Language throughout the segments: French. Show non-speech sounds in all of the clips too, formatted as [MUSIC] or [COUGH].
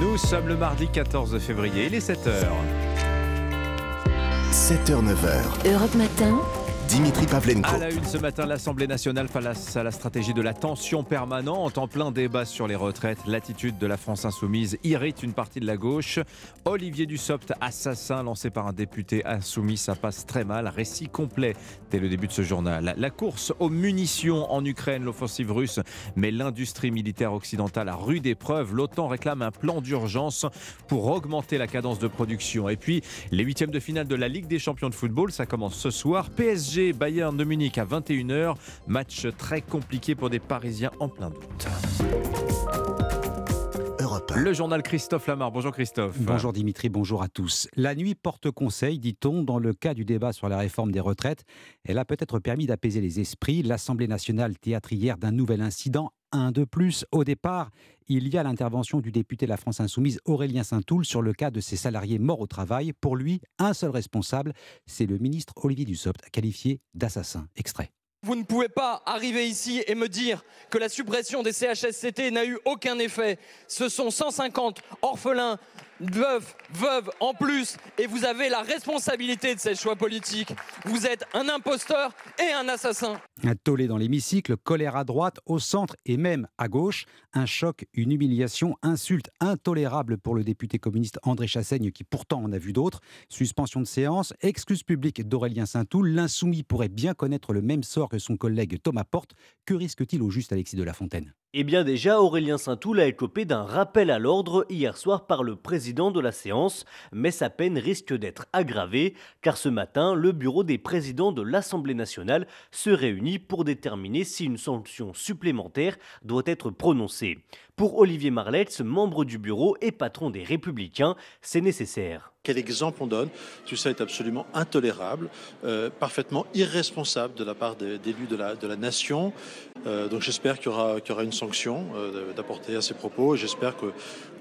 Nous sommes le mardi 14 février, il est 7h. 7h-9h. Europe Matin. Dimitri Pavlenko. À la une ce matin, l'Assemblée nationale face à la stratégie de la tension permanente en plein débat sur les retraites. L'attitude de la France insoumise irrite une partie de la gauche. Olivier Dussopt, assassin lancé par un député insoumis, ça passe très mal. Récit complet dès le début de ce journal. La course aux munitions en Ukraine, l'offensive russe, mais l'industrie militaire occidentale a rude épreuve. L'OTAN réclame un plan d'urgence pour augmenter la cadence de production. Et puis, les huitièmes de finale de la Ligue des champions de football, ça commence ce soir. PSG Bayern de Munich à 21h. Match très compliqué pour des Parisiens en plein doute. Europe 1. Le journal Christophe Lamar. Bonjour Christophe. Bonjour Dimitri, bonjour à tous. La nuit porte conseil, dit-on, dans le cas du débat sur la réforme des retraites. Elle a peut-être permis d'apaiser les esprits. L'Assemblée nationale théâtre hier d'un nouvel incident. Un de plus. Au départ, il y a l'intervention du député de la France Insoumise Aurélien Saint-Toul sur le cas de ses salariés morts au travail. Pour lui, un seul responsable, c'est le ministre Olivier Dussopt, qualifié d'assassin. Extrait. Vous ne pouvez pas arriver ici et me dire que la suppression des CHSCT n'a eu aucun effet. Ce sont 150 orphelins, veufs, veuves en plus, et vous avez la responsabilité de ces choix politiques. Vous êtes un imposteur et un assassin. Un tollé dans l'hémicycle, colère à droite, au centre et même à gauche. Un choc, une humiliation, insulte intolérable pour le député communiste André Chassaigne, qui pourtant en a vu d'autres. Suspension de séance, excuse publique d'Aurélien Saint-Toul. L'insoumis pourrait bien connaître le même sort que son collègue Thomas Porte. Que risque-t-il au juste Alexis de la Fontaine? Eh bien déjà, Aurélien Saint-Toul a écopé d'un rappel à l'ordre hier soir par le président de la séance, mais sa peine risque d'être aggravée, car ce matin, le bureau des présidents de l'Assemblée nationale se réunit pour déterminer si une sanction supplémentaire doit être prononcée. Pour Olivier Marletz, membre du bureau et patron des Républicains, c'est nécessaire. Quel exemple on donne? Tout ça est absolument intolérable, euh, parfaitement irresponsable de la part d'élus de la, de la nation. Euh, donc j'espère qu'il y, aura- une sanction euh, d'apporter à ces propos j'espère que-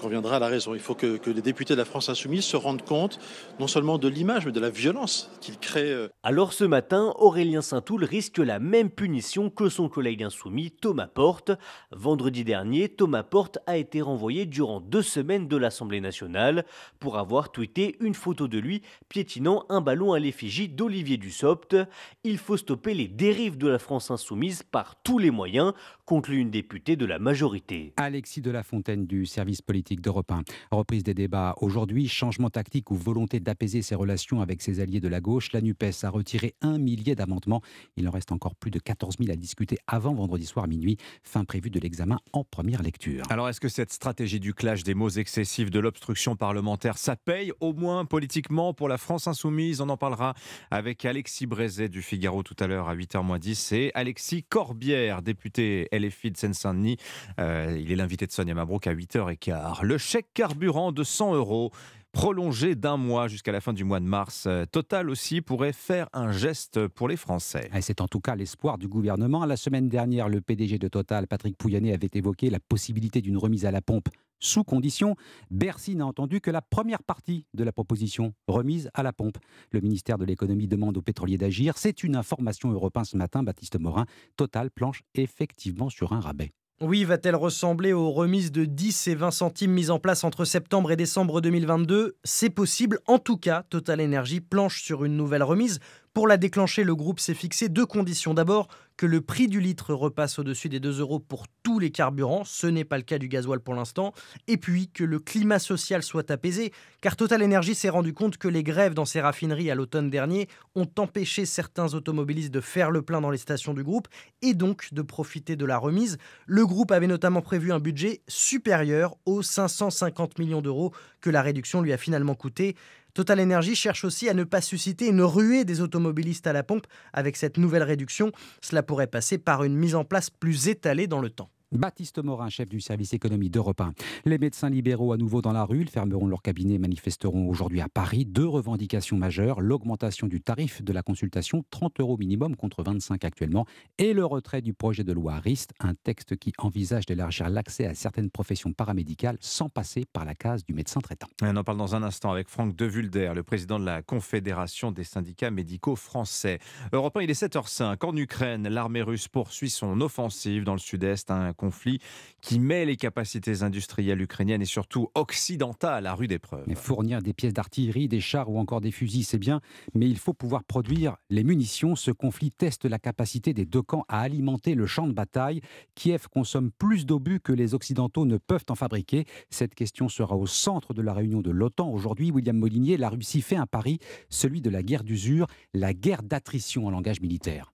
qu'on viendra à la raison. Il faut que, que les députés de la France insoumise se rendent compte non seulement de l'image mais de la violence qu'ils créent. euh, Alors ce matin, Aurélien Saint-Toul risque la même punition que son collègue insoumis Thomas Porte. Vendredi dernier, Thomas Porte a été renvoyé durant deux semaines de l'Assemblée nationale pour avoir tweeté une photo de lui piétinant un ballon à l'effigie d'Olivier Dussopt. Il faut stopper les dérives de la France insoumise par tous les moyens, conclut une députée de la majorité. Alexis de la Fontaine du service politique d'Europe 1. Reprise des débats aujourd'hui, changement tactique ou volonté d'apaiser ses relations avec ses alliés de la gauche. La NUPES a retiré un millier d'amendements. Il en reste encore plus de 14 000 à discuter avant vendredi soir minuit, fin prévue de l'examen en première lecture. Alors, est-ce que cette stratégie du clash des mots excessifs de l'obstruction parlementaire, ça paye au moins politiquement pour la France insoumise? On en parlera avec Alexis Brézet du Figaro tout à l'heure à 8h10 et Alexis Corbière, député LFI de Seine-Saint-Denis. Euh, il est l'invité de Sonia Mabrouk à 8h15. Le chèque carburant de 100 euros prolongé d'un mois jusqu'à la fin du mois de mars. Euh, Total aussi pourrait faire un geste pour les Français. C'est en tout cas l'espoir du gouvernement. La semaine dernière, le PDG de Total, Patrick Pouyanné, avait évoqué la possibilité d'une remise à la pompe sous condition. Bercy n'a entendu que la première partie de la proposition, remise à la pompe. Le ministère de l'économie demande aux pétroliers d'agir. C'est une information européenne ce matin, Baptiste Morin. Total planche effectivement sur un rabais. Oui, va-t-elle ressembler aux remises de 10 et 20 centimes mises en place entre septembre et décembre 2022 C'est possible. En tout cas, Total Energy planche sur une nouvelle remise. Pour la déclencher, le groupe s'est fixé deux conditions. D'abord, que le prix du litre repasse au-dessus des 2 euros pour tous les carburants. Ce n'est pas le cas du gasoil pour l'instant. Et puis, que le climat social soit apaisé, car Total Energy s'est rendu compte que les grèves dans ses raffineries à l'automne dernier ont empêché certains automobilistes de faire le plein dans les stations du groupe et donc de profiter de la remise. Le groupe avait notamment prévu un budget supérieur aux 550 millions d'euros que la réduction lui a finalement coûté. Total Energy cherche aussi à ne pas susciter une ruée des automobilistes à la pompe avec cette nouvelle réduction. Cela pourrait passer par une mise en place plus étalée dans le temps. Baptiste Morin, chef du service économie d'Europe 1. Les médecins libéraux à nouveau dans la rue, ils fermeront leur cabinet et manifesteront aujourd'hui à Paris. Deux revendications majeures, l'augmentation du tarif de la consultation, 30 euros minimum contre 25 actuellement, et le retrait du projet de loi RIST, un texte qui envisage d'élargir l'accès à certaines professions paramédicales sans passer par la case du médecin traitant. On en parle dans un instant avec Franck De Vulder, le président de la Confédération des syndicats médicaux français. Europe 1, il est 7h05. En Ukraine, l'armée russe poursuit son offensive dans le sud-est. Un conflit qui met les capacités industrielles ukrainiennes et surtout occidentales à rude épreuve. Mais fournir des pièces d'artillerie, des chars ou encore des fusils, c'est bien, mais il faut pouvoir produire les munitions. Ce conflit teste la capacité des deux camps à alimenter le champ de bataille. Kiev consomme plus d'obus que les Occidentaux ne peuvent en fabriquer. Cette question sera au centre de la réunion de l'OTAN. Aujourd'hui, William Molinier, la Russie fait un pari, celui de la guerre d'usure, la guerre d'attrition en langage militaire.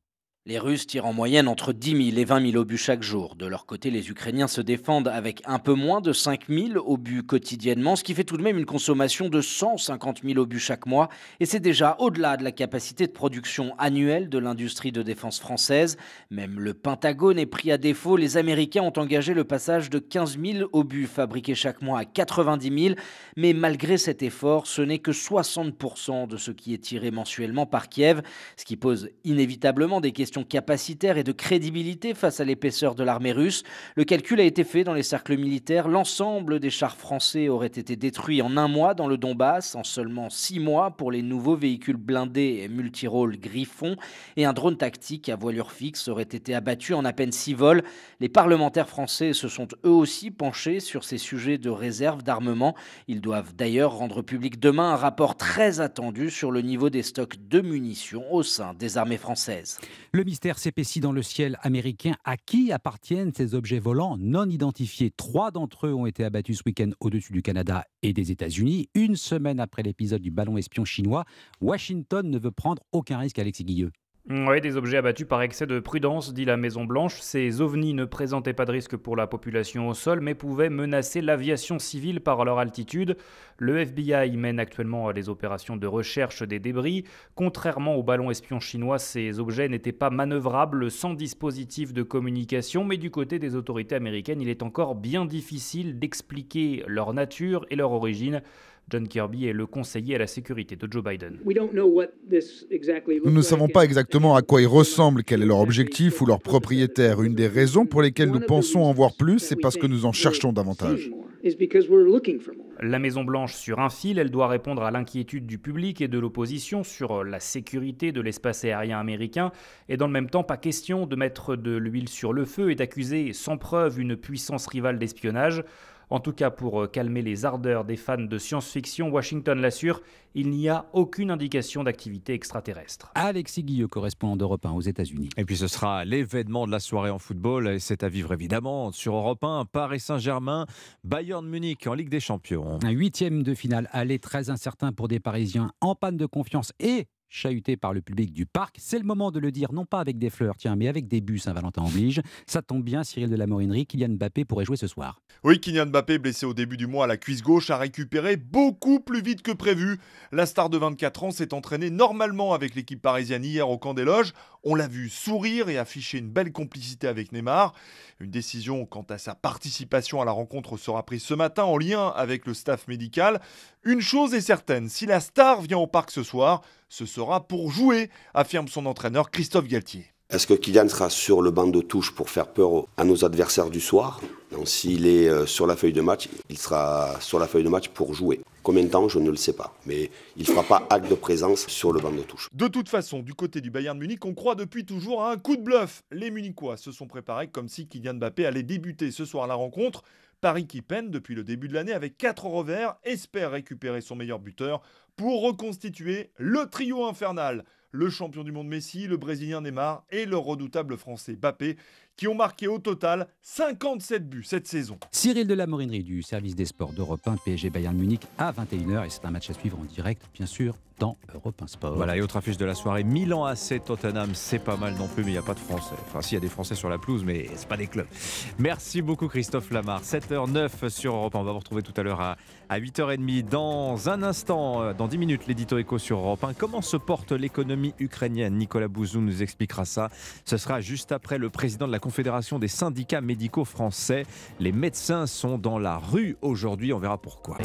Les Russes tirent en moyenne entre 10 000 et 20 000 obus chaque jour. De leur côté, les Ukrainiens se défendent avec un peu moins de 5 000 obus quotidiennement, ce qui fait tout de même une consommation de 150 000 obus chaque mois. Et c'est déjà au-delà de la capacité de production annuelle de l'industrie de défense française. Même le Pentagone est pris à défaut. Les Américains ont engagé le passage de 15 000 obus fabriqués chaque mois à 90 000. Mais malgré cet effort, ce n'est que 60 de ce qui est tiré mensuellement par Kiev, ce qui pose inévitablement des questions capacitaire et de crédibilité face à l'épaisseur de l'armée russe. Le calcul a été fait dans les cercles militaires. L'ensemble des chars français auraient été détruits en un mois dans le Donbass, en seulement six mois pour les nouveaux véhicules blindés et multirôles Griffon. Et un drone tactique à voilure fixe aurait été abattu en à peine six vols. Les parlementaires français se sont eux aussi penchés sur ces sujets de réserve d'armement. Ils doivent d'ailleurs rendre public demain un rapport très attendu sur le niveau des stocks de munitions au sein des armées françaises. Mystère s'épaissit dans le ciel américain. À qui appartiennent ces objets volants non identifiés? Trois d'entre eux ont été abattus ce week-end au-dessus du Canada et des États-Unis. Une semaine après l'épisode du ballon espion chinois, Washington ne veut prendre aucun risque, Alexis Guilleux. Oui, des objets abattus par excès de prudence, dit la Maison-Blanche. Ces ovnis ne présentaient pas de risque pour la population au sol, mais pouvaient menacer l'aviation civile par leur altitude. Le FBI mène actuellement les opérations de recherche des débris. Contrairement au ballon espion chinois, ces objets n'étaient pas manœuvrables sans dispositif de communication, mais du côté des autorités américaines, il est encore bien difficile d'expliquer leur nature et leur origine. John Kirby est le conseiller à la sécurité de Joe Biden. Nous ne savons pas exactement à quoi ils ressemblent, quel est leur objectif ou leur propriétaire. Une des raisons pour lesquelles nous pensons en voir plus, c'est parce que nous en cherchons davantage. La Maison-Blanche sur un fil, elle doit répondre à l'inquiétude du public et de l'opposition sur la sécurité de l'espace aérien américain, et dans le même temps, pas question de mettre de l'huile sur le feu et d'accuser sans preuve une puissance rivale d'espionnage. En tout cas, pour euh, calmer les ardeurs des fans de science-fiction, Washington l'assure, il n'y a aucune indication d'activité extraterrestre. Alexis Guilleux, correspondant d'Europe 1 aux États-Unis. Et puis ce sera l'événement de la soirée en football, et c'est à vivre évidemment sur Europe 1, Paris Saint-Germain, Bayern Munich en Ligue des Champions. Un huitième de finale aller très incertain pour des Parisiens en panne de confiance et chahuté par le public du parc. C'est le moment de le dire, non pas avec des fleurs, tiens, mais avec des bus, Saint-Valentin oblige. Ça tombe bien, Cyril de la Morinerie, Kylian Mbappé pourrait jouer ce soir. Oui, Kylian Mbappé, blessé au début du mois à la cuisse gauche, a récupéré beaucoup plus vite que prévu. La star de 24 ans s'est entraînée normalement avec l'équipe parisienne hier au camp des loges. On l'a vu sourire et afficher une belle complicité avec Neymar. Une décision quant à sa participation à la rencontre sera prise ce matin en lien avec le staff médical. Une chose est certaine, si la star vient au parc ce soir, ce sera pour jouer, affirme son entraîneur Christophe Galtier. Est-ce que Kylian sera sur le banc de touche pour faire peur à nos adversaires du soir? S'il est euh, sur la feuille de match, il sera sur la feuille de match pour jouer. Combien de temps, je ne le sais pas. Mais il ne fera pas acte de présence sur le banc de touche. De toute façon, du côté du Bayern de Munich, on croit depuis toujours à un coup de bluff. Les Munichois se sont préparés comme si Kylian Mbappé allait débuter ce soir la rencontre. Paris qui peine depuis le début de l'année avec 4 revers espère récupérer son meilleur buteur pour reconstituer le trio infernal. Le champion du monde Messi, le Brésilien Neymar et le redoutable Français Mbappé qui ont marqué au total 57 buts cette saison. Cyril de la Morinerie du service des sports d'Europe 1, PSG Bayern Munich à 21h et c'est un match à suivre en direct bien sûr dans Europe 1 Sport. Voilà, et autre affiche de la soirée, Milan AC Tottenham, c'est pas mal non plus, mais il n'y a pas de Français. Enfin, si, il y a des Français sur la pelouse, mais c'est pas des clubs. Merci beaucoup Christophe Lamar. 7h09 sur Europe 1. On va vous retrouver tout à l'heure à, à 8h30. Dans un instant, euh, dans 10 minutes, l'édito éco sur Europe 1. Comment se porte l'économie ukrainienne? Nicolas Bouzou nous expliquera ça. Ce sera juste après le président de la Confédération des syndicats médicaux français. Les médecins sont dans la rue aujourd'hui. On verra pourquoi.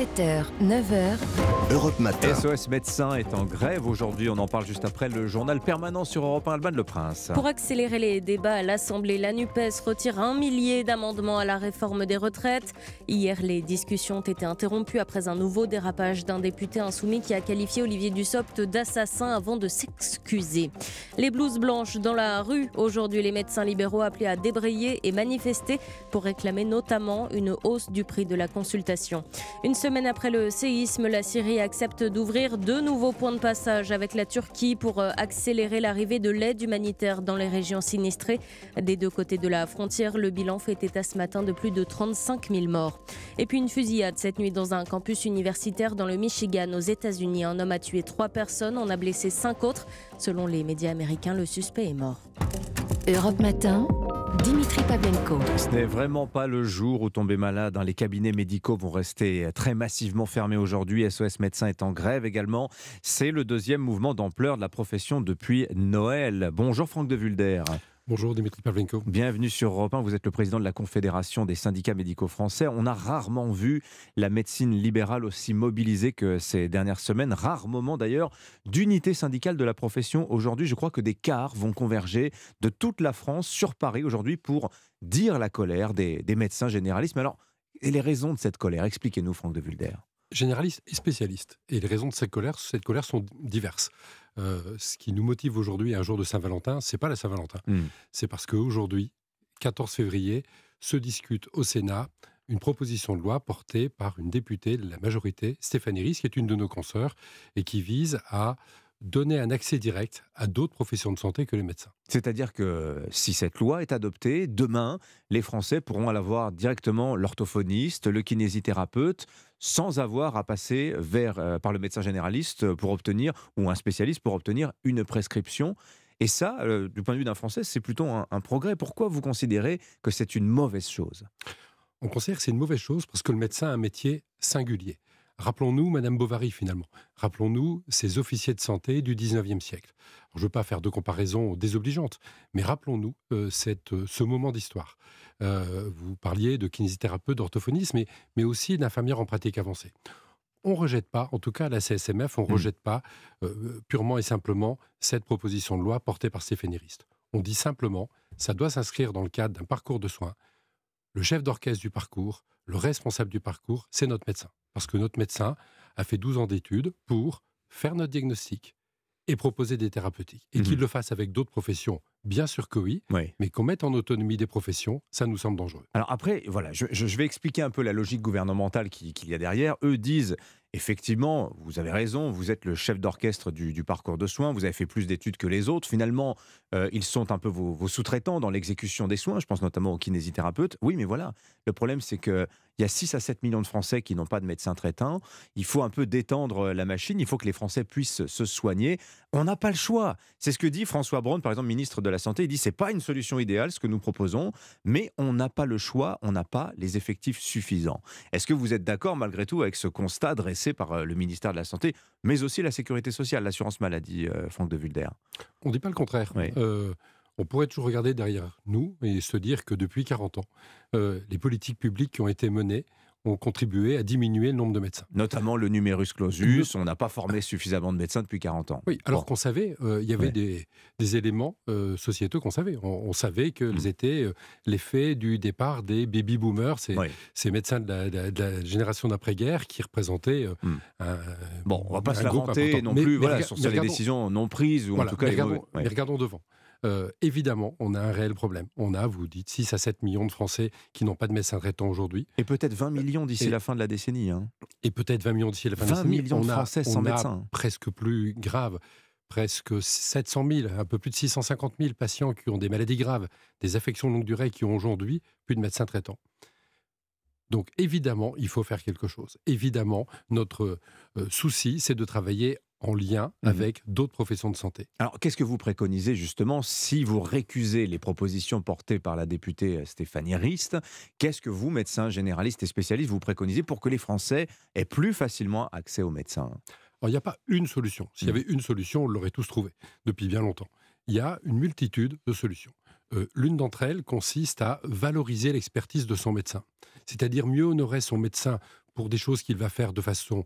7h, 9h. Europe Matin. SOS Médecins est en grève aujourd'hui. On en parle juste après le journal permanent sur Europe 1, Alban Le Prince. Pour accélérer les débats à l'Assemblée, la NUPES retire un millier d'amendements à la réforme des retraites. Hier, les discussions ont été interrompues après un nouveau dérapage d'un député insoumis qui a qualifié Olivier Dussopt d'assassin avant de s'excuser. Les blouses blanches dans la rue. Aujourd'hui, les médecins libéraux appelés à débrayer et manifester pour réclamer notamment une hausse du prix de la consultation. Une semaine après le séisme, la Syrie accepte d'ouvrir deux nouveaux points de passage avec la Turquie pour euh, accélérer l'arrivée de l'aide humanitaire dans les régions sinistrées. Des deux côtés de la frontière, le bilan fait état ce matin de plus de 35 000 morts. Et puis une fusillade cette nuit dans un campus universitaire dans le Michigan aux États-Unis. Un homme a tué trois personnes, en a blessé cinq autres. Selon les médias américains, le suspect est mort. Europe Matin. Dimitri Pavlenko. Ce n'est vraiment pas le jour où tomber malade. Hein. Les cabinets médicaux vont rester très massivement fermés aujourd'hui. SOS Médecins est en grève également. C'est le deuxième mouvement d'ampleur de la profession depuis Noël. Bonjour Franck de Vulder. Bonjour Dimitri Pavlenko. Bienvenue sur Europe 1. Vous êtes le président de la Confédération des syndicats médicaux français. On a rarement vu la médecine libérale aussi mobilisée que ces dernières semaines. Rare moment d'ailleurs d'unité syndicale de la profession. Aujourd'hui, je crois que des cars vont converger de toute la France sur Paris aujourd'hui pour dire la colère des, médecins généralistes. Mais alors, et les raisons de cette colère? Expliquez-nous, Franck de Vulder généralistes et spécialistes. Et les raisons de cette colère, cette colère sont diverses. Euh, ce qui nous motive aujourd'hui, un jour de Saint-Valentin, c'est pas la Saint-Valentin. Hmm. C'est parce qu'aujourd'hui, 14 février, se discute au Sénat une proposition de loi portée par une députée de la majorité, Stéphanie Ries, qui est une de nos consoeurs, et qui vise à donner un accès direct à d'autres professions de santé que les médecins. C'est-à-dire que si cette loi est adoptée, demain, les Français pourront aller voir directement l'orthophoniste, le kinésithérapeute, sans avoir à passer vers, euh, par le médecin généraliste pour obtenir, ou un spécialiste pour obtenir une prescription. Et ça, euh, du point de vue d'un Français, c'est plutôt un, progrès. Pourquoi vous considérez que c'est une mauvaise chose? On considère que c'est une mauvaise chose parce que le médecin a un métier singulier. Rappelons-nous Madame Bovary finalement. Rappelons-nous ces officiers de santé du 19e siècle. je ne veux pas faire de comparaison désobligeante, mais rappelons-nous euh, euh, ce moment d'histoire. Euh, vous parliez de kinésithérapeute, d'orthophoniste, mais, mais aussi d'infirmière en pratique avancée. On ne rejette pas, en tout cas à la CSMF, on ne mmh. rejette pas purement et simplement cette proposition de loi portée par Stéphanie Rist. On dit simplement, ça doit s'inscrire dans le cadre d'un parcours de soins. Le chef d'orchestre du parcours, le responsable du parcours, c'est notre médecin. Parce que notre médecin a fait 12 ans d'études pour faire notre diagnostic et proposer des thérapeutiques. Et qu'il mmh le fasse avec d'autres professions, bien sûr que oui, mais qu'on mette en autonomie des professions, ça nous semble dangereux. Alors après, voilà, je, vais expliquer un peu la logique gouvernementale qu'il y a derrière. Eux disent, effectivement, vous avez raison, vous êtes le chef d'orchestre du, parcours de soins, vous avez fait plus d'études que les autres. Finalement, euh, ils sont un peu vos, sous-traitants dans l'exécution des soins, je pense notamment aux kinésithérapeutes. Oui, mais voilà, le problème c'est que il y a 6 à 7 millions de Français qui n'ont pas de médecin traitant. Il faut un peu détendre la machine. Il faut que les Français puissent se soigner. On n'a pas le choix. C'est ce que dit François Braun, par exemple, ministre de la Santé. Il dit c'est pas une solution idéale ce que nous proposons, mais on n'a pas le choix. On n'a pas les effectifs suffisants. Est-ce que vous êtes d'accord malgré tout avec ce constat dressé par euh, le ministère de la Santé, mais aussi la Sécurité sociale, l'assurance maladie, euh, Franck de Vulder On ne dit pas le contraire. Euh, on pourrait toujours regarder derrière nous et se dire que depuis 40 ans, les politiques publiques qui ont été menées ont contribué à diminuer le nombre de médecins. Notamment le numerus clausus, on n'a pas formé suffisamment de médecins depuis 40 ans. Oui, alors qu'on savait, euh, il y avait des, éléments euh, sociétaux qu'on savait. On, savait qu'ils mmh. étaient l'effet du départ des baby-boomers, ces, médecins de la, génération d'après-guerre qui représentaient mmh. un Bon, on ne va pas se lamenter non plus voilà, sur les décisions non prises, ou en tout cas... mais regardons devant. Euh, évidemment, on a un réel problème. On a, vous dites, 6 à 7 millions de Français qui n'ont pas de médecin traitant aujourd'hui. Et peut-être 20 millions d'ici la fin de la décennie. Hein. Et peut-être 20 millions d'ici la fin de la décennie. 20 millions de Français sans médecin. presque plus grave presque 700 000, un peu plus de 650 000 patients qui ont des maladies graves, des affections de longue durée qui ont aujourd'hui plus de médecins traitants. Donc évidemment, il faut faire quelque chose. Évidemment, notre euh, souci, c'est de travailler en lien mmh avec d'autres professions de santé. Alors, qu'est-ce que vous préconisez justement si vous récusez les propositions portées par la députée euh, Stéphanie Rist Qu'est-ce que vous, médecins généralistes et spécialistes, vous préconisez pour que les Français aient plus facilement accès aux médecins? Il n'y a pas une solution. S'il y mmh. avait une solution, on l'aurait tous trouvé depuis bien longtemps. Il y a une multitude de solutions. L'une d'entre elles consiste à valoriser l'expertise de son médecin, c'est-à-dire mieux honorer son médecin pour des choses qu'il va faire de façon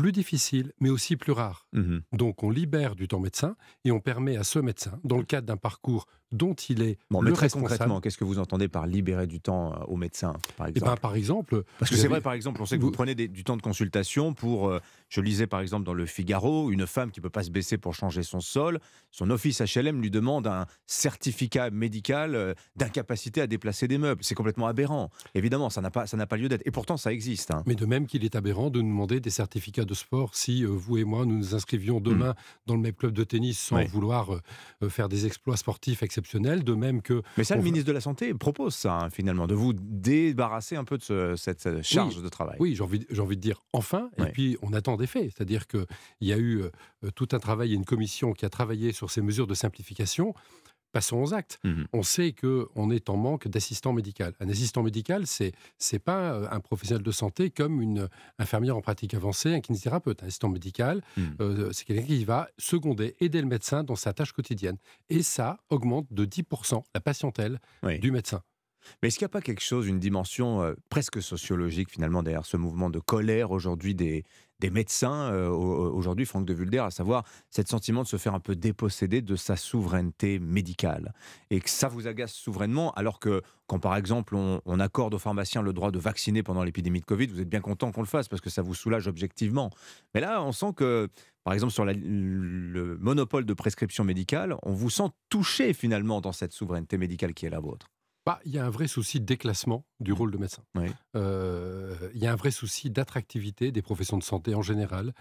plus difficile, mais aussi plus rare. Mmh Donc on libère du temps médecin et on permet à ce médecin, dans le cadre d'un parcours dont il est bon, mais très concrètement, qu'est-ce que vous entendez par libérer du temps euh, aux médecins, par eh ben, exemple Par exemple, parce que c'est vrai, par exemple, on sait que vous, prenez du temps de consultation pour. Euh, je lisais par exemple dans le Figaro, une femme qui peut pas se baisser pour changer son sol, son office HLM lui demande un certificat médical euh, d'incapacité à déplacer des meubles. C'est complètement aberrant. Évidemment, ça n'a pas, ça pas lieu d'être. Et pourtant, ça existe. Hein. Mais de même qu'il est aberrant de nous demander des certificats de sport si vous et moi nous nous inscrivions demain mmh. dans le même club de tennis sans vouloir faire des exploits sportifs, etc de même que... Mais ça, le ministre de la Santé propose ça, hein, finalement, de vous débarrasser un peu de cette, charge de travail. Oui, j'ai envie, envie de dire enfin, et puis on attend des faits. C'est-à-dire qu'il y a eu euh, tout un travail, une commission qui a travaillé sur ces mesures de simplification. Passons aux actes. Mmh on sait qu'on est en manque d'assistant médical. Un assistant médical, c'est n'est pas euh, un professionnel de santé comme une infirmière en pratique avancée, un kinésithérapeute. Un assistant médical, mmh. euh, c'est quelqu'un qui va seconder, aider le médecin dans sa tâche quotidienne. Et ça augmente de 10% la patientèle du médecin. Mais est-ce qu'il n'y a pas quelque chose, une dimension euh, presque sociologique finalement derrière ce mouvement de colère aujourd'hui des, des médecins euh, aujourd'hui, Franck de Vulder, à savoir cet sentiment de se faire un peu déposséder de sa souveraineté médicale. Et que ça vous agace souverainement, alors que quand par exemple on, accorde aux pharmaciens le droit de vacciner pendant l'épidémie de Covid, vous êtes bien content qu'on le fasse parce que ça vous soulage objectivement. Mais là, on sent que, par exemple, sur le monopole de prescription médicale, on vous sent touché finalement dans cette souveraineté médicale qui est la vôtre. Bah, il y a un vrai souci de déclassement du rôle de médecin. Euh, il y a un vrai souci d'attractivité des professions de santé en général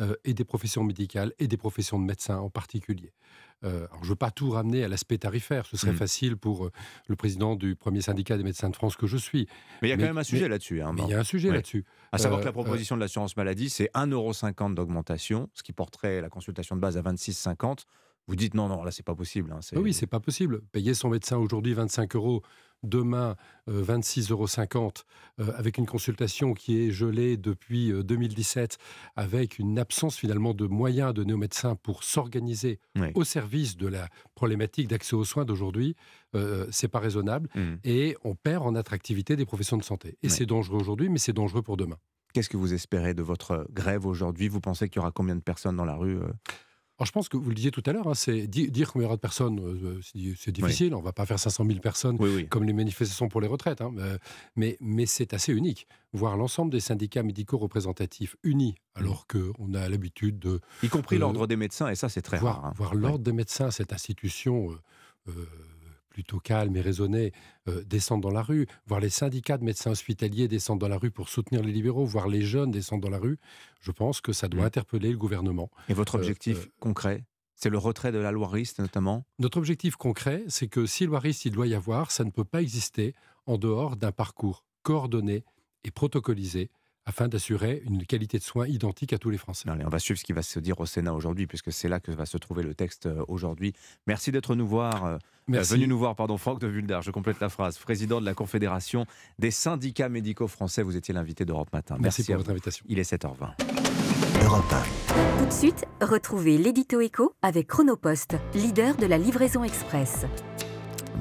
euh, et des professions médicales et des professions de médecins en particulier. Euh, alors je ne veux pas tout ramener à l'aspect tarifaire, ce serait mmh. facile pour le président du premier syndicat des médecins de France que je suis. Mais il y a quand même un sujet là-dessus. Hein, il y a un sujet là-dessus. À savoir que la proposition de l'assurance maladie, c'est 1,50€ d'augmentation, ce qui porterait la consultation de base à 26,50 vous dites non, non, là, c'est pas possible. Hein, oui, c'est pas possible. Payer son médecin aujourd'hui 25 euros, demain 26,50 euh, euros, euh, avec une consultation qui est gelée depuis 2017, euh, avec une absence finalement de moyens de nos médecins pour s'organiser au service de la problématique d'accès aux soins d'aujourd'hui, c'est pas raisonnable. Mmh. Et on perd en attractivité des professions de santé. Et c'est dangereux aujourd'hui, mais c'est dangereux pour demain. Qu'est-ce que vous espérez de votre grève aujourd'hui? Vous pensez qu'il y aura combien de personnes dans la rue alors, je pense que vous le disiez tout à l'heure, hein, c'est dire combien il y aura de personnes, euh, c'est difficile. On ne va pas faire 500 000 personnes comme les manifestations pour les retraites. Hein, euh, mais, mais c'est assez unique. Voir l'ensemble des syndicats médicaux représentatifs unis, alors qu'on a l'habitude de. Y compris euh, l'ordre des médecins, et ça, c'est très voir, rare. Hein. Voir l'ordre des médecins, cette institution plutôt calme et raisonné euh, descendre dans la rue, voir les syndicats de médecins hospitaliers descendre dans la rue pour soutenir les libéraux, voir les jeunes descendre dans la rue, je pense que ça doit mmh. interpeller le gouvernement. Et votre euh, objectif euh, concret c'est le retrait de la loi RIST notamment? Notre objectif concret, c'est que si loi RIST il doit y avoir, ça ne peut pas exister en dehors d'un parcours coordonné et protocolisé afin d'assurer une qualité de soins identique à tous les Français. on va suivre ce qui va se dire au Sénat aujourd'hui, puisque c'est là que va se trouver le texte euh, aujourd'hui. Merci d'être nous voir. Euh, euh, venu nous voir, pardon, Franck de Vulder, je complète la phrase, président de la Confédération des syndicats médicaux français. Vous étiez l'invité d'Europe Matin. Merci, pour votre invitation. Il est 7h20. Europe 1. Tout de suite, retrouvez l'édito écho avec Chronopost, leader de la livraison express.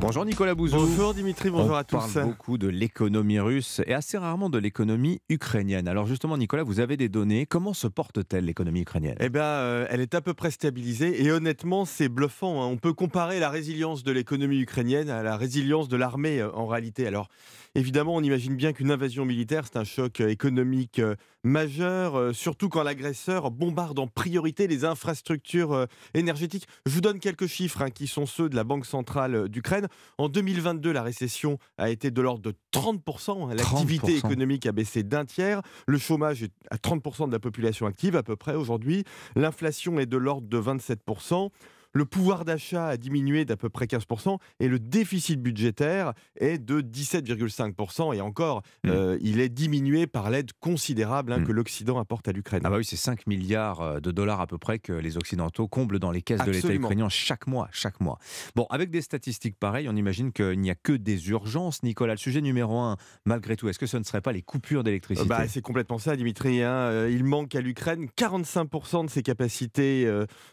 Bonjour Nicolas Bouzou. Bonjour Dimitri, bonjour à tous. On parle beaucoup de l'économie russe et assez rarement de l'économie ukrainienne. Alors justement Nicolas, vous avez des données. Comment se porte-t-elle l'économie ukrainienne? Eh bien, euh, elle est à peu près stabilisée et honnêtement, c'est bluffant. Hein. On peut comparer la résilience de l'économie ukrainienne à la résilience de l'armée euh, en réalité. Alors Évidemment, on imagine bien qu'une invasion militaire, c'est un choc euh, économique euh, majeur, euh, surtout quand l'agresseur bombarde en priorité les infrastructures énergétiques. Je vous donne quelques chiffres hein, qui sont ceux de la Banque centrale d'Ukraine. En 2022, la récession a été de l'ordre de 30%. Hein. L'activité économique a baissé d'un tiers. Le chômage est à 30% de la population active à peu près aujourd'hui. L'inflation est de l'ordre de 27%. Le pouvoir d'achat a diminué d'à peu près 15% et le déficit budgétaire est de 17,5%. Et encore, mmh. euh, il est diminué par l'aide considérable hein, mmh. que l'Occident apporte à l'Ukraine. Ah bah oui, c'est 5 milliards euh, de dollars à peu près que les Occidentaux comblent dans les caisses de l'État ukrainien chaque mois, chaque mois. Bon, avec des statistiques pareilles, on imagine qu'il n'y a que des urgences. Nicolas, le sujet numéro un, malgré tout, est-ce que ce ne serait pas les coupures d'électricité? Bah, C'est complètement ça, Dimitri. Hein. Euh, il manque à l'Ukraine 45% de ses capacités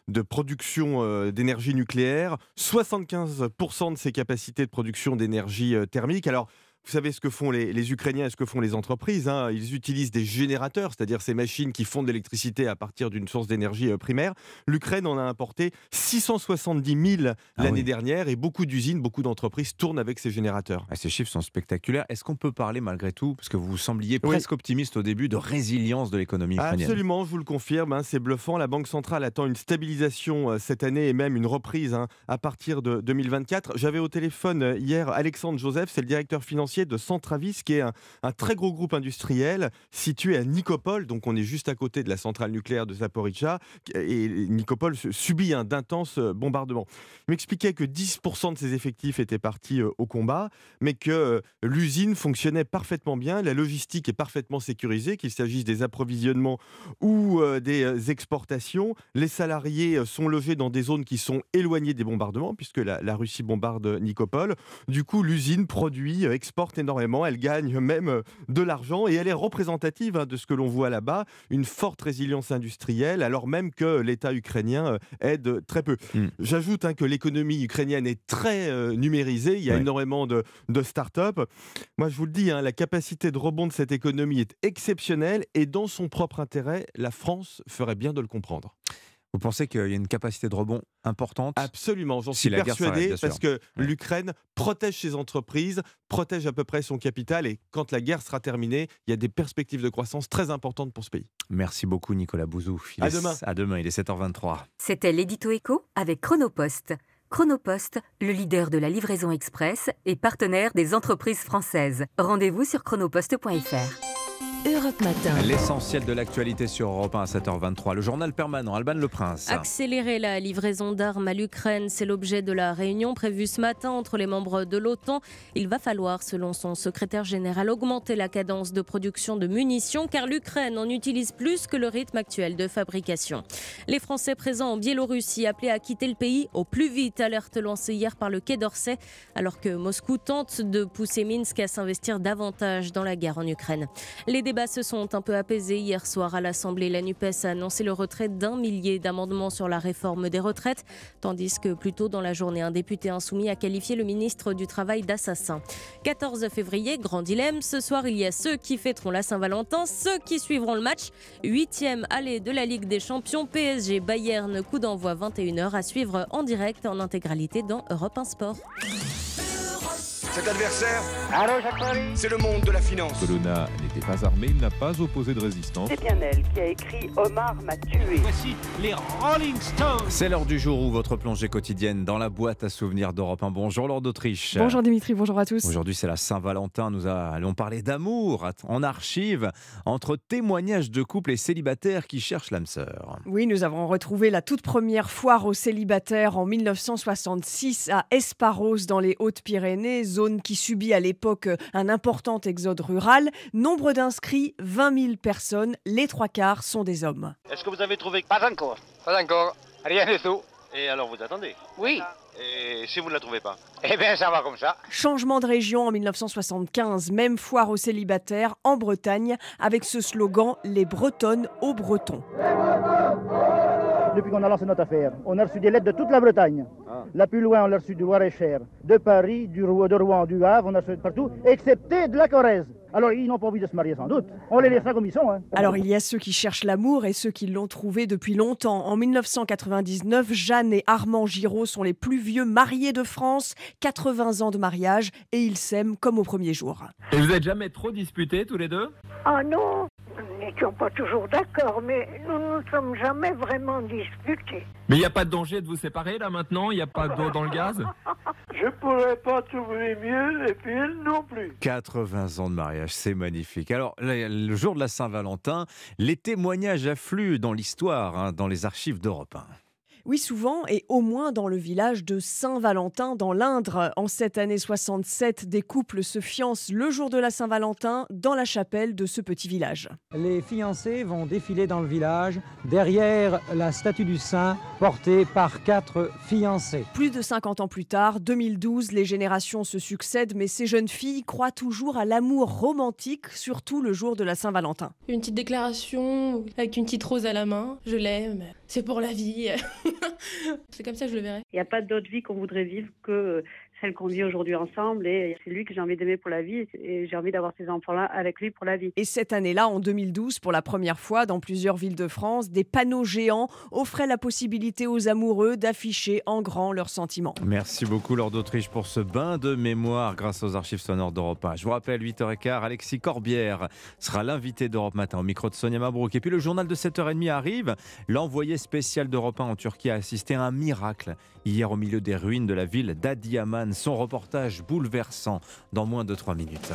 de production d'énergie nucléaire, 75% de ses capacités de production d'énergie thermique. Alors, vous savez ce que font les, Ukrainiens et ce que font les entreprises. Hein. Ils utilisent des générateurs, c'est-à-dire ces machines qui font de l'électricité à partir d'une source d'énergie euh, primaire. L'Ukraine en a importé 670 000 ah l'année dernière et beaucoup d'usines, beaucoup d'entreprises tournent avec ces générateurs. Ah, ces chiffres sont spectaculaires. Est-ce qu'on peut parler malgré tout, parce que vous sembliez presque optimiste au début, de résilience de l'économie ukrainienne? Absolument, je vous le confirme, hein, c'est bluffant. La Banque centrale attend une stabilisation euh, cette année et même une reprise hein, à partir de 2024. J'avais au téléphone euh, hier Alexandre Joseph, c'est le directeur financier de Centravis, qui est un, très gros groupe industriel situé à Nicopole, donc on est juste à côté de la centrale nucléaire de Zaporizhzhia, et Nicopole subit un d'intenses euh, bombardements. Il m'expliquait que 10% de ses effectifs étaient partis euh, au combat, mais que euh, l'usine fonctionnait parfaitement bien, la logistique est parfaitement sécurisée, qu'il s'agisse des approvisionnements ou des exportations. Les salariés sont logés dans des zones qui sont éloignées des bombardements, puisque la, Russie bombarde Nicopole. Du coup, l'usine produit, exporte énormément, elle gagne même euh, de l'argent et elle est représentative hein, de ce que l'on voit là-bas, une forte résilience industrielle, alors même que l'État ukrainien euh, aide très peu. Hmm. J'ajoute hein, que l'économie ukrainienne est très euh, numérisée, il y a énormément de, de start-up. Moi, je vous le dis, hein, la capacité de rebond de cette économie est exceptionnelle et dans son propre intérêt, la France ferait bien de le comprendre. Vous pensez qu'il y a une capacité de rebond importante Absolument, j'en suis persuadé, parce que l'Ukraine protège ses entreprises, protège à peu près son capital, et quand la guerre sera terminée, il y a des perspectives de croissance très importantes pour ce pays. Merci beaucoup Nicolas Bouzou. à demain. À demain, il est 7h23. C'était l'édito écho avec Chronopost. Chronopost, le leader de la livraison express et partenaire des entreprises françaises. Rendez-vous sur chronopost.fr. Europe Matin. L'essentiel de l'actualité sur Europe 1 à 7h23. Le journal permanent, Alban Le Prince. Accélérer la livraison d'armes à l'Ukraine, c'est l'objet de la réunion prévue ce matin entre les membres de l'OTAN. Il va falloir, selon son secrétaire général, augmenter la cadence de production de munitions car l'Ukraine en utilise plus que le rythme actuel de fabrication. Les Français présents en Biélorussie appelés à quitter le pays au plus vite, alerte lancée hier par le Quai d'Orsay, alors que Moscou tente de pousser Minsk à s'investir davantage dans la guerre en Ukraine. Les débats se sont un peu apaisés hier soir à l'Assemblée. La NUPES a annoncé le retrait d'un millier d'amendements sur la réforme des retraites, tandis que plus tôt dans la journée, un député insoumis a qualifié le ministre du Travail d'assassin. 14 février, grand dilemme. Ce soir, il y a ceux qui fêteront la Saint-Valentin, ceux qui suivront le match. Huitième allée de la Ligue des Champions, PSG Bayern, coup d'envoi 21h à suivre en direct en intégralité dans Europe 1 Sport. Cet adversaire, c'est le monde de la finance. Colonna n'était pas armé, il n'a pas opposé de résistance. C'est bien elle qui a écrit Omar m'a tué. Voici les Rolling Stones. C'est l'heure du jour où votre plongée quotidienne dans la boîte à souvenirs d'Europe 1. Bonjour Lord d'Autriche. Bonjour Dimitri, bonjour à tous. Aujourd'hui c'est la Saint-Valentin, nous allons parler d'amour en archive entre témoignages de couples et célibataires qui cherchent l'âme sœur. Oui, nous avons retrouvé la toute première foire aux célibataires en 1966 à Esparos dans les Hautes-Pyrénées, zone qui subit à l'époque un important exode rural. Nombre d'inscrits, 20 000 personnes, les trois quarts sont des hommes. Est-ce que vous avez trouvé Pas encore. Pas encore. Rien du tout. Et alors vous attendez? Oui. Et si vous ne la trouvez pas? Eh bien, ça va comme ça. Changement de région en 1975, même foire aux célibataires en Bretagne, avec ce slogan Les Bretonnes aux Bretons depuis qu'on a lancé notre affaire. On a reçu des lettres de toute la Bretagne. Ah. La plus loin, on l'a reçu du Loir-et-Cher, de Paris, du, de Rouen, du Havre, on a reçu partout, excepté de la Corrèze. Alors, ils n'ont pas envie de se marier sans doute. On les laissera comme ils sont. Hein. Alors, il y a ceux qui cherchent l'amour et ceux qui l'ont trouvé depuis longtemps. En 1999, Jeanne et Armand Giraud sont les plus vieux mariés de France, 80 ans de mariage, et ils s'aiment comme au premier jour. Et vous n'êtes jamais trop disputés tous les deux? Ah non nous n'étions pas toujours d'accord, mais nous ne nous sommes jamais vraiment disputés. Mais il n'y a pas de danger de vous séparer là maintenant? Il n'y a pas d'eau dans le gaz? [LAUGHS] Je pourrais pas trouver mieux et puis elle non plus. 80 ans de mariage, c'est magnifique. Alors, le jour de la Saint-Valentin, les témoignages affluent dans l'histoire, hein, dans les archives d'Europe 1. Oui, souvent, et au moins dans le village de Saint-Valentin, dans l'Indre. En cette année 67, des couples se fiancent le jour de la Saint-Valentin dans la chapelle de ce petit village. Les fiancés vont défiler dans le village, derrière la statue du saint, portée par quatre fiancés. Plus de 50 ans plus tard, 2012, les générations se succèdent, mais ces jeunes filles croient toujours à l'amour romantique, surtout le jour de la Saint-Valentin. Une petite déclaration avec une petite rose à la main, je l'aime, c'est pour la vie. [LAUGHS] [LAUGHS] c'est comme ça que je le verrai. Il n'y a pas d'autre vie qu'on voudrait vivre que celle qu'on vit aujourd'hui ensemble et c'est lui que j'ai envie d'aimer pour la vie et j'ai envie d'avoir ces enfants-là avec lui pour la vie. Et cette année-là, en 2012, pour la première fois dans plusieurs villes de France, des panneaux géants offraient la possibilité aux amoureux d'afficher en grand leurs sentiments. Merci beaucoup Lord d'Autriche pour ce bain de mémoire grâce aux archives sonores d'Europe 1. Je vous rappelle, 8h15, Alexis Corbière sera l'invité d'Europe Matin au micro de Sonia Mabrouk. Et puis le journal de 7h30 arrive. L'envoyé spécial d'Europe 1 en Turquie a assisté à un miracle hier au milieu des ruines de la ville d'Adiaman. Son reportage bouleversant dans moins de 3 minutes.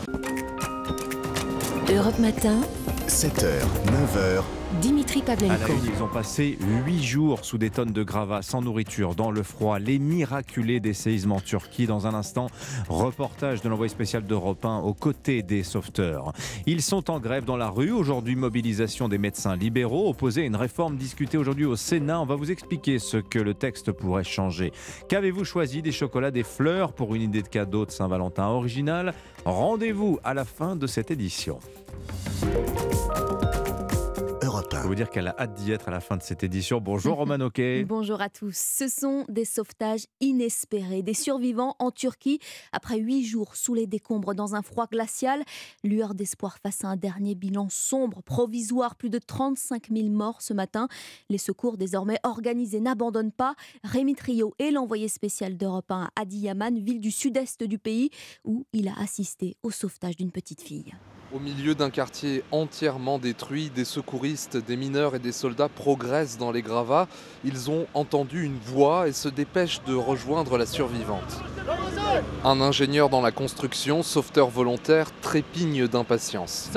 Europe Matin, 7h, 9h. Dimitri Pavlenko. ils ont passé 8 jours sous des tonnes de gravats, sans nourriture, dans le froid, les miraculés des séismes en Turquie. Dans un instant, reportage de l'envoyé spécial d'Europe 1 aux côtés des sauveteurs. Ils sont en grève dans la rue. Aujourd'hui, mobilisation des médecins libéraux, opposés à une réforme discutée aujourd'hui au Sénat. On va vous expliquer ce que le texte pourrait changer. Qu'avez-vous choisi? Des chocolats, des fleurs pour une idée de cadeau de Saint-Valentin original? Rendez-vous à la fin de cette édition. Peux vous dire qu'elle a hâte d'y être à la fin de cette édition. Bonjour [LAUGHS] Roman Oquet. Bonjour à tous. Ce sont des sauvetages inespérés, des survivants en Turquie après huit jours sous les décombres dans un froid glacial. Lueur d'espoir face à un dernier bilan sombre, provisoire, plus de 35 000 morts ce matin. Les secours désormais organisés n'abandonnent pas. Rémi Trio est l'envoyé spécial d'Europe 1 à Adiyaman, ville du sud-est du pays, où il a assisté au sauvetage d'une petite fille. Au milieu d'un quartier entièrement détruit, des secouristes, des mineurs et des soldats progressent dans les gravats. Ils ont entendu une voix et se dépêchent de rejoindre la survivante. Un ingénieur dans la construction, sauveteur volontaire, trépigne d'impatience.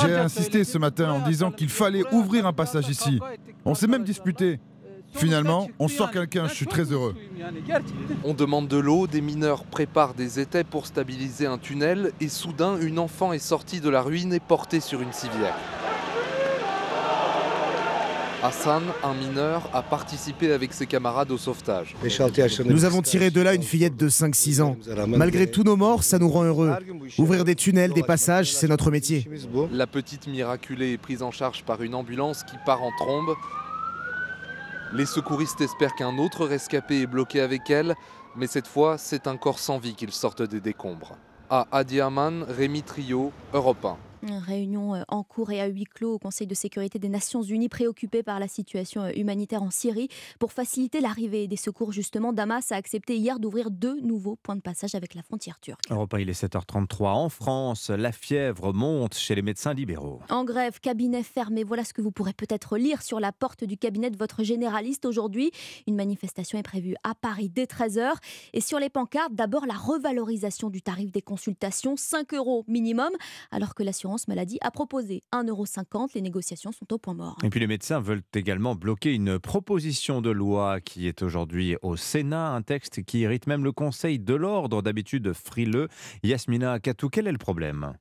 J'ai insisté ce matin en disant qu'il fallait ouvrir un passage ici. On s'est même disputé. Finalement, on sort quelqu'un, je suis très heureux. On demande de l'eau, des mineurs préparent des étais pour stabiliser un tunnel et soudain une enfant est sortie de la ruine et portée sur une civière. Hassan, un mineur, a participé avec ses camarades au sauvetage. Nous avons tiré de là une fillette de 5-6 ans. Malgré tous nos morts, ça nous rend heureux. Ouvrir des tunnels, des passages, c'est notre métier. La petite miraculée est prise en charge par une ambulance qui part en trombe. Les secouristes espèrent qu'un autre rescapé est bloqué avec elle, mais cette fois, c'est un corps sans vie qu'ils sortent des décombres. À Adiaman, Rémi Trio, Europe 1. Réunion euh, en cours et à huis clos au Conseil de sécurité des Nations Unies préoccupé par la situation euh, humanitaire en Syrie. Pour faciliter l'arrivée des secours, justement, Damas a accepté hier d'ouvrir deux nouveaux points de passage avec la frontière turque. Europe 1, il est 7h33. En France, la fièvre monte chez les médecins libéraux. En grève, cabinet fermé. Voilà ce que vous pourrez peut-être lire sur la porte du cabinet de votre généraliste aujourd'hui. Une manifestation est prévue à Paris dès 13h. Et sur les pancartes, d'abord la revalorisation du tarif des consultations, 5 euros minimum, alors que l'assurance maladie a proposé 1,50€. Les négociations sont au point mort. Et puis les médecins veulent également bloquer une proposition de loi qui est aujourd'hui au Sénat, un texte qui irrite même le Conseil de l'ordre, d'habitude frileux. Yasmina Katou, quel est le problème?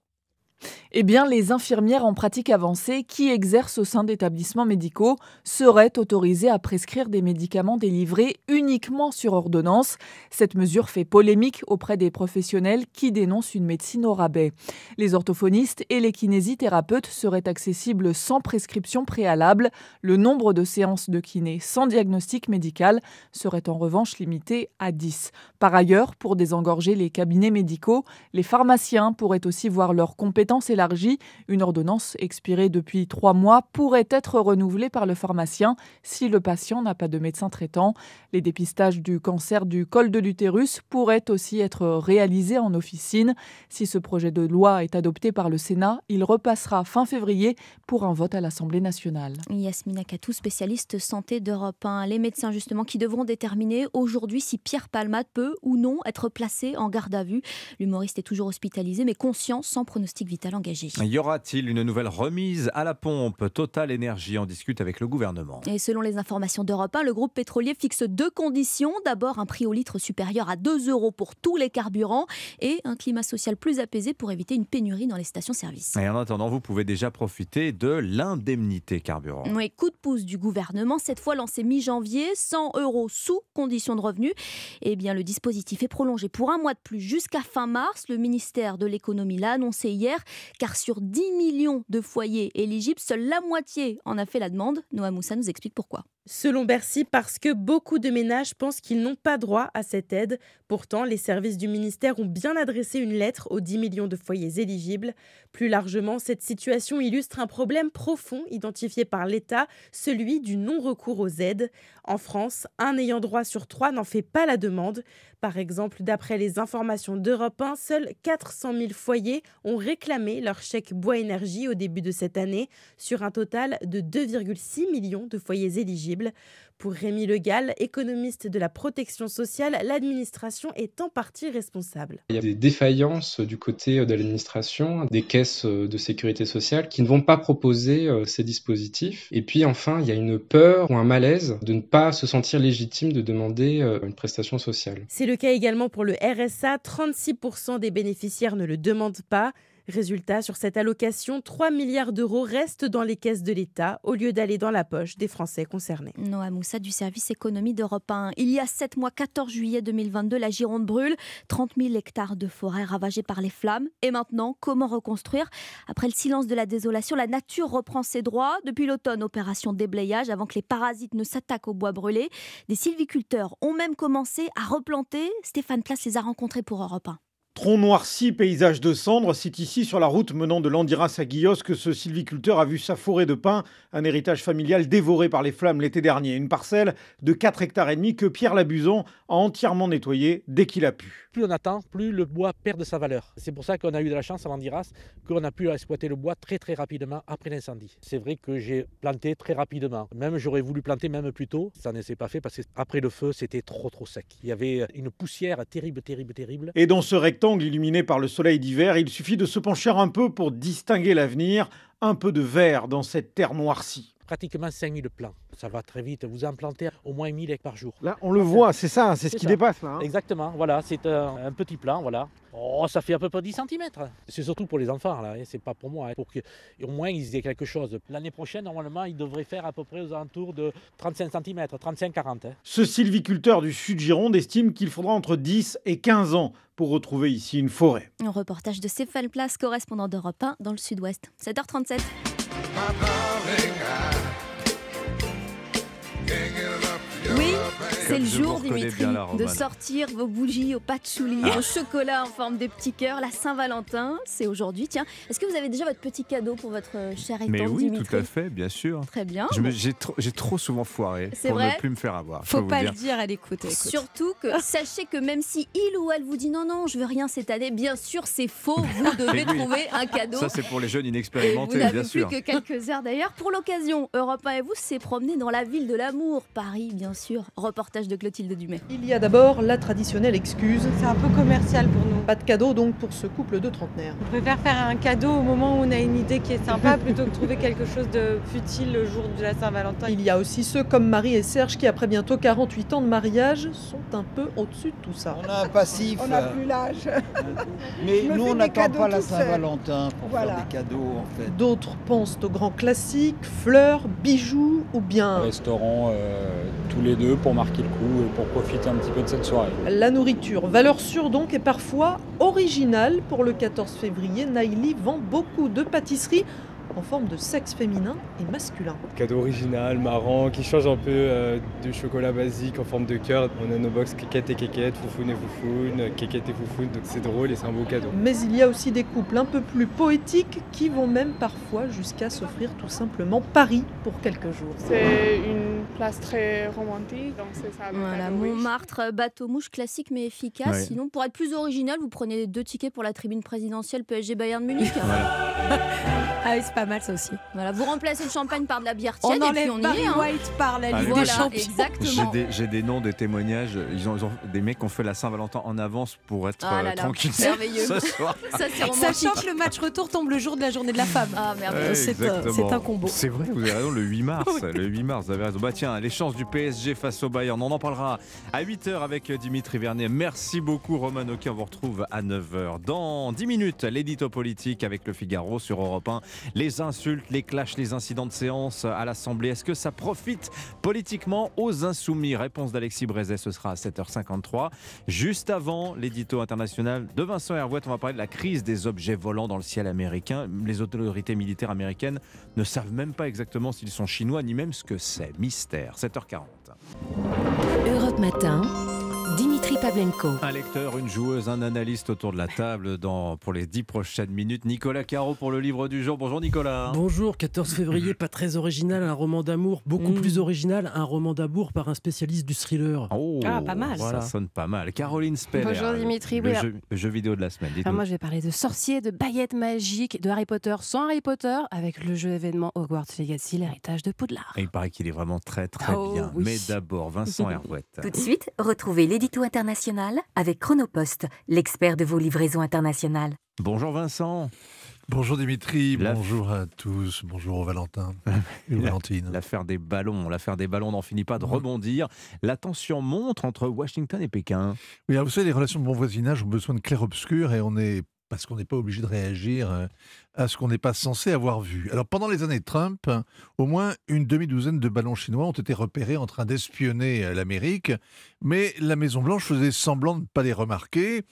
Eh bien, les infirmières en pratique avancée qui exercent au sein d'établissements médicaux seraient autorisées à prescrire des médicaments délivrés uniquement sur ordonnance. Cette mesure fait polémique auprès des professionnels qui dénoncent une médecine au rabais. Les orthophonistes et les kinésithérapeutes seraient accessibles sans prescription préalable. Le nombre de séances de kiné sans diagnostic médical serait en revanche limité à 10. Par ailleurs, pour désengorger les cabinets médicaux, les pharmaciens pourraient aussi voir leurs compétences élargie. Une ordonnance expirée depuis trois mois pourrait être renouvelée par le pharmacien si le patient n'a pas de médecin traitant. Les dépistages du cancer du col de l'utérus pourraient aussi être réalisés en officine. Si ce projet de loi est adopté par le Sénat, il repassera fin février pour un vote à l'Assemblée nationale. Yasmina Katou, spécialiste santé d'Europe 1. Les médecins justement qui devront déterminer aujourd'hui si Pierre Palmade peut ou non être placé en garde à vue. L'humoriste est toujours hospitalisé mais conscient sans pronostic vital engagé. Y aura-t-il une nouvelle remise à la pompe? Total Énergie en discute avec le gouvernement. Et selon les informations d'Europe 1, le groupe pétrolier fixe deux conditions. D'abord, un prix au litre supérieur à 2 euros pour tous les carburants et un climat social plus apaisé pour éviter une pénurie dans les stations-service. Et en attendant, vous pouvez déjà profiter de l'indemnité carburant. Oui, coup de pouce du gouvernement, cette fois lancé mi-janvier, 100 euros sous condition de revenu. Eh bien, le dispositif est prolongé pour un mois de plus jusqu'à fin mars. Le ministère de l'économie l'a annoncé hier. Car sur 10 millions de foyers éligibles, seule la moitié en a fait la demande. Noah Moussa nous explique pourquoi. Selon Bercy, parce que beaucoup de ménages pensent qu'ils n'ont pas droit à cette aide. Pourtant, les services du ministère ont bien adressé une lettre aux 10 millions de foyers éligibles. Plus largement, cette situation illustre un problème profond identifié par l'État, celui du non-recours aux aides. En France, un ayant droit sur trois n'en fait pas la demande. Par exemple, d'après les informations d'Europe 1, seuls 400 000 foyers ont réclamé leur chèque bois énergie au début de cette année, sur un total de 2,6 millions de foyers éligibles. Pour Rémi Legal, économiste de la protection sociale, l'administration est en partie responsable. Il y a des défaillances du côté de l'administration, des caisses de sécurité sociale qui ne vont pas proposer euh, ces dispositifs. Et puis enfin, il y a une peur ou un malaise de ne pas se sentir légitime de demander euh, une prestation sociale. C'est le cas également pour le RSA. 36% des bénéficiaires ne le demandent pas. Résultat, sur cette allocation, 3 milliards d'euros restent dans les caisses de l'État au lieu d'aller dans la poche des Français concernés. Noah Moussa du service économie d'Europe 1. Il y a 7 mois, 14 juillet 2022, la Gironde brûle. 30 000 hectares de forêt ravagés par les flammes. Et maintenant, comment reconstruire? Après le silence de la désolation, la nature reprend ses droits. Depuis l'automne, opération déblayage avant que les parasites ne s'attaquent au bois brûlé. Des sylviculteurs ont même commencé à replanter. Stéphane Place les a rencontrés pour Europe 1. Tronc noirci, paysage de cendres, c'est ici sur la route menant de Landiras à Guillos que ce sylviculteur a vu sa forêt de pins, un héritage familial dévoré par les flammes l'été dernier. Une parcelle de 4 hectares et demi que Pierre Labuson a entièrement nettoyé dès qu'il a pu. Plus on attend, plus le bois perd de sa valeur. C'est pour ça qu'on a eu de la chance à Landiras, qu'on a pu exploiter le bois très très rapidement après l'incendie. C'est vrai que j'ai planté très rapidement. Même j'aurais voulu planter même plus tôt, ça ne s'est pas fait parce qu'après le feu, c'était trop trop sec. Il y avait une poussière terrible, terrible, terrible. Et dans ce rectangle illuminé par le soleil d'hiver, il suffit de se pencher un peu pour distinguer l'avenir, un peu de vert dans cette terre noircie. Pratiquement 5000 plants. Ça va très vite. Vous en plantez au moins 1000 hectares par jour. Là, on le voit, c'est ça, c'est ce qui ça. dépasse là. hein. Exactement, voilà, c'est un, un petit plan, voilà. Oh, ça fait à peu près 10 cm. C'est surtout pour les enfants, là, hein, c'est pas pour moi, hein, pour qu'au moins ils aient quelque chose. L'année prochaine, normalement, ils devraient faire à peu près aux alentours de 35 cm, 35-40. hein. Ce sylviculteur du sud Gironde estime qu'il faudra entre 10 et 15 ans pour retrouver ici une forêt. Un reportage de Stéphane Place, correspondant d'Europe 1 dans le sud-ouest. 7h37. Oui, c'est le jour, vous Dimitri, de sortir vos bougies au patchouli, Ah. au chocolat en forme de petits cœurs. La Saint-Valentin, c'est aujourd'hui. Tiens, est-ce que vous avez déjà votre petit cadeau pour votre euh, cher et Mais oui, Dimitri tout à fait, bien sûr. Très bien. J'ai trop, j'ai trop souvent foiré C'est pour vrai? ne plus me faire avoir. Faut vous pas dire. le dire à l'écoute. écoute. Surtout que [LAUGHS] sachez que même si il ou elle vous dit non, non, je veux rien cette année, bien sûr, c'est faux. Vous [LAUGHS] devez oui. trouver un cadeau. Ça, c'est pour les jeunes vous inexpérimentés, n'avez bien plus sûr. que quelques heures d'ailleurs. Pour l'occasion, Europe 1 et vous s'est promené dans la ville de l'amour, Paris, bien sûr. Reportage de Clotilde Dumais. Il y a d'abord la traditionnelle excuse. C'est un peu commercial pour nous. Pas de cadeau donc pour ce couple de trentenaires. On préfère faire un cadeau au moment où on a une idée qui est sympa [LAUGHS] plutôt que trouver quelque chose de futile le jour de la Saint-Valentin. Il y a aussi ceux comme Marie et Serge qui, après bientôt 48 ans de mariage, sont un peu au-dessus de tout ça. On a un passif. On n'a euh, plus l'âge. [LAUGHS] Mais nous, on n'attend pas la. Saint-Valentin pour Voilà. faire des cadeaux, en fait. D'autres pensent aux grands classiques, fleurs, bijoux ou bien restaurant euh, tous les deux pour marquer le et pour profiter un petit peu de cette soirée. la nourriture. Valeur sûre donc et parfois originale. Pour le 14 février, Naïli vend beaucoup de pâtisseries en forme de sexe féminin et masculin. Cadeau original, marrant, qui change un peu euh, du chocolat basique en forme de cœur. On a nos box kékette et kékette, foufoune et foufoune, kékette et foufoune, donc c'est drôle et c'est un beau cadeau. Mais il y a aussi des couples un peu plus poétiques qui vont même parfois jusqu'à s'offrir tout simplement Paris pour quelques jours. C'est une place très romantique, donc c'est ça. le Voilà. Montmartre, bateau mouche classique mais efficace. Ouais. Sinon, pour être plus original, vous prenez deux tickets pour la tribune présidentielle PSG Bayern Munich. [LAUGHS] Ah oui, c'est pas mal ça aussi. Voilà, vous remplacez le champagne par de la bière On tiède et enlève puis on y Barry est. hein. White par la. Ligue Voilà, des Champions. J'ai exactement. des, j'ai des noms, des témoignages. Ils ont, ils ont- des mecs qui ont fait la Saint-Valentin en avance pour être Ah là euh, là, tranquilles merveilleux. ce soir. [LAUGHS] Ça, c'est. Sachant que le match retour tombe le jour de la journée de la femme. Ah merde. Ouais, c'est un, exactement. c'est un combo. C'est vrai, vous avez raison, le 8 mars. [LAUGHS] Oui. Le 8 mars, vous avez raison. Bah tiens, les chances du PSG face au Bayern, on en parlera à 8h avec Dimitri Vernet. Merci beaucoup Roman Oki, on vous retrouve à 9h. Dans 10 minutes, l'édito politique avec le Figaro sur Europe 1. Les insultes, les clashs, les incidents de séance à l'Assemblée, est-ce que ça profite politiquement aux insoumis? Réponse d'Alexis Brézet, ce sera à 7h53. Juste avant l'édito international de Vincent Hervouet, on va parler de la crise des objets volants dans le ciel américain. Les autorités militaires américaines ne savent même pas exactement s'ils sont chinois, ni même ce que c'est. Mystère. 7h40. Europe Matin. Dimitri Pavlenko. Un lecteur, une joueuse, un analyste autour de la table dans, pour les dix prochaines minutes. Nicolas Caro pour le livre du jour. Bonjour Nicolas. Bonjour, 14 février, pas très original, un roman d'amour. Beaucoup Mm. plus original, un roman d'amour par un spécialiste du thriller. Oh, Ah, pas mal. Ça sonne pas mal. Caroline Speller. Bonjour, Dimitri. Le, Oui, jeu, le jeu vidéo de la semaine. Alors moi, je vais parler de sorciers, de baguettes magiques, de Harry Potter sans Harry Potter, avec le jeu événement Hogwarts Legacy, l'héritage de Poudlard. Et il paraît qu'il est vraiment très très Oh, bien. oui. Mais d'abord, Vincent [LAUGHS] Hervouet. Tout de suite, retrouvez l'édito international avec Chronopost, l'expert de vos livraisons internationales. Bonjour Vincent. Bonjour Dimitri, La- bonjour à tous, bonjour au Valentin [LAUGHS] et Valentine. L'affaire des ballons, l'affaire des ballons n'en finit pas de rebondir. La tension monte entre Washington et Pékin. Oui, alors vous savez, les relations de bon voisinage ont besoin de clair-obscur et on est parce qu'on n'est pas obligé de réagir euh, à ce qu'on n'est pas censé avoir vu. Alors pendant les années Trump, au moins une demi-douzaine de ballons chinois ont été repérés en train d'espionner euh, l'Amérique, mais la Maison-Blanche faisait semblant de ne pas les remarquer.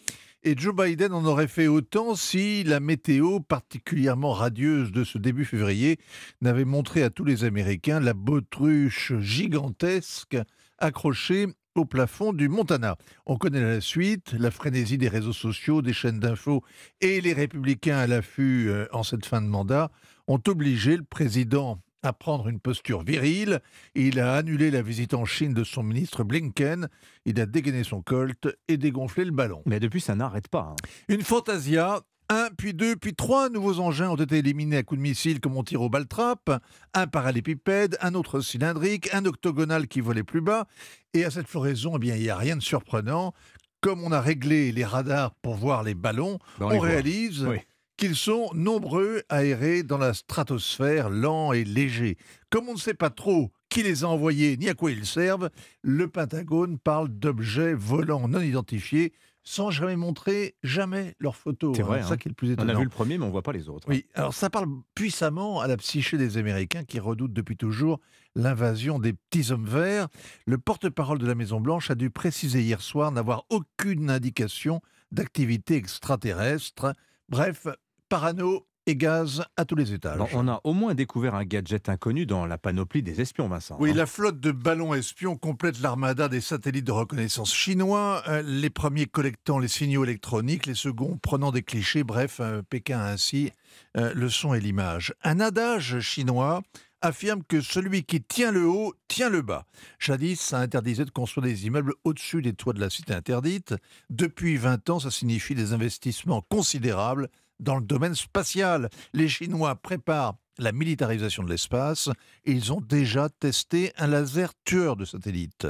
Et Joe Biden en aurait fait autant si la météo particulièrement radieuse de ce début février n'avait montré à tous les Américains la bautruche gigantesque accrochée au plafond du Montana. On connaît la suite, la frénésie des réseaux sociaux, des chaînes d'infos et les républicains à l'affût euh, en cette fin de mandat ont obligé le président à prendre une posture virile. Il a annulé la visite en Chine de son ministre Blinken. Il a dégainé son colt et dégonflé le ballon. Mais depuis, ça n'arrête pas. hein. Une Fantasia. Un, puis deux, puis trois nouveaux engins ont été éliminés à coups de missile comme on tire au baltrap. Un parallépipède, un autre cylindrique, un octogonal qui volait plus bas. Et à cette floraison, eh bien, il n'y a rien de surprenant. Comme on a réglé les radars pour voir les ballons, Ben, on les réalise Oui. qu'ils sont nombreux à errer dans la stratosphère, lents et légers. Comme on ne sait pas trop qui les a envoyés ni à quoi ils servent, le Pentagone parle d'objets volants non identifiés sans jamais montrer jamais leurs photos. C'est vrai. C'est hein. ça qui est le plus On étonnant. a vu le premier, mais on voit pas les autres. Oui, alors ça parle puissamment à la psyché des Américains qui redoutent depuis toujours l'invasion des petits hommes verts. Le porte-parole de la Maison-Blanche a dû préciser hier soir n'avoir aucune indication d'activité extraterrestre. Bref, parano et gaz à tous les étages. Bon, on a au moins découvert un gadget inconnu dans la panoplie des espions, Vincent. Oui, hein. la flotte de ballons espions complète l'armada des satellites de reconnaissance chinois, euh, les premiers collectant les signaux électroniques, les seconds prenant des clichés, bref, euh, Pékin a ainsi euh, le son et l'image. Un adage chinois affirme que celui qui tient le haut tient le bas. Jadis, ça interdisait de construire des immeubles au-dessus des toits de la cité interdite. Depuis 20 ans, ça signifie des investissements considérables dans le domaine spatial. Les Chinois préparent la militarisation de l'espace et ils ont déjà testé un laser tueur de satellites.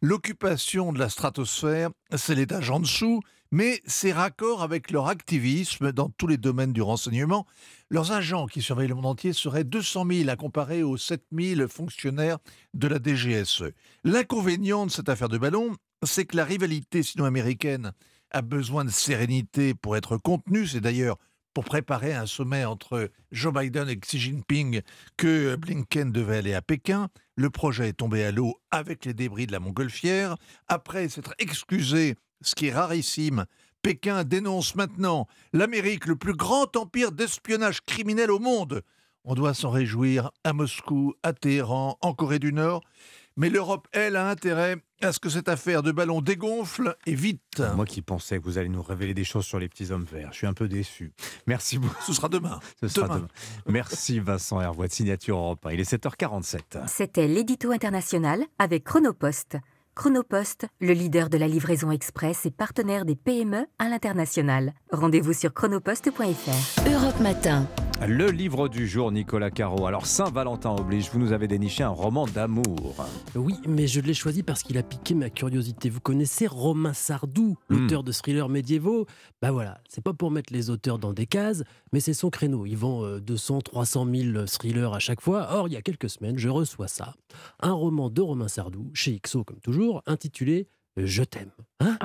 L'occupation de la stratosphère, c'est l'étage en dessous, mais c'est raccord avec leur activisme dans tous les domaines du renseignement. Leurs agents qui surveillent le monde entier seraient 200 000 à comparer aux 7 000 fonctionnaires de la DGSE. L'inconvénient de cette affaire de ballon, c'est que la rivalité sino-américaine a besoin de sérénité pour être contenue. C'est d'ailleurs pour préparer un sommet entre Joe Biden et Xi Jinping que Blinken devait aller à Pékin. Le projet est tombé à l'eau avec les débris de la montgolfière. Après s'être excusé, ce qui est rarissime, Pékin dénonce maintenant l'Amérique, le plus grand empire d'espionnage criminel au monde. On doit s'en réjouir à Moscou, à Téhéran, en Corée du Nord. Mais l'Europe, elle, a intérêt à ce que cette affaire de ballon dégonfle et vite. Moi qui pensais que vous allez nous révéler des choses sur les petits hommes verts, je suis un peu déçu. Merci beaucoup. Ce sera demain. [LAUGHS] Ce sera Demain. demain. Merci Vincent Hervois de Signature Europe 1. Il est 7h47. C'était l'édito international avec Chronopost. Chronopost, le leader de la livraison express et partenaire des PME à l'international. Rendez-vous sur chronopost.fr. Europe Matin. Le livre du jour, Nicolas Caro. Alors, Saint-Valentin oblige, vous nous avez déniché un roman d'amour. Oui, mais je l'ai choisi parce qu'il a piqué ma curiosité. Vous connaissez Romain Sardou, l'auteur de thrillers médiévaux? Bah voilà, c'est pas pour mettre les auteurs dans des cases, mais c'est son créneau. Ils vend euh, 200, 300 000 thrillers à chaque fois. Or, il y a quelques semaines, je reçois ça. Un roman de Romain Sardou, chez XO comme toujours, intitulé Je t'aime. Hein?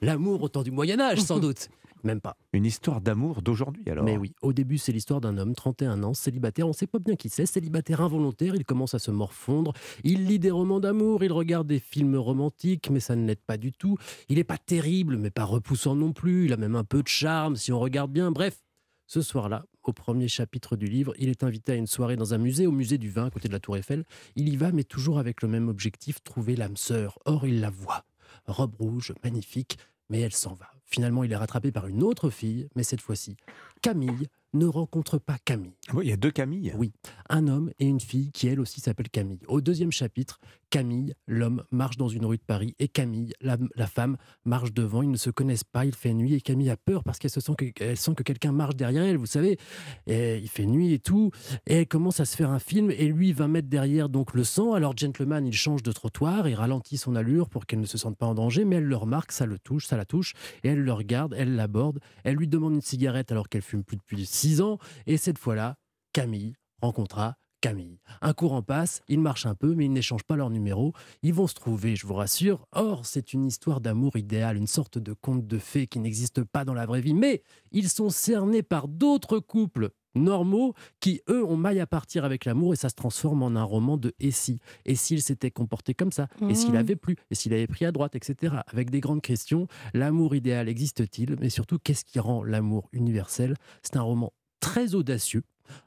L'amour au temps du Moyen-Âge, sans [LAUGHS] doute. Même pas. Une histoire d'amour d'aujourd'hui alors. Mais oui, au début, c'est l'histoire d'un homme, 31 ans, célibataire, on ne sait pas bien qui c'est, célibataire involontaire, il commence à se morfondre, il lit des romans d'amour, il regarde des films romantiques, mais ça ne l'aide pas du tout. Il n'est pas terrible, mais pas repoussant non plus, il a même un peu de charme si on regarde bien. Bref, ce soir-là, au premier chapitre du livre, il est invité à une soirée dans un musée, au musée du vin, à côté de la Tour Eiffel. Il y va, mais toujours avec le même objectif, trouver l'âme sœur. Or, il la voit. Robe rouge, magnifique, mais elle s'en va. Finalement, il est rattrapé par une autre fille, mais cette fois-ci, Camille ne rencontre pas Camille. Ah il y a deux Camilles Oui, un homme et une fille qui elle aussi s'appelle Camille. Au deuxième chapitre, Camille, l'homme, marche dans une rue de Paris et Camille, la, femme, marche devant. Ils ne se connaissent pas, il fait nuit et Camille a peur parce qu'elle se sent que, quelqu'un marche derrière elle, vous savez. Et il fait nuit et tout. Et elle commence à se faire un film et lui, 20 mètres derrière, donc le sang. Alors, gentleman, il change de trottoir, il ralentit son allure pour qu'elle ne se sente pas en danger, mais elle le remarque, ça le touche, ça la touche. Et elle le regarde, elle l'aborde, elle lui demande une cigarette alors qu'elle fume plus depuis 6 ans. Et cette fois-là, Camille rencontra Camille. Un courant passe, ils marchent un peu, mais ils n'échangent pas leur numéro. Ils vont se trouver, je vous rassure. Or, c'est une histoire d'amour idéal, une sorte de conte de fées qui n'existe pas dans la vraie vie. Mais ils sont cernés par d'autres couples normaux qui, eux, ont maille à partir avec l'amour et ça se transforme en un roman de et si Et s'il s'était comporté comme ça? Et s'il Mmh. avait plu Et s'il avait pris à droite, etc. Avec des grandes questions. L'amour idéal existe-t-il? Mais surtout, qu'est-ce qui rend l'amour universel? C'est un roman très audacieux,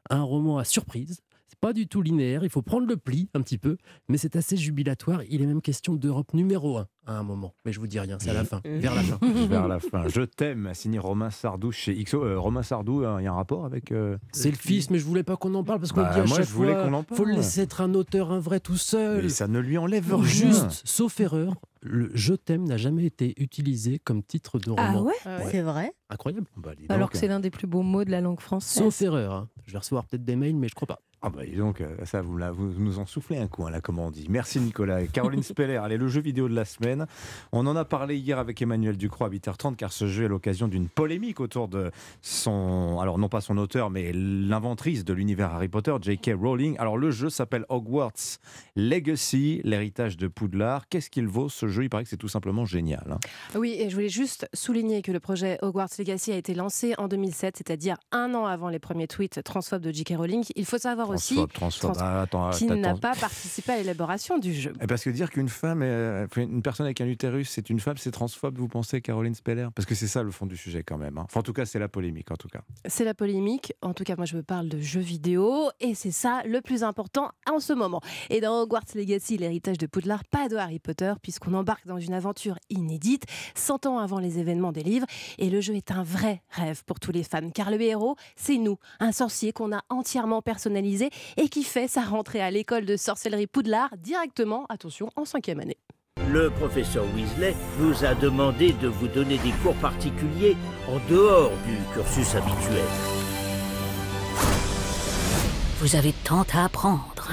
un roman à surprise. C'est pas du tout linéaire, il faut prendre le pli un petit peu, mais c'est assez jubilatoire. Il est même question d'Europe numéro un à un moment. Mais je vous dis rien, c'est à la fin, vers la fin. [LAUGHS] Vers la fin. Je t'aime, signé Romain Sardou chez XO. Euh, Romain Sardou, il y a un rapport avec. euh, C'est le fils, mais je voulais pas qu'on en parle parce qu'on Bah, dit à moi, chaque je voulais fois, qu'on en parle. faut le laisser être un auteur, un vrai tout seul. Mais ça ne lui enlève rien. Juste, sauf erreur, le Je t'aime n'a jamais été utilisé comme titre de Ah roman. ouais, c'est vrai Incroyable. Alors que c'est l'un des plus beaux mots de la langue française. Sauf erreur. hein. Je vais recevoir peut-être des mails, mais je crois pas. Ah bah dis donc, euh, ça vous, la- vous nous en soufflez un coup, hein, là, comme on dit. Merci Nicolas. Et Caroline [LAUGHS] Speller, allez, le jeu vidéo de la semaine. On en a parlé hier avec Emmanuel Ducroix à 8h30, car ce jeu est l'occasion d'une polémique autour de son... Alors non pas son auteur, mais l'inventrice de l'univers Harry Potter, J.K. Rowling. Alors le jeu s'appelle Hogwarts Legacy, l'héritage de Poudlard. Qu'est-ce qu'il vaut ce jeu? Il paraît que c'est tout simplement génial. hein. Oui, et je voulais juste souligner que le projet Hogwarts Legacy a été lancé en 2007, c'est-à-dire un an avant les premiers tweets transphobes de J.K. Rowling. Il faut savoir aussi trans- Ah, attends, qu'il attends. n'a pas participé à l'élaboration du jeu. Et Parce que dire qu'une femme, est- une personne avec un utérus, c'est une femme, c'est transphobe, vous pensez, Caroline Speller? Parce que c'est ça le fond du sujet quand même. hein. Enfin, en tout cas, c'est la polémique, en tout cas. C'est la polémique. En tout cas, moi, je me parle de jeux vidéo et c'est ça le plus important en ce moment. Et dans Hogwarts Legacy, l'héritage de Poudlard, pas de Harry Potter, puisqu'on embarque dans une aventure inédite, 100 ans avant les événements des livres. Et le jeu est un vrai rêve pour tous les fans, car le héros, c'est nous, un sorcier qu'on a entièrement personnalisé et qui fait sa rentrée à l'école de sorcellerie Poudlard directement, attention, en cinquième année. Le professeur Weasley nous a demandé de vous donner des cours particuliers en dehors du cursus habituel. Vous avez tant à apprendre.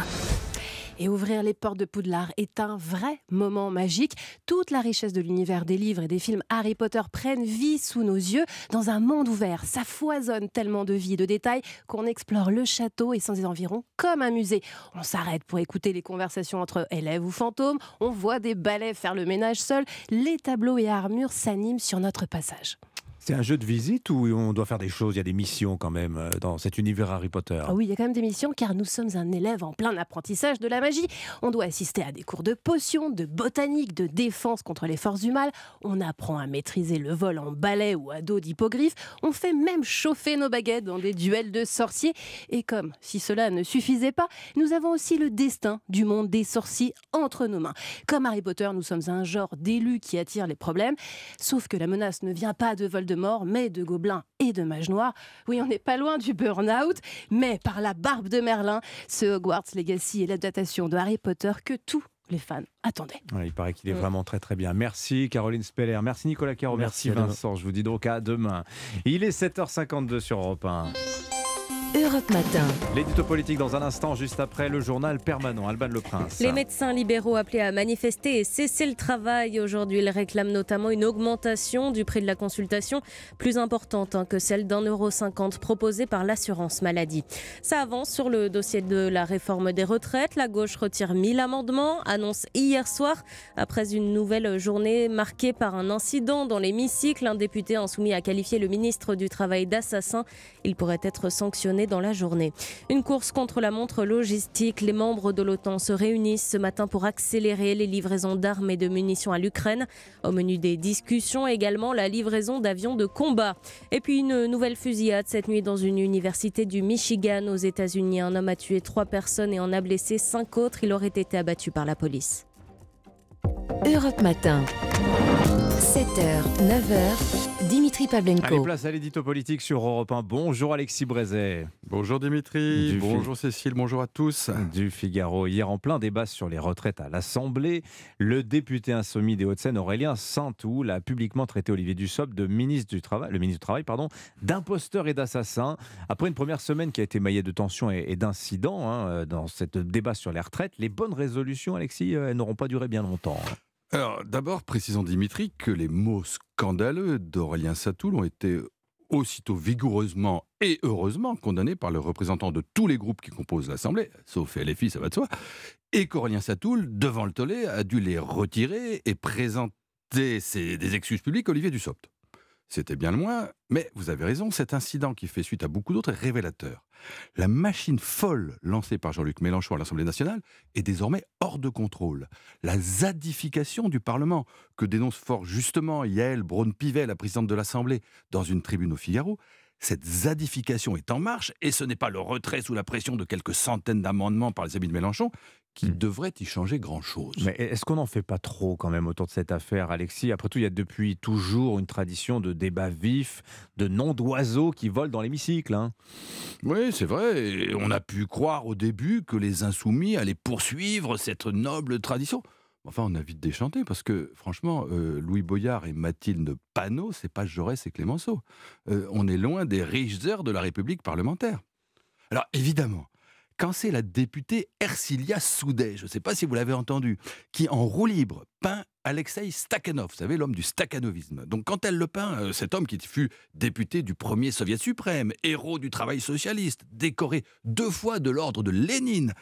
Et ouvrir les portes de Poudlard est un vrai moment magique. Toute la richesse de l'univers des livres et des films Harry Potter prennent vie sous nos yeux dans un monde ouvert. Ça foisonne tellement de vie et de détails qu'on explore le château et ses environs comme un musée. On s'arrête pour écouter les conversations entre élèves ou fantômes. On voit des balais faire le ménage seul. Les tableaux et armures s'animent sur notre passage. C'est un jeu de visite où on doit faire des choses, il y a des missions quand même euh, dans cet univers Harry Potter. Ah oui, il y a quand même des missions car nous sommes un élève en plein apprentissage de la magie. On doit assister à des cours de potions, de botanique, de défense contre les forces du mal. On apprend à maîtriser le vol en balai ou à dos d'hippogriffe. On fait même chauffer nos baguettes dans des duels de sorciers. Et comme si cela ne suffisait pas, nous avons aussi le destin du monde des sorciers entre nos mains. Comme Harry Potter, nous sommes un genre d'élus qui attire les problèmes. Sauf que la menace ne vient pas de Voldemort, mais de gobelins et de mages noirs. Oui, on n'est pas loin du burn-out, mais par la barbe de Merlin, ce Hogwarts Legacy est l'adaptation de Harry Potter que tous les fans attendaient. Ouais, il paraît qu'il est Mm. vraiment très très bien. Merci Caroline Speller, merci Nicolas Caro, merci, Merci. Vincent. Je vous dis donc à demain. Il est 7h52 sur Europe 1. Europe Matin. L'édito politique dans un instant, juste après le journal permanent. Alban Le Prince. Les médecins libéraux appelés à manifester et cesser le travail aujourd'hui, ils réclament notamment une augmentation du prix de la consultation plus importante hein, que celle d'un euro cinquante proposée par l'assurance maladie. Ça avance sur le dossier de la réforme des retraites. La gauche retire 1000 amendements, annonce hier soir, après une nouvelle journée marquée par un incident dans l'hémicycle. Un député insoumis a qualifié le ministre du Travail d'assassin. Il pourrait être sanctionné dans la journée. Une course contre la montre logistique. Les membres de l'OTAN se réunissent ce matin pour accélérer les livraisons d'armes et de munitions à l'Ukraine. Au menu des discussions, également la livraison d'avions de combat. Et puis une nouvelle fusillade cette nuit dans une université du Michigan aux États-Unis. Un homme a tué trois personnes et en a blessé cinq autres. Il aurait été abattu par la police. Europe Matin. 7h, 9h, Dimitri Pavlenko. Allez, place à l'édito politique sur Europe 1. Bonjour Alexis Brézet. Bonjour Dimitri, Du bonjour Cécile, bonjour à tous. Du Figaro. Hier, en plein débat sur les retraites à l'Assemblée, le député insoumis des Hauts-de-Seine, Aurélien Saint-Toul, a publiquement traité Olivier Dussopt de ministre du Travail, le ministre du Travail, pardon, d'imposteur et d'assassin. Après une première semaine qui a été maillée de tensions et, et d'incidents hein, dans ce débat sur les retraites, les bonnes résolutions, Alexis, euh, elles n'auront pas duré bien longtemps. Alors d'abord, précisons Dimitri que les mots scandaleux d'Aurélien Satoul ont été aussitôt vigoureusement et heureusement condamnés par le représentant de tous les groupes qui composent l'Assemblée, sauf LFI, ça va de soi, et qu'Aurélien Satoul, devant le tollé, a dû les retirer et présenter ses- des excuses publiques Olivier Dussopt. C'était bien le moins, mais vous avez raison, cet incident qui fait suite à beaucoup d'autres est révélateur. La machine folle lancée par Jean-Luc Mélenchon à l'Assemblée nationale est désormais hors de contrôle. La zadification du Parlement, que dénonce fort justement Yael Braun-Pivet, la présidente de l'Assemblée, dans une tribune au Figaro, cette zadification est en marche et ce n'est pas le retrait sous la pression de quelques centaines d'amendements par les amis de Mélenchon qui devrait y changer grand-chose. Mais est-ce qu'on n'en fait pas trop quand même autour de cette affaire, Alexis? Après tout, il y a depuis toujours une tradition de débat vif, de noms d'oiseaux qui volent dans l'hémicycle. hein. Oui, c'est vrai. Et on a pu croire au début que les insoumis allaient poursuivre cette noble tradition. Enfin, on a vite déchanté parce que, franchement, euh, Louis Boyard et Mathilde Panot, c'est pas Jaurès et Clémenceau. Euh, on est loin des riches heures de la République parlementaire. Alors, évidemment, quand c'est la députée Ercilia Soudet, je ne sais pas si vous l'avez entendu, qui en roue libre peint Alexei Stakhanov, vous savez, l'homme du stakhanovisme. Donc quand elle le peint, euh, cet homme qui fut député du premier Soviet suprême, héros du travail socialiste, décoré deux fois de l'ordre de Lénine,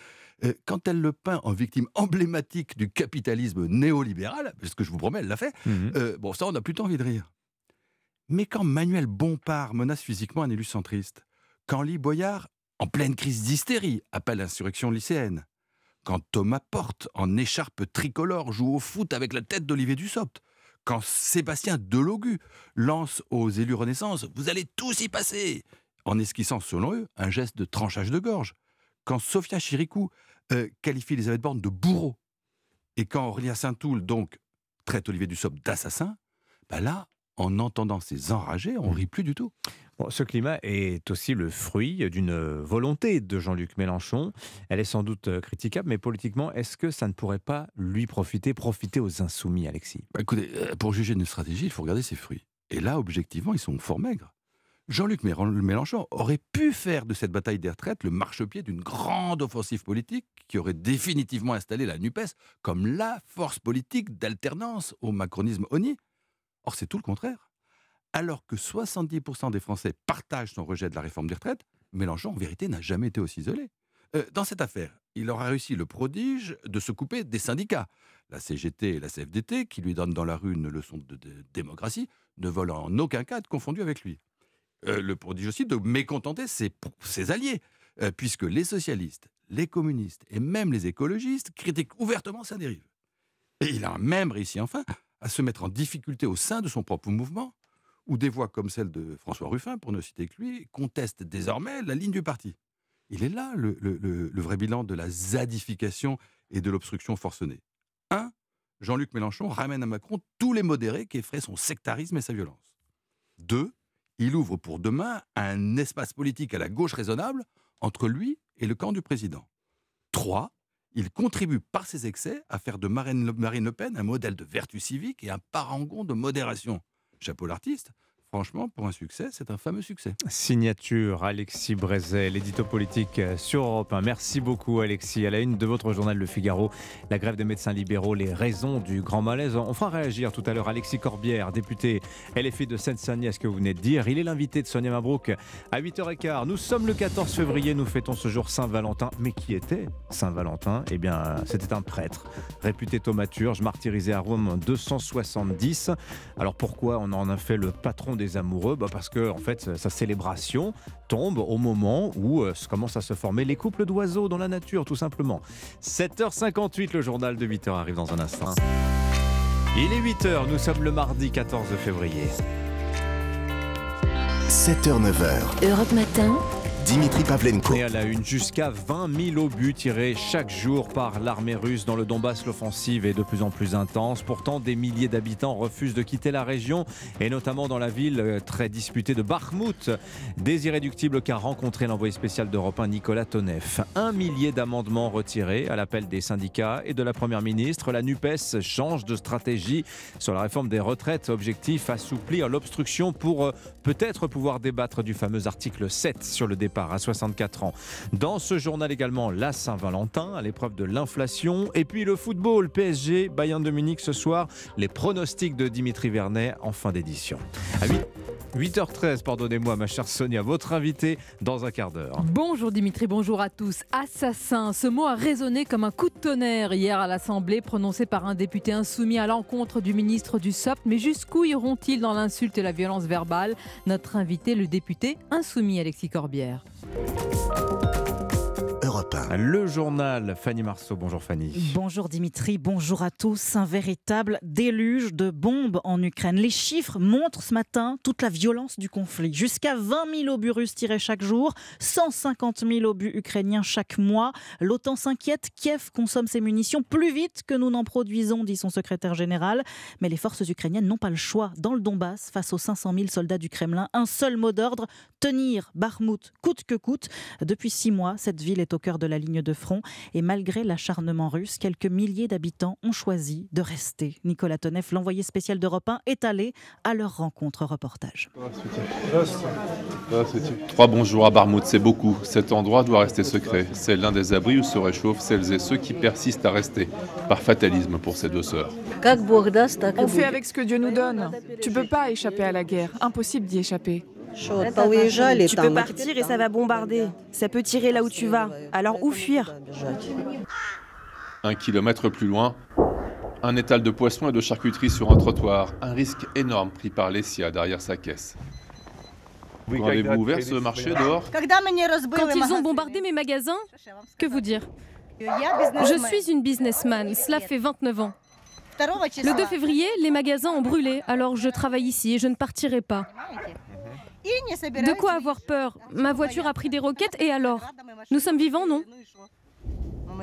euh, quand elle le peint en victime emblématique du capitalisme néolibéral, parce que je vous promets, elle l'a fait, euh, bon, ça, on a plutôt envie de rire. Mais quand Manuel Bompard menace physiquement un élu centriste, quand Lee Boyard, en pleine crise d'hystérie, appelle l'insurrection lycéenne, quand Thomas Porte, en écharpe tricolore, joue au foot avec la tête d'Olivier Dussopt, quand Sébastien Delogu lance aux élus Renaissance « Vous allez tous y passer !» en esquissant, selon eux, un geste de tranchage de gorge, quand Sophia Chirikou euh, qualifie Elisabeth Borne de bourreau, et quand Aurélien Saint-Toul, donc, traite Olivier Dussopt d'assassin, bah là, en entendant ces enragés, on rit plus du tout. Bon, ce climat est aussi le fruit d'une volonté de Jean-Luc Mélenchon. Elle est sans doute critiquable, mais politiquement, est-ce que ça ne pourrait pas lui profiter, profiter aux insoumis, Alexis? Bah, écoutez, euh, pour juger une stratégie, il faut regarder ses fruits. Et là, objectivement, ils sont fort maigres. Jean-Luc Mélenchon aurait pu faire de cette bataille des retraites le marchepied d'une grande offensive politique qui aurait définitivement installé la NUPES comme la force politique d'alternance au macronisme honni. Or, c'est tout le contraire. Alors que 70% des Français partagent son rejet de la réforme des retraites, Mélenchon, en vérité, n'a jamais été aussi isolé. Euh, dans cette affaire, il aura réussi le prodige de se couper des syndicats. La CGT et la CFDT, qui lui donnent dans la rue une leçon de, démocratie, ne veulent en aucun cas être confondus avec lui. Euh, le prodige aussi de mécontenter ses, ses alliés, euh, puisque les socialistes, les communistes et même les écologistes critiquent ouvertement sa dérive. Et il a même réussi enfin à se mettre en difficulté au sein de son propre mouvement, où des voix comme celle de François Ruffin, pour ne citer que lui, contestent désormais la ligne du parti. Il est là le, vrai bilan de la zadification et de l'obstruction forcenée. 1. Jean-Luc Mélenchon ramène à Macron tous les modérés qui effraient son sectarisme et sa violence. 2. Il ouvre pour demain un espace politique à la gauche raisonnable entre lui et le camp du président. 3. Il contribue par ses excès à faire de Marine Le, Pen un modèle de vertu civique et un parangon de modération. Chapeau l'artiste, franchement, pour un succès, c'est un fameux succès. Signature Alexis Brézet, l'édito politique sur Europe 1. Merci beaucoup Alexis. À la une de votre journal Le Figaro, la grève des médecins libéraux, les raisons du grand malaise. On fera réagir tout à l'heure Alexis Corbière, député LFI de Seine-Saint-Denis, à ce que vous venez de dire. Il est l'invité de Sonia Mabrouk à 8h15. Nous sommes le 14 février, nous fêtons ce jour Saint-Valentin. Mais qui était Saint-Valentin? Eh bien, c'était un prêtre, réputé thaumaturge, martyrisé à Rome en 270. Alors pourquoi on en a fait le patron des amoureux bah Parce que en fait, sa célébration tombe au moment où euh, commencent à se former les couples d'oiseaux dans la nature, tout simplement. 7h58, le journal de 8h arrive dans un instant. Il est 8h, nous sommes le mardi 14 février. 7h-9h. Europe Matin. Dimitri Pavlenko. Et à la une, jusqu'à 20 000 obus tirés chaque jour par l'armée russe dans le Donbass. L'offensive est de plus en plus intense. Pourtant, des milliers d'habitants refusent de quitter la région, et notamment dans la ville euh, très disputée de Bakhmut. Des irréductibles qu'a rencontré l'envoyé spécial d'Europe 1, Nicolas Tonev. Un millier d'amendements retirés à l'appel des syndicats et de la Première ministre. La NUPES change de stratégie sur la réforme des retraites. Objectif assouplir l'obstruction pour euh, peut-être pouvoir débattre du fameux article 7 sur le départ à 64 ans. Dans ce journal également, la Saint-Valentin à l'épreuve de l'inflation. Et puis le football, PSG, Bayern de Munich ce soir. Les pronostics de Dimitri Vernet en fin d'édition. À 8... h 13 pardonnez-moi ma chère Sonia, votre invité dans un quart d'heure. Bonjour Dimitri, bonjour à tous. Assassin, ce mot a résonné comme un coup de tonnerre hier à l'Assemblée, prononcé par un député insoumis à l'encontre du ministre du SOPT. Mais jusqu'où iront-ils dans l'insulte et la violence verbale? Notre invité, le député insoumis Alexis Corbière. Terra. Le journal, Fanny Marceau. Bonjour Fanny. Bonjour Dimitri, bonjour à tous. Un véritable déluge de bombes en Ukraine. Les chiffres montrent ce matin toute la violence du conflit. Jusqu'à 20 000 obus russes tirés chaque jour, 150 000 obus ukrainiens chaque mois. L'OTAN s'inquiète, Kiev consomme ses munitions plus vite que nous n'en produisons, dit son secrétaire général. Mais les forces ukrainiennes n'ont pas le choix. Dans le Donbass, face aux 500 000 soldats du Kremlin, un seul mot d'ordre, tenir Bakhmut coûte que coûte. Depuis six mois, cette ville est au cœur de la ligne de front. Et malgré l'acharnement russe, quelques milliers d'habitants ont choisi de rester. Nicolas Tonev, l'envoyé spécial d'Europe 1, est allé à leur rencontre reportage. Trois bonjours à Barmouth, c'est beaucoup. Cet endroit doit rester secret. C'est l'un des abris où se réchauffent celles et ceux qui persistent à rester, par fatalisme pour ces deux sœurs. On fait avec ce que Dieu nous donne. Tu peux pas échapper à la guerre. Impossible d'y échapper. Tu peux partir et ça va bombarder. Ça peut tirer là où tu vas. Alors où fuir? Un kilomètre plus loin, un étal de poissons et de charcuterie sur un trottoir. Un risque énorme pris par Lessia derrière sa caisse. Quand avez-vous ouvert ce marché dehors Quand ils ont bombardé mes magasins, que vous dire? Je suis une businessman, cela fait 29 ans. Le 2 février, les magasins ont brûlé, alors je travaille ici et je ne partirai pas. De quoi avoir peur Ma voiture a pris des roquettes et alors Nous sommes vivants, non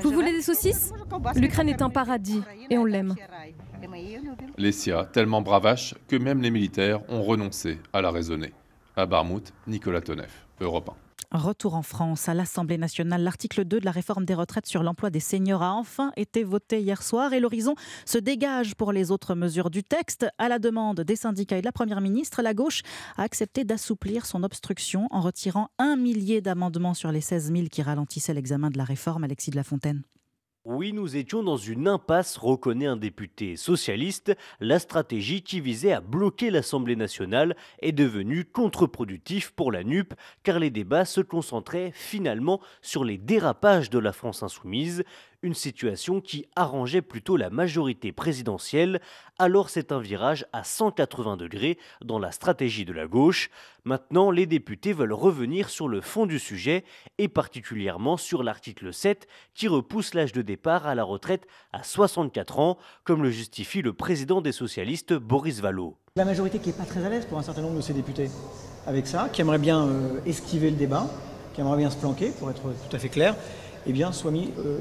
Vous voulez des saucisses L'Ukraine est un paradis et on l'aime. Lessia, tellement bravache que même les militaires ont renoncé à la raisonner. À Barmouth, Nicolas Tonev, Europe 1. Retour en France à l'Assemblée nationale. L'article 2 de la réforme des retraites sur l'emploi des seniors a enfin été voté hier soir et l'horizon se dégage pour les autres mesures du texte. À la demande des syndicats et de la Première ministre, la gauche a accepté d'assouplir son obstruction en retirant un millier d'amendements sur les 16 000 qui ralentissaient l'examen de la réforme. Alexis de la Fontaine. Oui, nous étions dans une impasse, reconnaît un député socialiste. La stratégie qui visait à bloquer l'Assemblée nationale est devenue contre-productive pour la NUP, car les débats se concentraient finalement sur les dérapages de la France insoumise, une situation qui arrangeait plutôt la majorité présidentielle. Alors c'est un virage à 180 degrés dans la stratégie de la gauche. Maintenant, les députés veulent revenir sur le fond du sujet et particulièrement sur l'article 7 qui repousse l'âge de départ à la retraite à 64 ans, comme le justifie le président des socialistes Boris Vallaud. La majorité qui n'est pas très à l'aise pour un certain nombre de ces députés avec ça, qui aimerait bien euh, esquiver le débat, qui aimerait bien se planquer, pour être tout à fait clair, eh mis euh,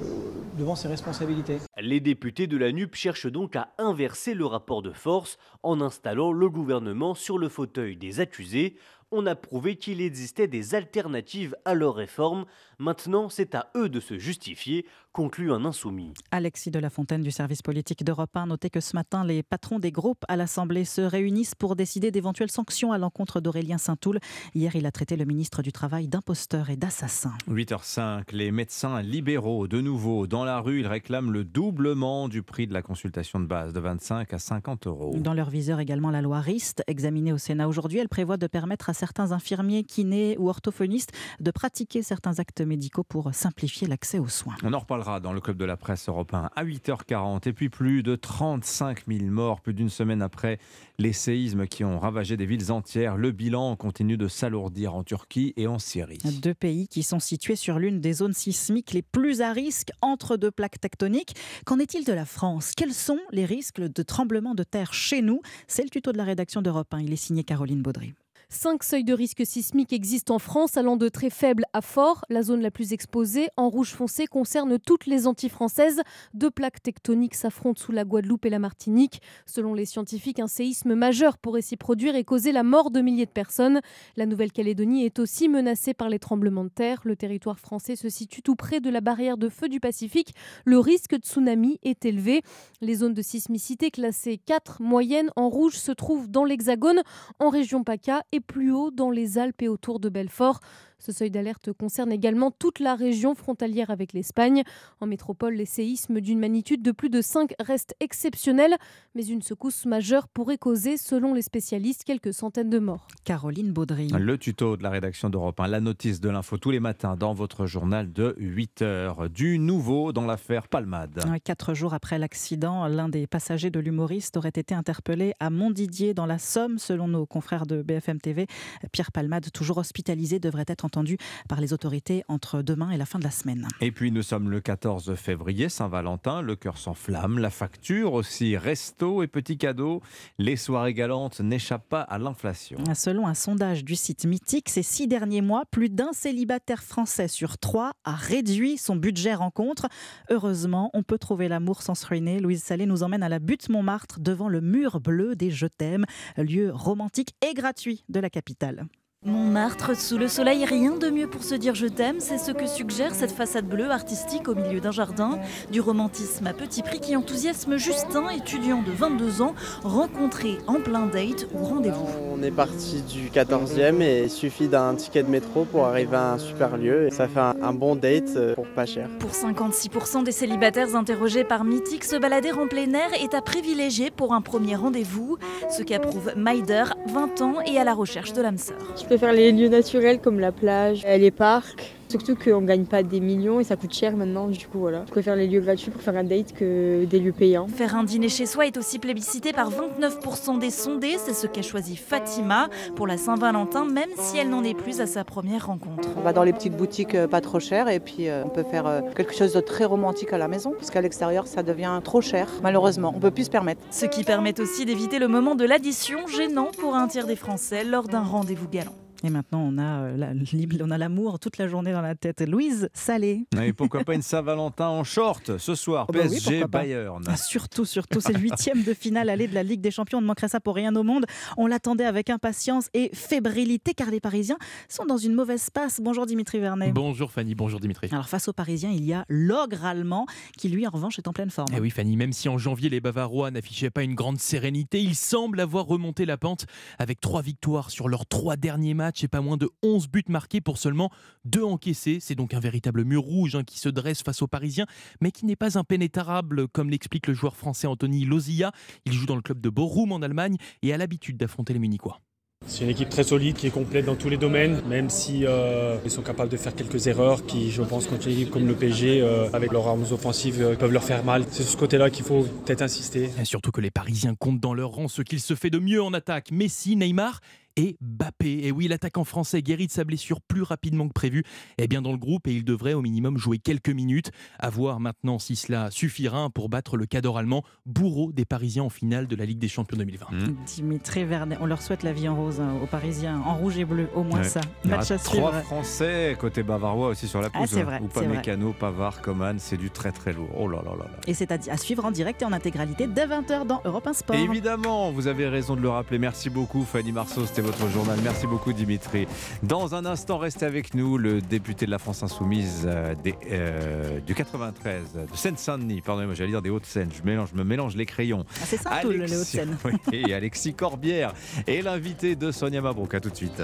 devant ses responsabilités. Les députés de la NUP cherchent donc à inverser le rapport de force en installant le gouvernement sur le fauteuil des accusés. on a prouvé qu'il existait des alternatives à leur réforme. Maintenant, c'est à eux de se justifier, conclut un insoumis. Alexis de la Fontaine du service politique d'Europe 1 notait que ce matin, les patrons des groupes à l'Assemblée se réunissent pour décider d'éventuelles sanctions à l'encontre d'Aurélien Saint-Toul. Hier, il a traité le ministre du Travail d'imposteur et d'assassin. 8h05, les médecins libéraux, de nouveau dans la rue, ils réclament le doublement du prix de la consultation de base, de 25 à 50 euros. Dans leur viseur également la loi RIST, examinée au Sénat aujourd'hui, elle prévoit de permettre à certains infirmiers, kinés ou orthophonistes de pratiquer certains actes médicaux pour simplifier l'accès aux soins. On en reparlera dans le club de la presse européen à 8h40. Et puis plus de 35 000 morts, plus d'une semaine après les séismes qui ont ravagé des villes entières. Le bilan continue de s'alourdir en Turquie et en Syrie. Deux pays qui sont situés sur l'une des zones sismiques les plus à risque entre deux plaques tectoniques. Qu'en est-il de la France? Quels sont les risques de tremblement de terre chez nous? C'est le tuto de la rédaction d'Europe 1. Il est signé Caroline Baudry. Cinq seuils de risque sismique existent en France, allant de très faible à fort. La zone la plus exposée, en rouge foncé, concerne toutes les Antilles françaises. Deux plaques tectoniques s'affrontent sous la Guadeloupe et la Martinique. Selon les scientifiques, un séisme majeur pourrait s'y produire et causer la mort de milliers de personnes. La Nouvelle-Calédonie est aussi menacée par les tremblements de terre. Le territoire français se situe tout près de la barrière de feu du Pacifique. Le risque de tsunami est élevé. Les zones de sismicité classées 4 moyennes en rouge se trouvent dans l'Hexagone, en région PACA et plus haut dans les Alpes et autour de Belfort. Ce seuil d'alerte concerne également toute la région frontalière avec l'Espagne. En métropole, les séismes d'une magnitude de plus de 5 restent exceptionnels, mais une secousse majeure pourrait causer, selon les spécialistes, quelques centaines de morts. Caroline Baudry. Le tuto de la rédaction d'Europe 1, la notice de l'info tous les matins dans votre journal de 8 heures. Du nouveau dans l'affaire Palmade. Quatre jours après l'accident, l'un des passagers de l'humoriste aurait été interpellé à Montdidier dans la Somme, selon nos confrères de BFM TV. Pierre Palmade, toujours hospitalisé, devrait être entendu par les autorités entre demain et la fin de la semaine. Et puis nous sommes le 14 février, Saint-Valentin, le cœur s'enflamme, la facture aussi, resto et petits cadeaux. Les soirées galantes n'échappent pas à l'inflation. Selon un sondage du site Mythique, ces six derniers mois, plus d'un célibataire français sur trois a réduit son budget rencontre. Heureusement, on peut trouver l'amour sans se ruiner. Louise Salé nous emmène à la butte Montmartre devant le mur bleu des Je t'aime, lieu romantique et gratuit de la capitale. Montmartre, sous le soleil, rien de mieux pour se dire je t'aime, c'est ce que suggère cette façade bleue artistique au milieu d'un jardin. Du romantisme à petit prix qui enthousiasme Justin, étudiant de 22 ans, rencontré en plein date ou rendez-vous. On est parti du 14e et il suffit d'un ticket de métro pour arriver à un super lieu et ça fait un, bon date euh, pour pas cher. Pour 56% des célibataires interrogés par Mythique, se balader en plein air est à privilégier pour un premier rendez-vous, ce qu'approuve Maider, 20 ans et à la recherche de l'âme sœur. Je préfère les lieux naturels comme la plage, les parcs. Surtout qu'on ne gagne pas des millions et ça coûte cher maintenant, du coup voilà. Je préfère les lieux gratuits pour faire un date que des lieux payants. Faire un dîner chez soi est aussi plébiscité par 29% des sondés, c'est ce qu'a choisi Fatima pour la Saint-Valentin, même si elle n'en est plus à sa première rencontre. On va dans les petites boutiques euh, pas trop chères et puis euh, on peut faire euh, quelque chose de très romantique à la maison, parce qu'à l'extérieur ça devient trop cher, malheureusement, on peut plus se permettre. Ce qui permet aussi d'éviter le moment de l'addition gênant pour un tiers des Français lors d'un rendez-vous galant. Et maintenant, on a euh, la- [LAUGHS] on a l'amour toute la journée dans la tête. Louise Salé. Et [LAUGHS] pourquoi pas une Saint-Valentin en short ce soir, Oh bah oui, PSG pas. Bayern. Ah, surtout, surtout, c'est le huitième de finale aller de la Ligue des Champions. On ne manquerait ça pour rien au monde. On l'attendait avec impatience et fébrilité car les Parisiens sont dans une mauvaise passe. Bonjour Dimitri Vernet. Bonjour Fanny, bonjour Dimitri. Alors face aux Parisiens, il y a l'ogre allemand qui lui en revanche est en pleine forme. Eh oui Fanny, même si en janvier les Bavarois n'affichaient pas une grande sérénité, ils semblent avoir remonté la pente avec trois victoires sur leurs trois derniers matchs et pas moins de 11 buts marqués pour seulement deux encaissés. C'est donc un véritable mur rouge hein, qui se dresse face aux Parisiens, mais qui n'est pas impénétrable comme l'explique le joueur français Anthony Lozilla. Il joue dans le club de Bochum en Allemagne et a l'habitude d'affronter les Munichois. C'est une équipe très solide qui est complète dans tous les domaines, même si euh, ils sont capables de faire quelques erreurs qui, je pense, contre une équipe comme le PSG, euh, avec leurs armes offensives, euh, peuvent leur faire mal. C'est sur ce côté-là qu'il faut peut-être insister. Et surtout que les Parisiens comptent dans leur rang ce qu'il se fait de mieux en attaque. Messi, Neymar et Bappé. Et oui, l'attaquant français guérit de sa blessure plus rapidement que prévu est bien dans le groupe et il devrait au minimum jouer quelques minutes. À voir maintenant si cela suffira pour battre le cador allemand, bourreau des Parisiens en finale de la Ligue des Champions 2020. Dimitri Vernet, on leur souhaite la vie en rose hein, aux Parisiens, en rouge et bleu, au moins Ouais. ça. Il y aura Match à trois suivre. Français côté bavarois aussi sur la Ah, pelouse. c'est vrai, Ou pas. Mécano, Pavard, Coman, c'est du très très lourd. Oh là là là là. Et c'est à, à suivre en direct et en intégralité dès 20h dans Europe 1 Sport. Évidemment, vous avez raison de le rappeler. Merci beaucoup Fanny Marceau, c'était votre votre journal. Merci beaucoup Dimitri. Dans un instant, restez avec nous, le député de la France Insoumise euh, des, euh, du 93, de Seine-Saint-Denis, pardonnez-moi, j'allais dire des Hauts-de-Seine, je, mélange, je me mélange les crayons. Ah, c'est ça, les Hauts-de-Seine. [LAUGHS] Oui, Alexis Corbière est l'invité de Sonia Mabrouk. À tout de suite.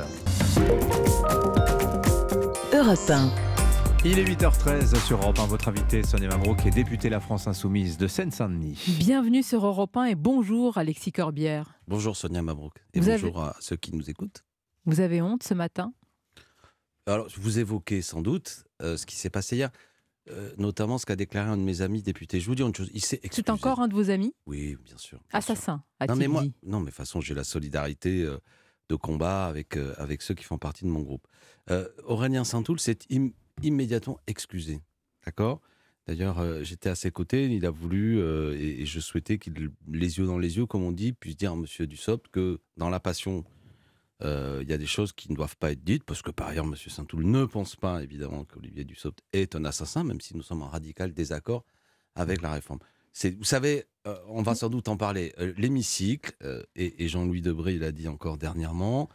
Europe 1. Il est 8h13 sur Europe 1. Votre invité, Sonia Mabrouk, est député La France Insoumise de Seine-Saint-Denis. Bienvenue sur Europe 1 et bonjour Alexis Corbière. Bonjour Sonia Mabrouk et Vous bonjour à ceux qui nous écoutent. Vous avez honte ce matin? Alors, vous évoquez sans doute euh, ce qui s'est passé hier, euh, notamment ce qu'a déclaré un de mes amis députés. Je vous dis une chose, il s'est excusé. C'est encore un de vos amis? Oui, bien sûr. Assassin, Non a-t-il mais moi, dit non mais de toute façon, j'ai la solidarité euh, de combat avec, euh, avec ceux qui font partie de mon groupe. Euh, Aurélien Saint-Toul s'est im- immédiatement excusé. D'accord? D'ailleurs, euh, j'étais à ses côtés, il a voulu, euh, et, je souhaitais qu'il, les yeux dans les yeux, comme on dit, puisse dire à Monsieur Dussopt que dans la passion, euh, il y a des choses qui ne doivent pas être dites, parce que par ailleurs, Monsieur Saint-Toul ne pense pas, évidemment, qu'Olivier Dussopt est un assassin, même si nous sommes en radical désaccord avec la réforme. Vous savez, on va sans doute en parler. l'hémicycle, et, et Jean-Louis Debré l'a dit encore dernièrement,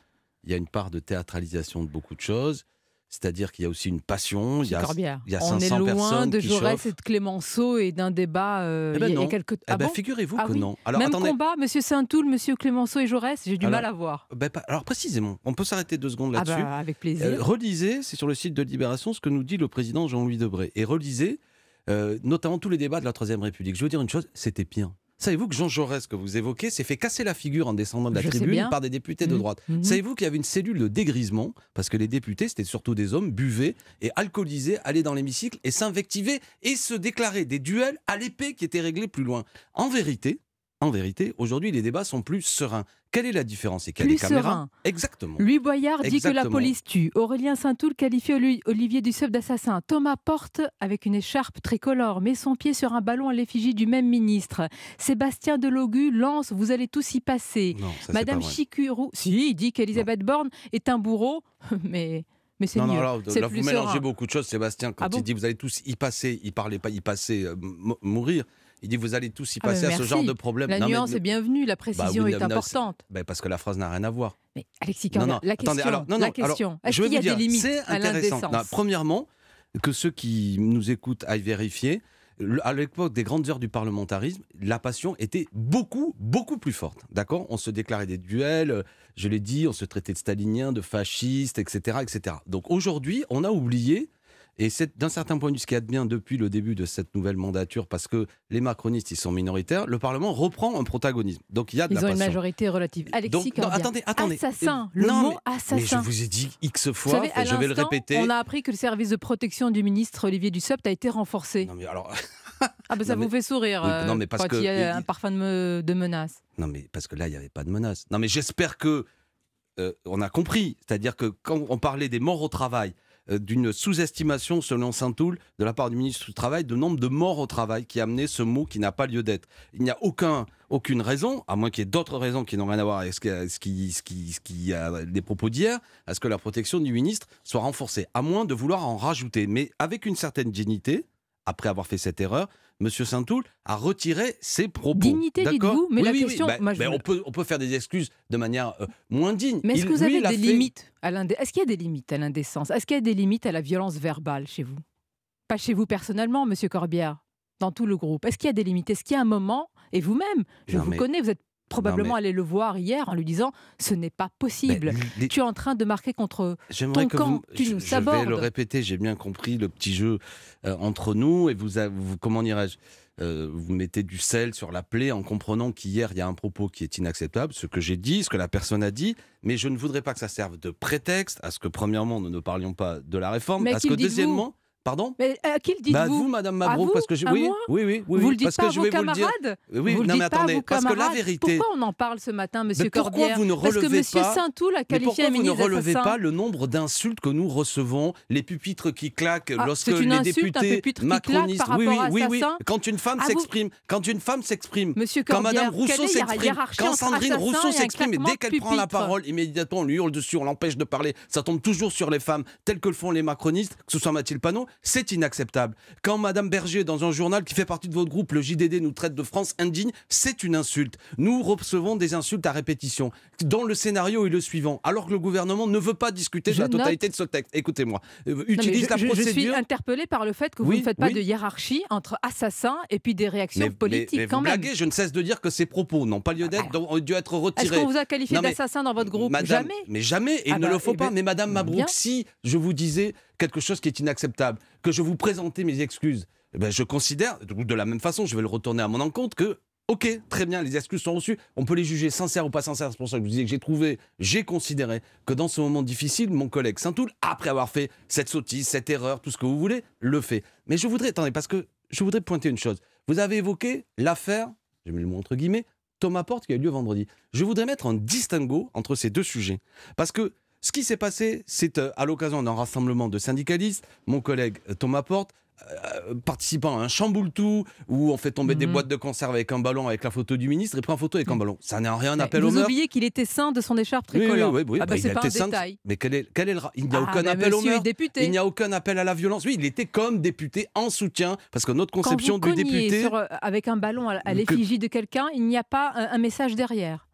il y a une part de théâtralisation de beaucoup de choses. C'est-à-dire qu'il y a aussi une passion, il y a, il y a On 500 est loin personnes de Jaurès et de Clémenceau et d'un débat euh, Eh ben il y a- quelques Eh ben, bon figurez-vous Ah que oui non. Alors, Même attendez. combat, Monsieur Saint-Toul, Monsieur Clémenceau et Jaurès, j'ai du Alors, mal à voir. Ben, alors précisément, on peut s'arrêter deux secondes Ah là-dessus. bah, avec plaisir. Euh, relisez, c'est sur le site de Libération, ce que nous dit le président Jean-Louis Debré. Et relisez euh, notamment tous les débats de la Troisième République. Je veux dire une chose, c'était pire. Savez-vous que Jean Jaurès, que vous évoquez, s'est fait casser la figure en descendant de la Je tribune par des députés de Mhm. droite Mhm. Savez-vous qu'il y avait une cellule de dégrisement Parce que les députés, c'était surtout des hommes, buvaient et alcoolisés, allaient dans l'hémicycle et s'invectivaient et se déclaraient des duels à l'épée qui étaient réglés plus loin. En vérité, en vérité, aujourd'hui, les débats sont plus sereins. Quelle est la différence C'est qu'il y a Plus des caméras. serein. Exactement. Louis Boyard dit que la police tue. Aurélien Saint-Toul qualifie Oli- Olivier Dussopt d'assassin. Thomas Porte, avec une écharpe tricolore, met son pied sur un ballon à l'effigie du même ministre. Sébastien Delogu lance Vous allez tous y passer. Non, ça, c'est Madame. Chicurou, si, il dit qu'Elisabeth Borne est un bourreau, [LAUGHS] mais, mais c'est non, mieux. non, là, c'est là, plus vous mélangez serein. beaucoup de choses, Sébastien. Quand Ah bon il dit vous allez tous y passer, il parlait pas y passer, euh, m- mourir. Il dit vous allez tous y Ah, passer à ce genre de problème. La Non, mais- nuance est bienvenue, la Bah précision oui, est importante. ben, parce que la phrase n'a rien à voir. Mais Alexis non, la attendez, question, alors, non, la non, question. je Est-ce qu'il y a dire, des limites c'est intéressant. Premièrement, que ceux qui nous écoutent aillent vérifier. À l'époque des grandes heures du parlementarisme, la passion était beaucoup, beaucoup plus forte. D'accord? On se déclarait des duels, je l'ai dit, on se traitait de staliniens, de fascistes, etc. etc. Donc aujourd'hui, on a oublié, et c'est d'un certain point de vue ce qui bien depuis le début de cette nouvelle mandature, parce que les macronistes, ils sont minoritaires, le Parlement reprend un protagonisme. Donc il y a de Ils la ont une majorité relative. Alexis Donc, non, attendez, attendez. Assassin, le non, mot mais- assassin. Mais je vous ai dit X fois, savez, je vais le répéter. On a appris que le service de protection du ministre Olivier Dussopt a été renforcé. Non mais alors, ah [LAUGHS] ben ça non, vous mais- fait sourire Oui, euh, non, mais parce quand que- il y a un parfum de, me- de menace. non mais parce que là il n'y avait pas de menace. Non mais j'espère que euh, on a compris, c'est-à-dire que quand on parlait des morts au travail, d'une sous-estimation selon Saint-Toul de la part du ministre du Travail de nombre de morts au travail qui a amené ce mot qui n'a pas lieu d'être. Il n'y a aucun, aucune raison, à moins qu'il y ait d'autres raisons qui n'ont rien à voir avec ce, ce qui, ce qui, ce qui a des propos d'hier, à ce que la protection du ministre soit renforcée, à moins de vouloir en rajouter. Mais avec une certaine dignité, après avoir fait cette erreur, Monsieur Saint-Toul a retiré ses propos. Dignité, dites-vous, mais Oui, la oui, oui. question- ben, veux- on, peut, on peut faire des excuses de manière euh, moins digne. Mais est-ce Il- que vous lui, avez il a des fait- limites à Est-ce qu'il y a des limites à l'indécence? Est-ce qu'il y a des limites à la violence verbale chez vous? Pas chez vous personnellement, Monsieur Corbière, dans tout le groupe. Est-ce qu'il y a des limites? Est-ce qu'il y a un moment, et vous-même, je Non, vous connais, vous êtes probablement mais- allé le voir hier en lui disant ce n'est pas possible. Ben, Tu es en train de marquer contre J'aimerais ton que camp. vous, tu je, nous je vais le répéter, j'ai bien compris le petit jeu euh, entre nous et vous, comment dirais-je, euh, vous mettez du sel sur la plaie en comprenant qu'hier il y a un propos qui est inacceptable, ce que j'ai dit, ce que la personne a dit, mais je ne voudrais pas que ça serve de prétexte à ce que premièrement nous ne parlions pas de la réforme, Mais à ce que deuxièmement, pardon. Mais à qui le dites-vous Bah, vous, Madame Mabrouk, parce que je- oui, oui, oui, oui, Vous le dites parce pas que à je vos vais vous le dire. camarades Oui, Vous le non, dites mais pas à attendez, vos parce que la camarades vérité- Pourquoi on en parle ce matin, Monsieur Mais pourquoi vous ne Parce que relevez Monsieur pas Saint-Toul a Mais qualifié pourquoi un vous ne relevez pas le nombre d'insultes que nous recevons, les pupitres qui claquent Ah, lorsque une les insulte, un députés claque macronistes, par oui, oui, à oui, oui, quand une femme Ah, s'exprime, quand une femme s'exprime, quand Madame Rousseau s'exprime, quand Sandrine Rousseau un s'exprime, et dès qu'elle prend la parole, immédiatement on lui hurle dessus, on l'empêche de parler. Ça tombe toujours sur les femmes, telles que le font les macronistes, que ce soit Mathilde Panot, c'est inacceptable. Quand Madame Berger, dans un journal qui fait partie de votre groupe, le JDD, nous traite de France indigne, c'est une insulte. Nous recevons des insultes à répétition, dont le scénario est le suivant, alors que le gouvernement ne veut pas discuter de la totalité de ce texte. Écoutez-moi, euh, utilise je, la je- procédure. Je suis interpellée par le fait que vous Oui, ne faites pas oui. de hiérarchie entre assassins et puis des réactions Mais- politiques mais, mais quand vous même. Ah, blaguez, je ne cesse de dire que ces propos n'ont pas lieu d'être, ont dû être Est-ce retirés. qu'on vous a qualifié d'assassin dans votre groupe? Madame- Jamais. Mais jamais, et Ah il bah, ne le faut eh pas. ben, mais Madame. Mabrouk, si je vous disais quelque chose qui est inacceptable, que je vous présentais mes excuses, eh ben, je considère, de la même façon, je vais le retourner à mon encontre, que Ok, très bien, les excuses sont reçues. On peut les juger sincères ou pas sincères. C'est pour ça que je vous disais que j'ai trouvé, j'ai considéré que dans ce moment difficile, mon collègue Saint-Toul, après avoir fait cette sottise, cette erreur, tout ce que vous voulez, le fait. Mais je voudrais, attendez, parce que je voudrais pointer une chose. Vous avez évoqué l'affaire, je mets le mot entre guillemets, Thomas Porte qui a eu lieu vendredi. Je voudrais mettre un distinguo entre ces deux sujets. Parce que ce qui s'est passé, c'est euh, à l'occasion d'un rassemblement de syndicalistes, mon collègue euh, Thomas Porte, euh, participant à un chamboule-tout où on fait tomber des Mhm. boîtes de conserve avec un ballon avec la photo du ministre et prend photo avec un ballon. Ça n'est en rien un appel au vous meurtre. oubliez qu'il était sain de son écharpe Oui, oui, tricolore. oui, oui, ah bah, bah, il c'est pas un détail. Mais quel est, quel est le Il n'y a Ah, aucun appel au meurtre. député. Il n'y a aucun appel à la violence. Oui, il était comme député en soutien parce que notre conception Quand vous du député. sur, avec un ballon à, Que- l'effigie de quelqu'un, il n'y a pas un, un message derrière.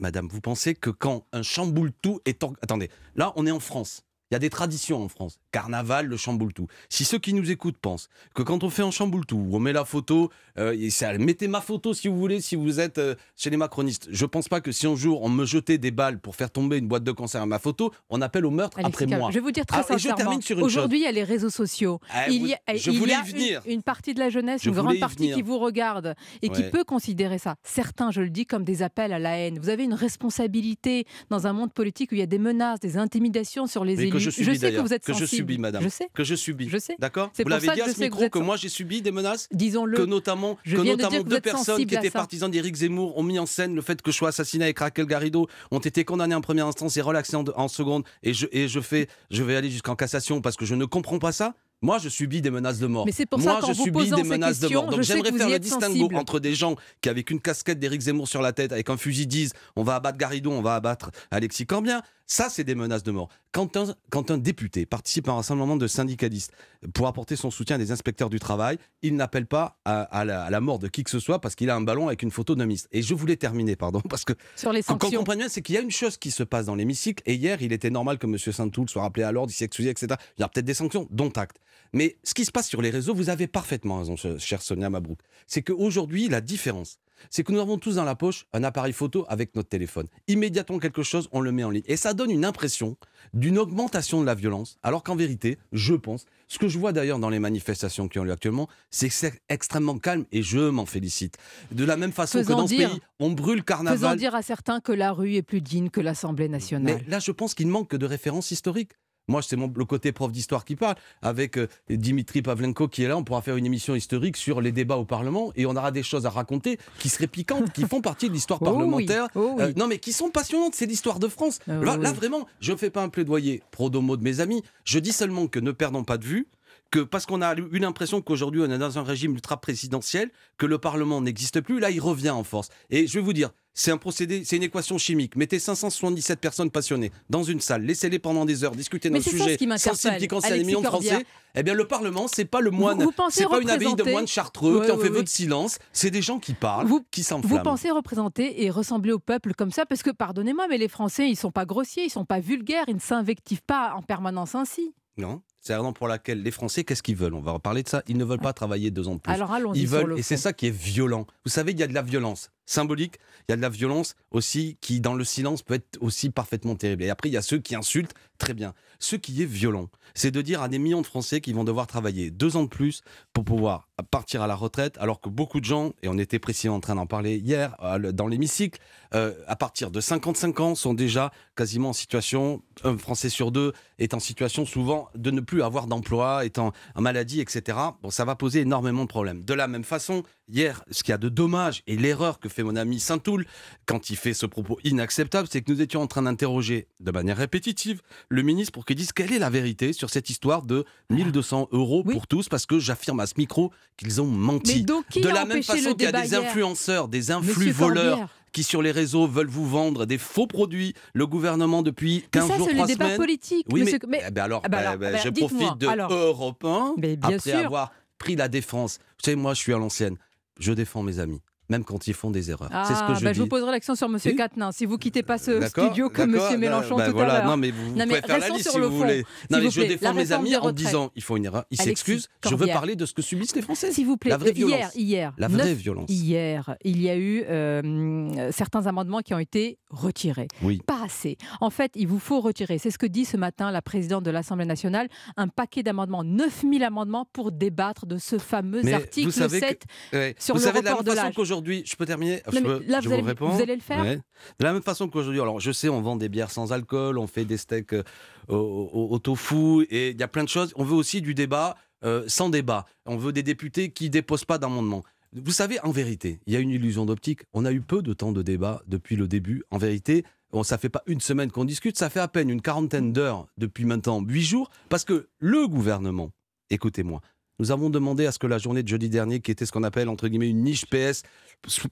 Madame, vous pensez que quand un chamboule-tout est... en- Attendez, là, on est en France. Il y a des traditions en France. Carnaval, le chamboule-tout. Si ceux qui nous écoutent pensent que quand on fait un chamboule-tout, où on met la photo, euh, et ça- mettez ma photo si vous voulez, si vous êtes euh, chez les macronistes. Je pense pas que si un jour on me jetait des balles pour faire tomber une boîte de concert à ma photo, on appelle au meurtre Alexis après moi. Je vais vous dire très Ah, sincèrement. Aujourd'hui, il y a les réseaux sociaux. Ah, il y a, je il y voulais a y venir. Une, une partie de la jeunesse, Je une grande partie venir. qui vous regarde et qui peut considérer ça. Certains, je le dis, comme des appels à la haine. Vous avez une responsabilité dans un monde politique où il y a des menaces, des intimidations sur les Mais élus. Que je subis sais que vous êtes que je subis, madame. Je sais. Que je subis. Je sais. D'accord Vous l'avez dit que à ce que micro que, sen- moi j'ai subi des menaces Disons-le. Que notamment, Je que de notamment que vous deux personnes qui étaient partisans d'Éric Zemmour ont mis en scène le fait que je sois assassiné avec Raquel Garrido, ont été condamnés en première instance et relaxés en, en seconde. Et je, et je fais, je vais aller jusqu'en cassation parce que je ne comprends pas ça. Moi, je subis des menaces de mort. Mais c'est pour Moi, ça je vous subis des ces menaces de mort. Donc, j'aimerais que faire le distinguo sensible. entre des gens qui, avec une casquette d'Éric Zemmour sur la tête, avec un fusil disent on va abattre Garrido, on va abattre Alexis Corbien. Ça, c'est des menaces de mort. Quand un, quand un député participe à un rassemblement de syndicalistes pour apporter son soutien à des inspecteurs du travail, il n'appelle pas à, à la, à la mort de qui que ce soit parce qu'il a un ballon avec une photo d'un ministre. Et je voulais terminer, pardon, parce que Sur les qu'on qu'on sanctions. comprenne bien, c'est qu'il y a une chose qui se passe dans l'hémicycle. Et hier, il était normal que M. Saint-Toul soit rappelé à l'ordre, il s'est excusé, etc. Il y a peut-être des sanctions, dont acte. Mais ce qui se passe sur les réseaux, vous avez parfaitement raison, ch- chère Sonia Mabrouk. C'est qu'aujourd'hui, la différence, c'est que nous avons tous dans la poche un appareil photo avec notre téléphone. Immédiatement quelque chose, on le met en ligne. Et ça donne une impression d'une augmentation de la violence, alors qu'en vérité, je pense, ce que je vois d'ailleurs dans les manifestations qui ont lieu actuellement, c'est que c'est extrêmement calme et je m'en félicite. De la même façon Faisant que dans dire- ce pays, on brûle Faisant carnaval. dire à certains que la rue est plus digne que l'Assemblée nationale. Mais là, je pense qu'il manque de références historiques. Moi, c'est le côté prof d'histoire qui parle. Avec euh, Dimitri Pavlenko qui est là, on pourra faire une émission historique sur les débats au Parlement et on aura des choses à raconter qui seraient piquantes, qui font partie de l'histoire [LAUGHS] Oh oui, parlementaire. oh oui. Euh, non, mais qui sont passionnantes. C'est l'histoire de France. Oh là, là, vraiment, je ne fais pas un plaidoyer pro domo de mes amis. Je dis seulement que ne perdons pas de vue que parce qu'on a eu l'impression qu'aujourd'hui on est dans un régime ultra présidentiel, que le Parlement n'existe plus, là il revient en force. Et je vais vous dire, c'est un procédé, c'est une équation chimique. Mettez 577 personnes passionnées dans une salle, laissez-les pendant des heures discuter d'un sujet ce qui sensible qui concerne Alexis millions de. Français. Eh bien, le Parlement, c'est pas le moine, Vous- vous pensez c'est pas une abbaye de moines chartreux Ouais, qui ouais, fait ouais. vœu de silence. C'est des gens qui parlent, Vous- qui Vous s'enflamment. pensez représenter et ressembler au peuple comme ça? Parce que, pardonnez-moi, mais les Français, ils sont pas grossiers, ils sont pas vulgaires, ils ne s'invectivent pas en permanence ainsi. Non. C'est la raison pour laquelle les Français, qu'est-ce qu'ils veulent? On va reparler de ça. Ils ne veulent pas travailler deux ans de plus. Alors, allons-y Ils sur veulent, le et c'est ça qui est violent. Vous savez, il y a de la violence symbolique, il y a de la violence aussi qui, dans le silence, peut être aussi parfaitement terrible. Et après, il y a ceux qui insultent, très bien. Ce qui est violent, c'est de dire à des millions de Français qui vont devoir travailler deux ans de plus pour pouvoir partir à la retraite, alors que beaucoup de gens, et on était précisément en train d'en parler hier euh, dans l'hémicycle, euh, à partir de 55 ans sont déjà quasiment en situation, un Français sur deux est en situation souvent de ne plus avoir d'emploi, est en, maladie, etc. Bon, ça va poser énormément de problèmes. De la même façon, hier, ce qu'il y a de dommage et l'erreur que fait mon ami Saint-Toul quand il fait ce propos inacceptable, c'est que nous étions en train d'interroger de manière répétitive le ministre pour qu'il dise quelle est la vérité sur cette histoire de 1200 euros pour tous, parce que j'affirme à ce micro qu'ils ont menti. Mais donc, de la même façon qu'il y a des hier? influenceurs, des influx Monsieur voleurs Corbière. Qui sur les réseaux veulent vous vendre des faux produits. Le gouvernement depuis 15 ça, jours, c'est le 3 débat politique, Oui, monsieur- mais, mais- alors, Ah bah bah, alors, bah, bah, je profite de alors. Europe 1 Mais bien après sûr. avoir pris la défense. Vous savez, moi, je suis à l'ancienne. Je défends mes amis, même quand ils font des erreurs. c'est ce Ah, que je bah, dis. je vous poserai l'action sur Monsieur. Quatennens. Si vous quittez pas ce studio comme Monsieur Mélenchon bah tout voilà, à l'heure. Non, mais vous, Non, mais pouvez faire la liste si vous voulez. Non, mais je défends mes amis en disant il faut une erreur. Ils s'excusent. Je veux parler de ce que subissent les Français. S'il vous plaît, La vraie hier, violence. hier, La vraie violence. Hier, il y a eu euh, certains amendements qui ont été retirés. Oui. Pas assez. En fait, il vous faut retirer. C'est ce que dit ce matin la présidente de l'Assemblée nationale. Un paquet d'amendements, 9000 amendements pour débattre de ce fameux Mais article vous savez 7 que, ouais, sur vous le savez de report l'âge. Qu'aujourd'hui, je peux terminer. Non, je peux- là, je vous allez- réponds. vous allez le faire Ouais. De la même façon qu'aujourd'hui, alors je sais, on vend des bières sans alcool, on fait des steaks euh, au, au- au tofu, et il y a plein de choses. On veut aussi du débat euh, sans débat. On veut des députés qui déposent pas d'amendements. Vous savez, en vérité, il y a une illusion d'optique. On a eu peu de temps de débat depuis le début. En vérité, on, ça fait pas une semaine qu'on discute, ça fait à peine une quarantaine d'heures depuis maintenant huit jours, parce que le gouvernement, écoutez-moi, nous avons demandé à ce que la journée de jeudi dernier, qui était ce qu'on appelle entre guillemets une niche PS,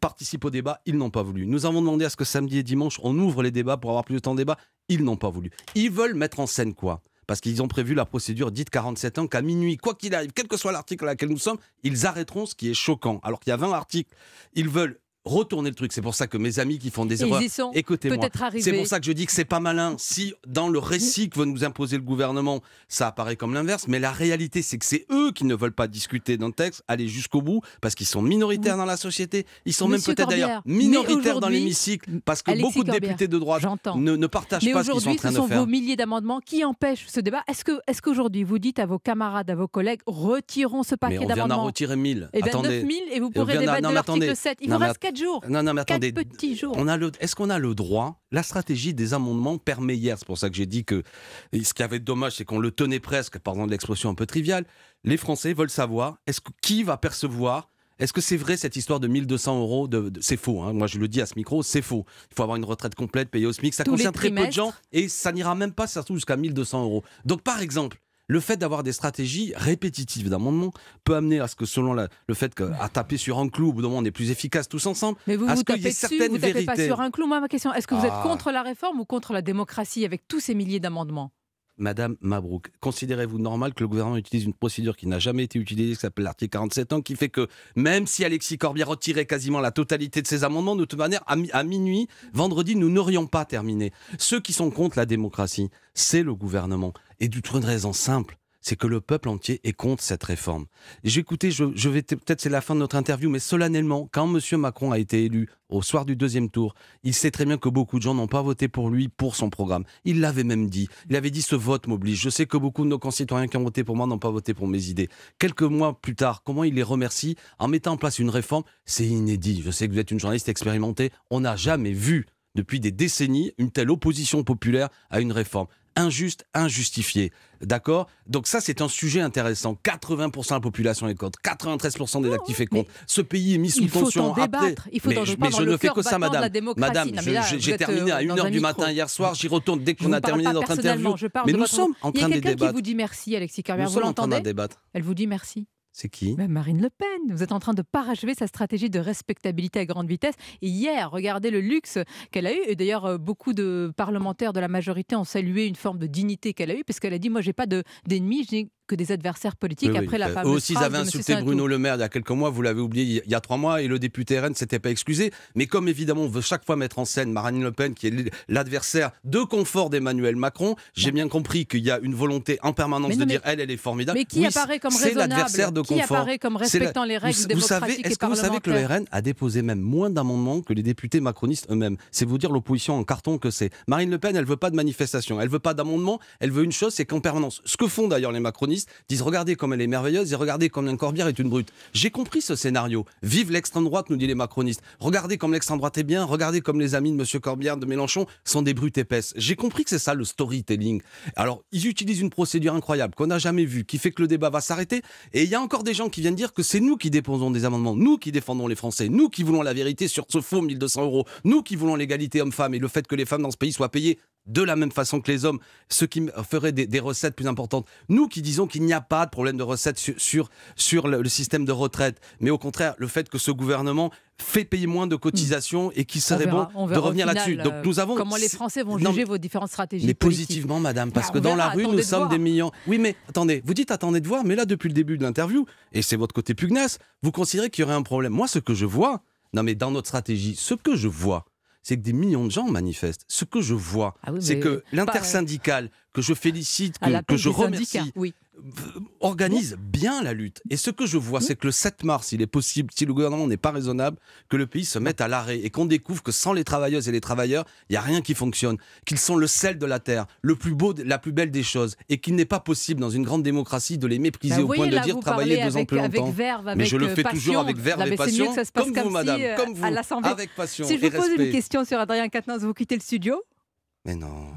participe au débat. Ils n'ont pas voulu. Nous avons demandé à ce que samedi et dimanche, on ouvre les débats pour avoir plus de temps de débat. Ils n'ont pas voulu. Ils veulent mettre en scène quoi? Parce qu'ils ont prévu la procédure dite 47 ans qu'à minuit, quoi qu'il arrive, quel que soit l'article à laquelle nous sommes, ils arrêteront ce qui est choquant. Alors qu'il y a 20 articles, ils veulent retourner le truc. C'est pour ça que mes amis qui font des ils erreurs, sont écoutez-moi, c'est pour ça que je dis que c'est pas malin. Si dans le récit que veut nous imposer le gouvernement, ça apparaît comme l'inverse, mais la réalité, c'est que c'est eux qui ne veulent pas discuter d'un texte, aller jusqu'au bout, parce qu'ils sont minoritaires dans la société. Ils sont Monsieur même peut-être d'ailleurs minoritaires dans l'hémicycle, parce que Alexis beaucoup de Corbière, députés de droite ne, ne partagent Mais pas ce qu'ils sont en aujourd'hui, train ce de sont faire. vos milliers d'amendements qui empêchent ce débat. Est-ce que, est-ce qu'aujourd'hui, vous dites à vos camarades, à vos collègues, retirons ce paquet on vient d'en d'amendements retirer 1000. Eh bien, attendez. 9000 et vous pourrez débattre de l'article attendez. 7. Il vous reste att- 4 jours. Non, non, mais Quatre attendez. petits jours. On a le, est-ce qu'on a le droit La stratégie des amendements permet hier, c'est pour ça que j'ai dit que ce qui avait de dommage, c'est qu'on le tenait presque, pardon de l'expression un peu triviale. Les Français veulent savoir est-ce que qui va percevoir est-ce que c'est vrai cette histoire de 1200 euros de, de- C'est faux, hein. moi je le dis à ce micro, c'est faux. Il faut avoir une retraite complète payée au SMIC, ça Tous concerne très peu de gens et ça n'ira même pas surtout jusqu'à 1200 euros. Donc par exemple, le fait d'avoir des stratégies répétitives d'amendements peut amener à ce que, selon la- le fait qu'à taper sur un clou, au bout d'un moment, on est plus efficace tous ensemble, Mais vous à vous ce y tapez ait dessus, certaines vous tapez pas sur un clou. Moi, ma question, est-ce que vous êtes Ah. contre la réforme ou contre la démocratie avec tous ces milliers d'amendements? Madame Mabrouk, considérez-vous normal que le gouvernement utilise une procédure qui n'a jamais été utilisée, qui s'appelle l'article 47 ans, qui fait que même si Alexis Corbière retirait quasiment la totalité de ses amendements, de toute manière, à, mi- à minuit, vendredi, nous n'aurions pas terminé. Ceux qui sont contre la démocratie, c'est le gouvernement. Et d'une raison simple. C'est que le peuple entier est contre cette réforme. J'ai écouté, je, je vais peut-être c'est la fin de notre interview, mais solennellement, quand M. Macron a été élu au soir du deuxième tour, il sait très bien que beaucoup de gens n'ont pas voté pour lui, pour son programme. Il l'avait même dit. Il avait dit ce vote m'oblige. Je sais que beaucoup de nos concitoyens qui ont voté pour moi n'ont pas voté pour mes idées. Quelques mois plus tard, comment il les remercie en mettant en place une réforme? C'est inédit. Je sais que vous êtes une journaliste expérimentée. On n'a jamais vu depuis des décennies une telle opposition populaire à une réforme injuste, injustifiée. D'accord? Donc ça, c'est un sujet intéressant. 80% de la population est contre, 93% des actifs est contre. Ce pays est mis sous il faut tension. en débattre. Après, Il faut mais, en je- débattre mais je ne fais que ça, de madame. Madame, j'ai êtes, terminé à euh, dans 1h un du matin hier soir. J'y retourne dès qu'on a terminé notre interview. Mais de nous sommes en Il y a train de quelqu'un qui débattre. vous dit merci, Alexis Nous Corbière. Vous sommes en train l'entendez? débattre. Elle vous dit merci. C'est qui? Marine Le Pen, vous êtes en train de parachever sa stratégie de respectabilité à grande vitesse. Et hier, regardez le luxe qu'elle a eu. Et d'ailleurs, euh, beaucoup de parlementaires de la majorité ont salué une forme de dignité qu'elle a eue, parce qu'elle a dit Moi, j'ai pas de- d'ennemis, que des adversaires politiques. Oui, oui. Après la Euh, fameuse Eux aussi, ils avaient insulté. Bruno Le Maire il y a quelques mois, vous l'avez oublié il y a trois mois, et le député RN ne s'était pas excusé. Mais comme évidemment, on veut chaque fois mettre en scène Marine Le Pen, qui est l'adversaire de confort d'Emmanuel Macron, j'ai bien compris qu'il y a une volonté en permanence Mais de non, mais- dire elle, elle est formidable. Mais qui Oui, apparaît comme c'est raisonnable l'adversaire de Qui confort. apparaît comme la- respectant les règles vous, vous démocratiques savez, et Est-ce que vous savez que le RN a déposé même moins d'amendements que les députés macronistes eux-mêmes? C'est vous dire l'opposition en carton que c'est. Marine Le Pen, elle veut pas de manifestation, elle veut pas d'amendement, elle veut une chose, c'est qu'en permanence, ce que font d'ailleurs les macronistes, disent regardez comme elle est merveilleuse et regardez comme Corbière est une brute. J'ai compris ce scénario. Vive l'extrême droite, nous dit les macronistes. Regardez comme l'extrême droite est bien, regardez comme les amis de M. Corbière, de Mélenchon sont des brutes épaisses. J'ai compris que c'est ça le storytelling. Alors, ils utilisent une procédure incroyable qu'on n'a jamais vue, qui fait que le débat va s'arrêter. Et il y a encore des gens qui viennent dire que c'est nous qui déposons des amendements, nous qui défendons les Français, nous qui voulons la vérité sur ce faux 1200 euros, nous qui voulons l'égalité homme-femme et le fait que les femmes dans ce pays soient payées de la même façon que les hommes, ce qui ferait des, des recettes plus importantes. Nous qui disons qu'il n'y a pas de problème de recettes sur, sur, sur le, le système de retraite, mais au contraire, le fait que ce gouvernement fait payer moins de cotisations et qu'il serait verra- bon on de revenir là-dessus. Donc euh, nous avons Comment les Français vont juger vos différentes stratégies mais positivement, madame, parce Bah, que dans verra, la rue, nous sommes des millions. Oui, mais attendez, vous dites attendez de voir, mais là, depuis le début de l'interview, et c'est votre côté pugnace, vous considérez qu'il y aurait un problème. Moi, ce que je vois, non, mais dans notre stratégie, ce que je vois, c'est que des millions de gens manifestent. Ce que je vois, Ah oui, c'est que pas- l'intersyndical, que je félicite, que, je remercie, oui. Organise bien la lutte. Et ce que je vois, c'est que le 7 mars, il est possible, si le gouvernement n'est pas raisonnable, que le pays se mette à l'arrêt et qu'on découvre que sans les travailleuses et les travailleurs, il n'y a rien qui fonctionne, qu'ils sont le sel de la terre, le plus beau, la plus belle des choses, et qu'il n'est pas possible dans une grande démocratie de les mépriser Bah, au voyez, point de là, dire vous travailler deux ans plus avec longtemps. Mais je le euh, fais toujours avec verve et mais c'est mieux passion, que ça se passe comme comme vous, madame, si, euh, comme vous, avec passion Si je et vous pose respect. une question sur Adrien Quatennens, vous quittez le studio? Mais non.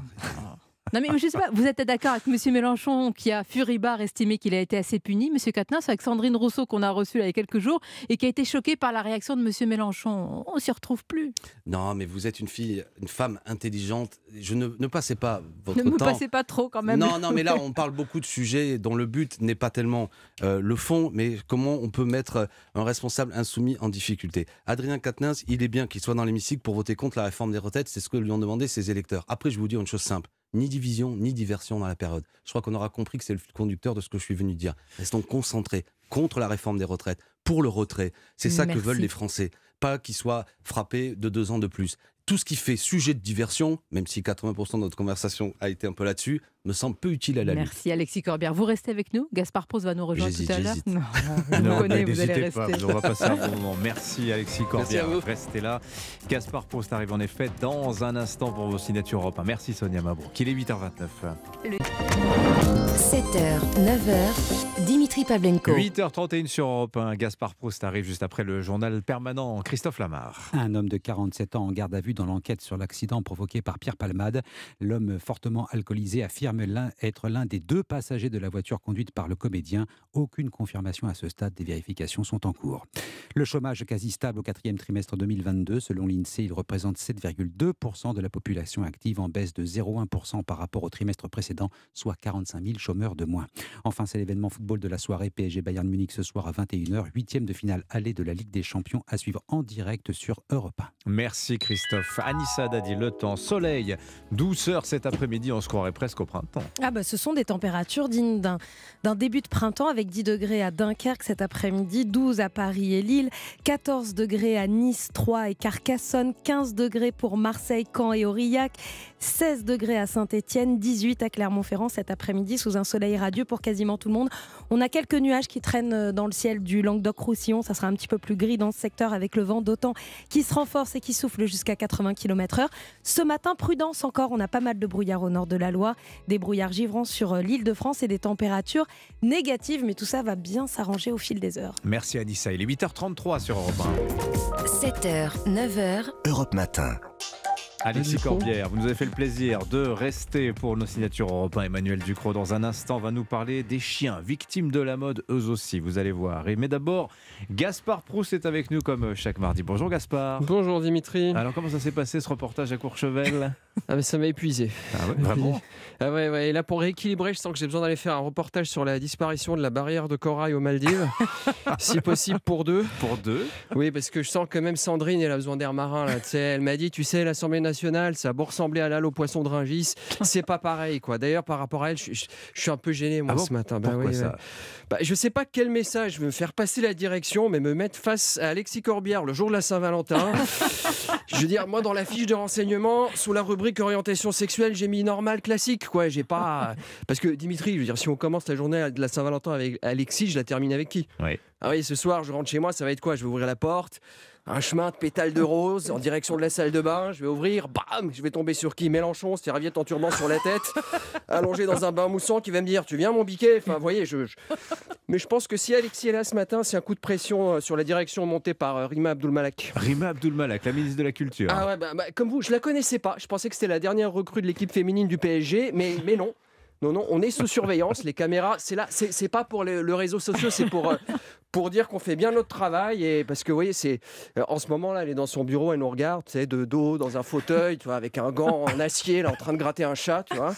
Non mais je sais pas, vous êtes d'accord avec M. Mélenchon qui a furibard estimé qu'il a été assez puni, M. Quatennens avec Sandrine Rousseau qu'on a reçue il y a quelques jours et qui a été choqué par la réaction de M. Mélenchon. On s'y retrouve plus. Non, mais vous êtes une fille, une femme intelligente. Je ne, ne passez pas votre ne temps. passez pas trop quand même. Non, non, mais là, on parle beaucoup de sujets dont le but n'est pas tellement euh, le fond, mais comment on peut mettre euh, un responsable insoumis en difficulté. Adrien Quatennens, il est bien qu'il soit dans l'hémicycle pour voter contre la réforme des retraites, c'est ce que lui ont demandé ses électeurs. Après, je vous dire une chose simple. Ni division, ni diversion dans la période. Je crois qu'on aura compris que c'est le fil conducteur de ce que je suis venu dire. Restons concentrés contre la réforme des retraites, pour le retrait. C'est ça que veulent les Français. Pas qu'ils soient frappés de deux ans de plus. Tout ce qui fait sujet de diversion, même si 80% de notre conversation a été un peu là-dessus, me semble peu utile à la lutte. Merci Alexis Corbière. Vous restez avec nous. Gaspard Proust va nous rejoindre tout à l'heure. Non, vous Non, vous allez pas, rester. on va passer un [LAUGHS] bon moment. Merci Alexis Corbière. à vous. Restez là. Gaspard Post arrive en effet dans un instant pour vos signatures Europe 1. Merci Sonia Mabrouk. Il est 8h29. 7h, 9h, Dimitri Pavlenko. 8h31 sur Europe 1. Gaspard Proust arrive juste après le journal permanent. Christophe Lamar. Un homme de 47 ans en garde à vue dans l'enquête sur l'accident provoqué par Pierre Palmade. L'homme fortement alcoolisé affirme être l'un des deux passagers de la voiture conduite par le comédien. Aucune confirmation à ce stade. Des vérifications sont en cours. Le chômage quasi stable au quatrième trimestre 2022. Selon l'INSEE, il représente 7,2% de la population active en baisse de 0,1% par rapport au trimestre précédent, soit 45 000 chômeurs de moins. Enfin, c'est l'événement football de la soirée PSG Bayern Munich ce soir à 21h, huitième de finale aller de la Ligue des Champions à suivre en direct sur Europe 1. Merci Christophe. Anissa Dadi, le temps, soleil, douceur cet après-midi, on se croirait presque au printemps. Ah bah, ce sont des températures dignes d'un, d'un début de printemps avec 10 degrés à Dunkerque cet après-midi, 12 à Paris et Lille, 14 degrés à Nice, 3 et Carcassonne, 15 degrés pour Marseille, Caen et Aurillac, 16 degrés à Saint-Étienne, 18 à Clermont-Ferrand cet après-midi sous un soleil radieux pour quasiment tout le monde. On a quelques nuages qui traînent euh, dans le ciel du Languedoc-Roussillon, ça sera un petit peu plus gris dans ce secteur avec le vent d'autant qui se renforce et qui souffle jusqu'à 80 km/h. Ce matin, prudence encore, on a pas mal de brouillard au nord de la Loire, des brouillards givrants sur euh, l'île de France et des températures négatives, mais tout ça va bien s'arranger au fil des heures. Merci Anissa. Il est 8h33 sur Europe 7h, 9h, Europe Matin. 1. Alexis Corbière, vous nous avez fait le plaisir de rester pour nos signatures Europe 1. Emmanuel Ducrot, dans un instant, va nous parler des chiens, victimes de la mode, eux aussi, vous allez voir. Et, mais d'abord, Gaspard Proust est avec nous comme chaque mardi. Bonjour Gaspard. Bonjour Dimitri. Alors comment ça s'est passé ce reportage à Courchevel? [LAUGHS] Ah mais ça m'a épuisé. Ah ouais, vraiment? [LAUGHS] Ah ouais, ouais. Et là pour rééquilibrer, je sens que j'ai besoin d'aller faire un reportage sur la disparition de la barrière de corail aux Maldives. [LAUGHS] si possible pour deux. Pour deux? Oui, parce que je sens que même Sandrine, elle a besoin d'air marin. Là, tu sais, elle m'a dit, tu sais, l'Assemblée nationale, ça a beau ressembler à au poisson de Ringis. [LAUGHS] C'est pas pareil, quoi. D'ailleurs, par rapport à elle, je, je- je suis un peu gêné, moi, Ah bon? ce matin. Pourquoi oui, ça? ouais. Bah, Je sais pas quel message me faire passer la direction, mais me mettre face à Alexis Corbière le jour de la Saint-Valentin. [LAUGHS] je veux dire, moi, dans la fiche de renseignement, sous la rubrique orientation sexuelle, j'ai mis normal classique, quoi. J'ai pas. [LAUGHS] Parce que Dimitri, je veux dire, si on commence la journée de la Saint-Valentin avec Alexis, je la termine avec qui? Oui. Ah oui, ce soir, je rentre chez moi, ça va être quoi? Je vais ouvrir la porte, un chemin de pétales de rose en direction de la salle de bain. Je vais ouvrir, bam Je vais tomber sur qui? Mélenchon, serviette en turban sur la tête, [LAUGHS] allongé dans un bain moussant, qui va me dire Tu viens, mon biquet? Enfin, vous voyez, je, je- Mais je pense que si Alexis est là ce matin, c'est un coup de pression euh, sur la direction montée par euh, Rima Abdulmalak. Rima Abdulmalak, la ministre de la Culture. Ah ouais, bah, bah, comme vous, je la connaissais pas. Je pensais que c'était la dernière recrue de l'équipe féminine du PSG, mais, mais non. Non, non, on est sous surveillance. Les caméras, c'est là, c'est pas pour le, le réseau social, c'est pour, euh, pour dire qu'on fait bien notre travail et parce que vous voyez c'est euh, en ce moment là elle est dans son bureau elle nous regarde tu sais de dos dans un fauteuil tu vois avec un gant en acier là en train de gratter un chat tu vois,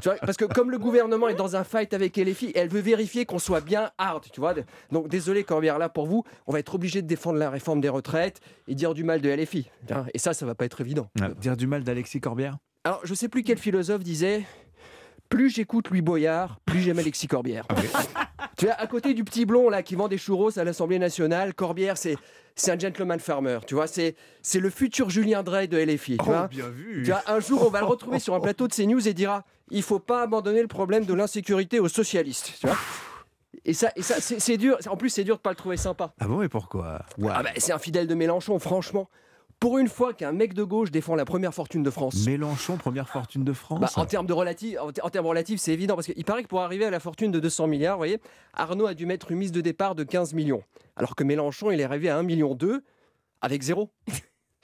Tu vois, parce que comme le gouvernement est dans un fight avec LFI elle veut vérifier qu'on soit bien hard tu vois. Donc désolé Corbière là pour vous on va être obligé de défendre la réforme des retraites et dire du mal de LFI hein, et ça ça va pas être évident. Ah, Dire du mal d'Alexis Corbière? Alors je sais plus quel philosophe disait plus j'écoute Louis Boyard, plus j'aime Alexis Corbière. [LAUGHS] tu vois, à côté du petit blond là qui vend des churros à l'Assemblée nationale, Corbière c'est c'est un gentleman farmer, tu vois, c'est c'est le futur Julien Drey de LFI. Tu Oh, vois bien vu. Tu vois, un jour on va le retrouver sur un plateau de CNews et dira il faut pas abandonner le problème de l'insécurité aux socialistes. Tu vois et ça, et ça c'est c'est dur. En plus, c'est dur de pas le trouver sympa. Ah bon, et pourquoi? Ah bah, c'est un fidèle de Mélenchon, franchement. Pour une fois qu'un mec de gauche défend la première fortune de France. Mélenchon, première fortune de France Bah, en termes de relatif, en, en termes relatifs, c'est évident parce qu'il paraît que pour arriver à la fortune de 200 milliards, vous voyez, Arnaud a dû mettre une mise de départ de 15 millions, alors que Mélenchon, il est arrivé à 1 million 2 avec zéro. [LAUGHS]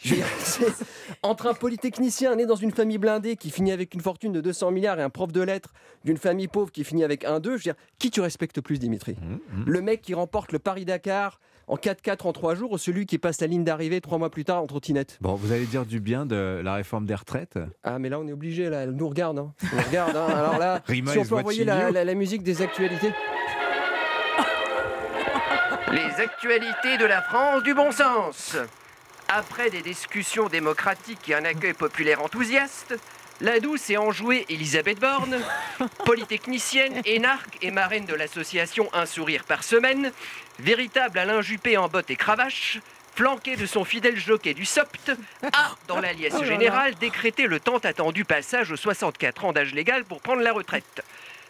Je veux dire, c'est- entre un polytechnicien né dans une famille blindée qui finit avec une fortune de 200 milliards et un prof de lettres d'une famille pauvre qui finit avec 1-2, je veux dire, qui tu respectes plus, Dimitri? Le mec qui remporte le Paris-Dakar en 4-4 en 3 jours ou celui qui passe la ligne d'arrivée 3 mois plus tard en trottinette Bon, vous allez dire du bien de la réforme des retraites? Ah, mais là, on est obligé, là, elle nous regarde. Hein. Elle nous regarde, hein. Alors là, [LAUGHS] Rima si on peut envoyer la, la- la musique des actualités. Les actualités de la France du bon sens. Après des discussions démocratiques et un accueil populaire enthousiaste, la douce et enjouée Elisabeth Borne, [LAUGHS] polytechnicienne, énarque et marraine de l'association Un sourire par semaine, véritable Alain Juppé en bottes et cravache, flanquée de son fidèle jockey du SOPT, a, dans la liesse [LAUGHS] Oh générale, décrété le tant attendu passage aux 64 ans d'âge légal pour prendre la retraite.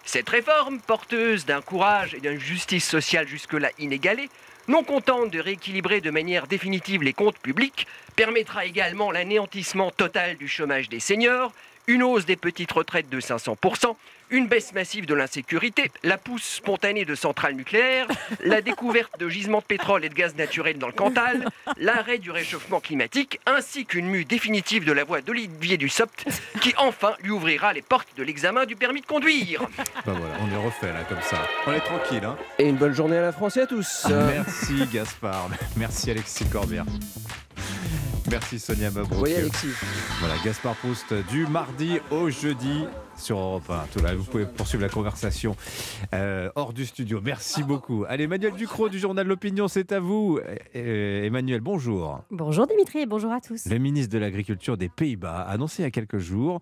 Cette réforme, porteuse d'un courage et d'une justice sociale jusque-là inégalée, non contente de rééquilibrer de manière définitive les comptes publics, permettra également l'anéantissement total du chômage des seniors, une hausse des petites retraites de 500%, une baisse massive de l'insécurité, la pousse spontanée de centrales nucléaires, la [LAUGHS] découverte de gisements de pétrole et de gaz naturel dans le Cantal, l'arrêt du réchauffement climatique, ainsi qu'une mue définitive de la voie d'Olivier Dussopt, qui enfin lui ouvrira les portes de l'examen du permis de conduire. Bah voilà, on est refait là comme ça. On est tranquille, hein Et une bonne journée à la France et à tous. Merci Gaspard, merci Alexis Corbière. Merci Sonia Mabrouk. Oui, Alexis. Voilà, Gaspard Proust du mardi au jeudi sur Europe 1. Tout là, vous pouvez poursuivre la conversation euh, hors du studio. Merci beaucoup. Allez, Emmanuel Ducrot du journal L'Opinion, c'est à vous. Euh, Emmanuel, bonjour. Bonjour Dimitri et bonjour à tous. Le ministre de l'Agriculture des Pays-Bas a annoncé il y a quelques jours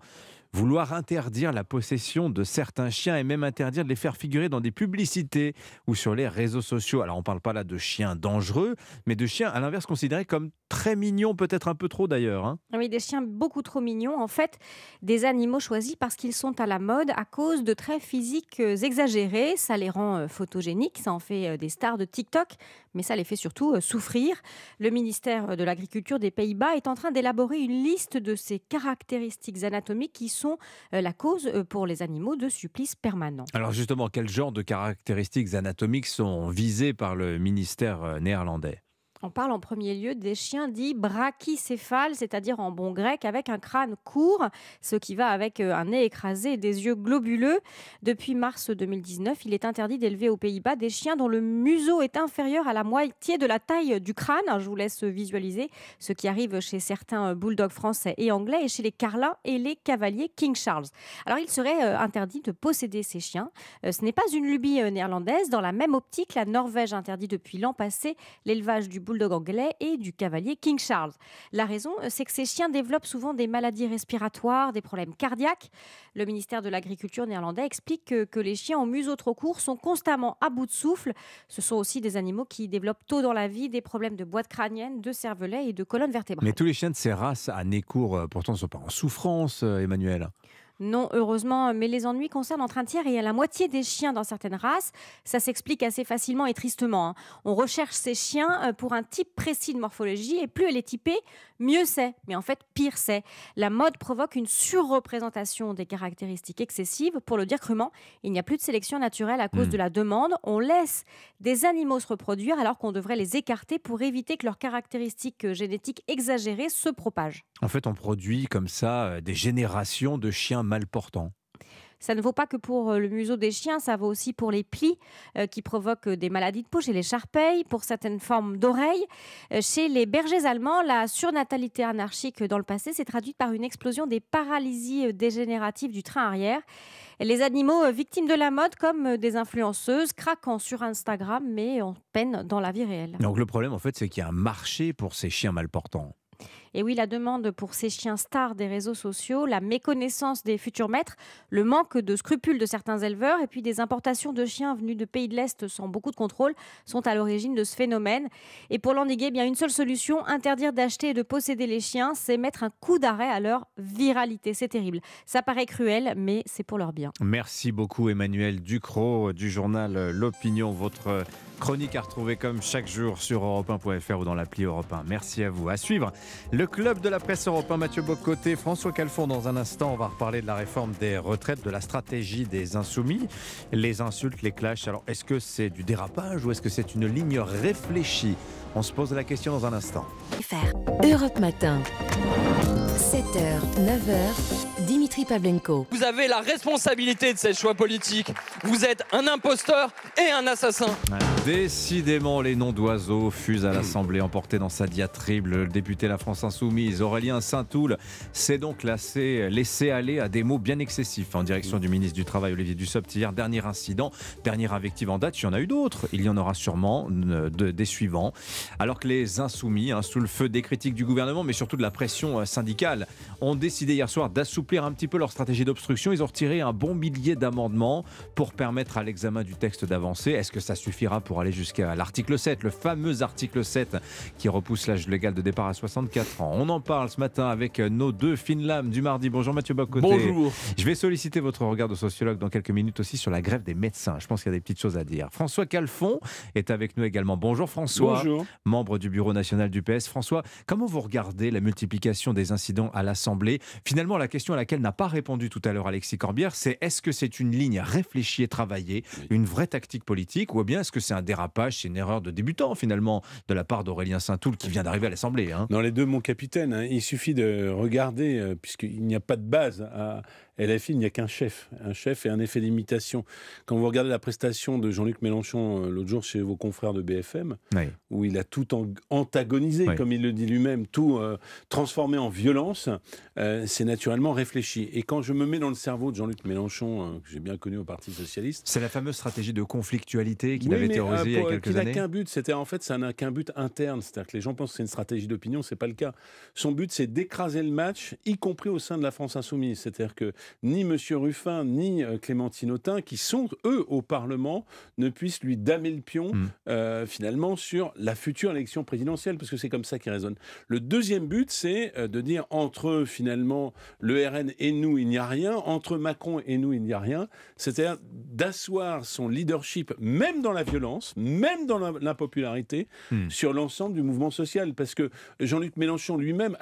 vouloir interdire la possession de certains chiens et même interdire de les faire figurer dans des publicités ou sur les réseaux sociaux. Alors on ne parle pas là de chiens dangereux, mais de chiens à l'inverse considérés comme très mignons, peut-être un peu trop d'ailleurs. hein. Ah Oui, des chiens beaucoup trop mignons. En fait, des animaux choisis parce qu'ils sont à la mode à cause de traits physiques euh, exagérés. Ça les rend euh, photogéniques, ça en fait euh, des stars de TikTok, mais ça les fait surtout souffrir. Le ministère de l'Agriculture des Pays-Bas est en train d'élaborer une liste de ces caractéristiques anatomiques qui sont euh, la cause euh, pour les animaux de supplices permanents. Alors justement, quel genre de caractéristiques anatomiques sont visées par le ministère euh, néerlandais? On parle en premier lieu des chiens dits brachycéphales, c'est-à-dire en bon grec avec un crâne court, ce qui va avec euh, un nez écrasé et des yeux globuleux. Depuis mars 2019, il est interdit d'élever aux Pays-Bas des chiens dont le museau est inférieur à la moitié de la taille du crâne. Je vous laisse visualiser ce qui arrive chez certains euh, bulldogs français et anglais et chez les carlins et les cavaliers King Charles. Alors il serait euh, interdit de posséder ces chiens. Ce n'est pas une lubie néerlandaise. Dans la même optique, la Norvège interdit depuis l'an passé l'élevage du bulldog anglais et du cavalier King Charles. La raison, euh, c'est que ces chiens développent souvent des maladies respiratoires, des problèmes cardiaques. Le ministère de l'Agriculture néerlandais explique que, les chiens au museau trop court sont constamment à bout de souffle. Ce sont aussi des animaux qui développent tôt dans la vie des problèmes de boîte crânienne, de cervelet et de colonne vertébrale. Mais tous les chiens de ces races à nez court, euh, pourtant, ne sont pas en souffrance, euh, Emmanuel. Non, heureusement, mais les ennuis concernent entre un tiers et la moitié des chiens dans certaines races. Ça s'explique assez facilement et tristement. hein. On recherche ces chiens euh, pour un type précis de morphologie et plus elle est typée, mieux c'est. Mais en fait, pire c'est. La mode provoque une surreprésentation des caractéristiques excessives. Pour le dire crûment, il n'y a plus de sélection naturelle à cause Hmm. de la demande. On laisse des animaux se reproduire alors qu'on devrait les écarter pour éviter que leurs caractéristiques euh, génétiques exagérées se propagent. En fait, on produit comme ça euh, des générations de chiens mal portants. Ça ne vaut pas que pour euh, le museau des chiens, ça vaut aussi pour les plis euh, qui provoquent des maladies de peau chez les charpeilles, pour certaines formes d'oreilles. Euh, chez les bergers allemands, la surnatalité anarchique dans le passé s'est traduite par une explosion des paralysies dégénératives du train arrière. Les animaux euh, victimes de la mode, comme des influenceuses, craquant sur Instagram, mais en peine dans la vie réelle. Donc le problème, en fait, c'est qu'il y a un marché pour ces chiens mal portants. Et oui, la demande pour ces chiens stars des réseaux sociaux, la méconnaissance des futurs maîtres, le manque de scrupules de certains éleveurs et puis des importations de chiens venus de pays de l'Est sans beaucoup de contrôle sont à l'origine de ce phénomène. Et pour l'endiguer, eh bien une seule solution, interdire d'acheter et de posséder les chiens, c'est mettre un coup d'arrêt à leur viralité. C'est terrible. Ça paraît cruel, mais c'est pour leur bien. Merci beaucoup Emmanuel Ducrot du journal L'Opinion. Votre chronique à retrouver comme chaque jour sur europe1.fr ou dans l'appli Europe 1. Merci à vous. À suivre, club de la presse Europe 1, Mathieu Bocoté, François Calfon. Dans un instant, on va reparler de la réforme des retraites, de la stratégie des insoumis, les insultes, les clashs. Alors, est-ce que c'est du dérapage ou est-ce que c'est une ligne réfléchie? On se pose la question dans un instant. Europe Matin. 7h, 9h, Dimitri Pavlenko. Vous avez la responsabilité de ces choix politiques. Vous êtes un imposteur et un assassin. Décidément, les noms d'oiseaux fusent à l'Assemblée, emportés dans sa diatribe. Le député La France Insoumise, Aurélien Saint-Toul, s'est donc laissé, laissé aller à des mots bien excessifs en direction du ministre du Travail, Olivier Dussopt. Hier, dernier incident, dernière invective en date. Il y en a eu d'autres. Il y en aura sûrement de- des suivants. Alors que les Insoumis, hein, sous le feu des critiques du gouvernement, mais surtout de la pression euh, syndicale, ont décidé hier soir d'assouplir un petit peu leur stratégie d'obstruction. Ils ont retiré un bon millier d'amendements pour permettre à l'examen du texte d'avancer. Est-ce que ça suffira pour aller jusqu'à l'article 7, le fameux article 7 qui repousse l'âge légal de départ à 64 On en parle ce matin avec nos deux fines lames du mardi. Bonjour Mathieu Bocoté. Bonjour. Je vais solliciter votre regard de sociologue dans quelques minutes aussi sur la grève des médecins. Je pense qu'il y a des petites choses à dire. François Calfon est avec nous également. Bonjour François. Bonjour. Membre du bureau national du PS. François, comment vous regardez la multiplication des incidents à l'Assemblée? Finalement, la question à laquelle n'a pas répondu tout à l'heure Alexis Corbière, c'est est-ce que c'est une ligne réfléchie et travaillée, une vraie tactique politique, ou bien est-ce que c'est un dérapage, c'est une erreur de débutant finalement de la part d'Aurélien Saint-Toul qui vient d'arriver à l'Assemblée hein? Dans les deux, mon capitaine, hein, il suffit de regarder, euh, puisqu'il n'y a pas de base à LFI, il n'y a qu'un chef, un chef et un effet d'imitation. Quand vous regardez la prestation de Jean-Luc Mélenchon euh, l'autre jour chez vos confrères de BFM, Oui. où il a tout en- antagonisé, Oui. comme il le dit lui-même, tout euh, transformé en violence, euh, c'est naturellement réfléchi. Et quand je me mets dans le cerveau de Jean-Luc Mélenchon, euh, que j'ai bien connu au Parti Socialiste, C'est la fameuse stratégie de conflictualité qu'il oui, avait euh, il y a quelques qu'il n'a années. qu'un but, c'était en fait, ça n'a qu'un but interne. C'est-à-dire que les gens pensent que c'est une stratégie d'opinion, c'est pas le cas. Son but, c'est d'écraser le match, y compris au sein de la France insoumise. C'est-à-dire que ni M. Ruffin, ni euh, Clémentine Autain, qui sont eux au Parlement, ne puissent lui damer le pion Hmm. euh, finalement sur la future élection présidentielle, parce que c'est comme ça qu'il résonne. Le deuxième but, c'est euh, de dire entre finalement le RN et nous, il n'y a rien, entre Macron et nous, il n'y a rien. C'est-à-dire d'asseoir son leadership, même dans la violence, même dans la- l'impopularité, Hmm. sur l'ensemble du mouvement social. Parce que Jean-Luc Mélenchon lui-même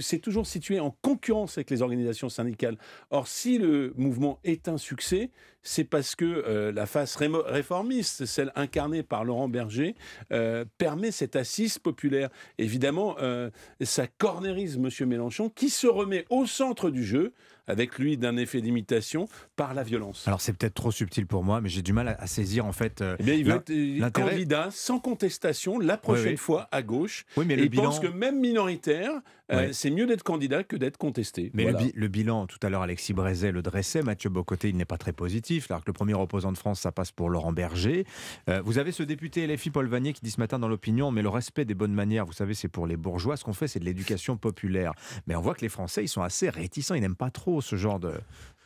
s'est toujours situé en concurrence avec les organisations syndicales. Or, si le mouvement est un succès, c'est parce que euh, la face réformiste, celle incarnée par Laurent Berger, euh, permet cette assise populaire. Évidemment, euh, ça cornérise M. Mélenchon, qui se remet au centre du jeu, avec lui d'un effet d'imitation, par la violence. Alors c'est peut-être trop subtil pour moi, mais j'ai du mal à, à saisir en fait. euh, Eh bien, il veut être candidat sans contestation la prochaine oui. fois à gauche. Oui, mais Et le il bilan- pense que même minoritaire, euh, c'est mieux d'être candidat que d'être contesté. Mais Voilà. le, bi- le bilan, tout à l'heure, Alexis Brézet le dressait. Mathieu Bocoté, il n'est pas très positif. Alors que le premier opposant de France, ça passe pour Laurent Berger. Euh, vous avez ce député LFI, Paul Vanier, qui dit ce matin dans l'opinion Mais le respect des bonnes manières, vous savez, c'est pour les bourgeois. Ce qu'on fait, c'est de l'éducation populaire. Mais on voit que les Français, ils sont assez réticents. Ils n'aiment pas trop ce genre de.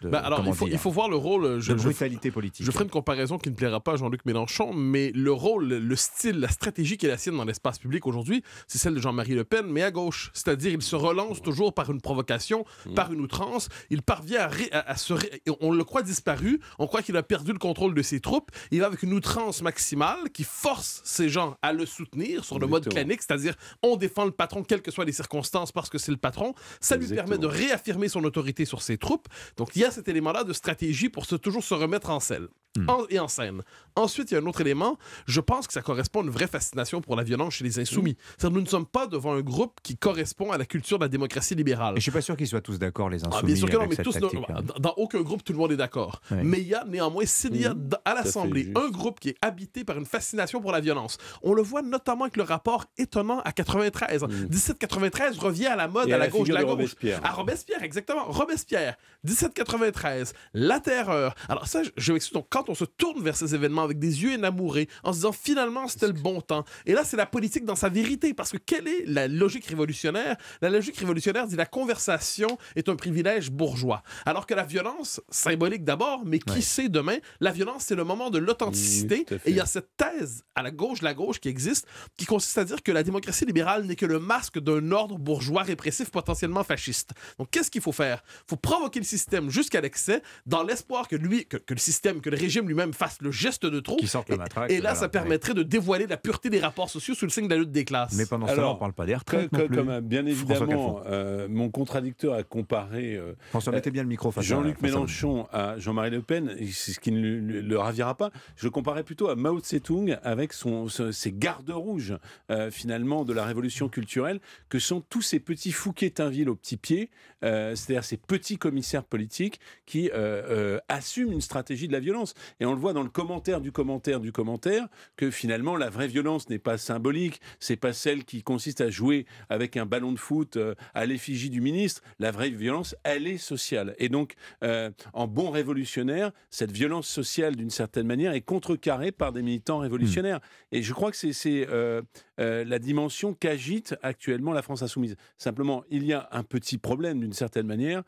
De- Bah, alors, il faut, dire, il faut voir le rôle. Je, de je- brutalité politique. Je ferai une comparaison qui ne plaira pas à Jean-Luc Mélenchon, mais le rôle, le style, la stratégie qui est la sienne dans l'espace public aujourd'hui, c'est celle de Jean-Marie Le Pen, mais à gauche. C'est-à-dire, il se relance toujours par une provocation, par une outrance. Il parvient à, ré- à- à se. ré- On le croit disparu, on croit qu'il a perdu le contrôle de ses troupes. Il va avec une outrance maximale qui force ces gens à le soutenir sur le mode clanique, c'est-à-dire, on défend le patron, quelles que soient les circonstances, parce que c'est le patron. Ça lui permet de réaffirmer son autorité sur ses troupes. Donc, il y a cet élément-là de stratégie pour se, toujours se remettre en selle. En- et en scène. Ensuite, il y a un autre élément. Je pense que ça correspond à une vraie fascination pour la violence chez les insoumis. C'est-à-dire, nous ne sommes pas devant un groupe qui correspond à la culture de la démocratie libérale. Et je suis pas sûr qu'ils soient tous d'accord, les insoumis. Ah, bien sûr que non, mais tous, hein. dans, aucun groupe, tout le monde est d'accord. Ouais. Mais il y a néanmoins, s'il y a dans- à l'Assemblée un groupe qui est habité par une fascination pour la violence, on le voit notamment avec le rapport étonnant à 93. 1793 revient à la mode à à la la gauche de la gauche. Robespierre. À Robespierre, exactement. Robespierre, 1793, la terreur. Alors ça, je- je m'excuse. Donc, quand on se tourne vers ces événements avec des yeux énamourés, en se disant finalement c'était le bon temps. Et là, c'est la politique dans sa vérité, parce que quelle est la logique révolutionnaire? La logique révolutionnaire dit la conversation est un privilège bourgeois, alors que la violence symbolique d'abord, mais qui sait demain? La violence, c'est le moment de l'authenticité. et il y a cette thèse à la gauche, de la gauche qui existe, qui consiste à dire que la démocratie libérale n'est que le masque d'un ordre bourgeois répressif potentiellement fasciste. Donc, qu'est-ce qu'il faut faire? Il faut provoquer le système jusqu'à l'excès, dans l'espoir que lui, que, que le système, que le régime lui-même fasse le geste de trop. Qui sorte la Et- matraque, Et, là, ça permettrait de dévoiler la pureté des rapports sociaux sous le signe de la lutte des classes. Mais pendant ce on parle pas des retraites non plus. Comme, euh, bien évidemment, euh, mon contradicteur a comparé euh, François, mettez bien le micro face à- Jean-Luc face à vous. Mélenchon à Jean-Marie Le Pen, c'est ce qui ne le, ravira pas. Je le comparais plutôt à Mao Tse-tung avec son, ses gardes rouges, euh, finalement, de la révolution culturelle, que sont tous ces petits Fouquetinville au petit pied, euh, c'est-à-dire ces petits commissaires politiques qui euh, euh, assument une stratégie de la violence. Et on le voit dans le commentaire du commentaire du commentaire, que finalement, la vraie violence n'est pas symbolique, c'est pas celle qui consiste à jouer avec un ballon de foot euh, à l'effigie du ministre. La vraie violence, elle est sociale. Et donc, euh, en bon révolutionnaire, cette violence sociale, d'une certaine manière, est contrecarrée par des militants révolutionnaires. Et je crois que c'est euh, euh, la dimension qu'agite actuellement la France insoumise. Simplement, il y a un petit problème, d'une certaine manière,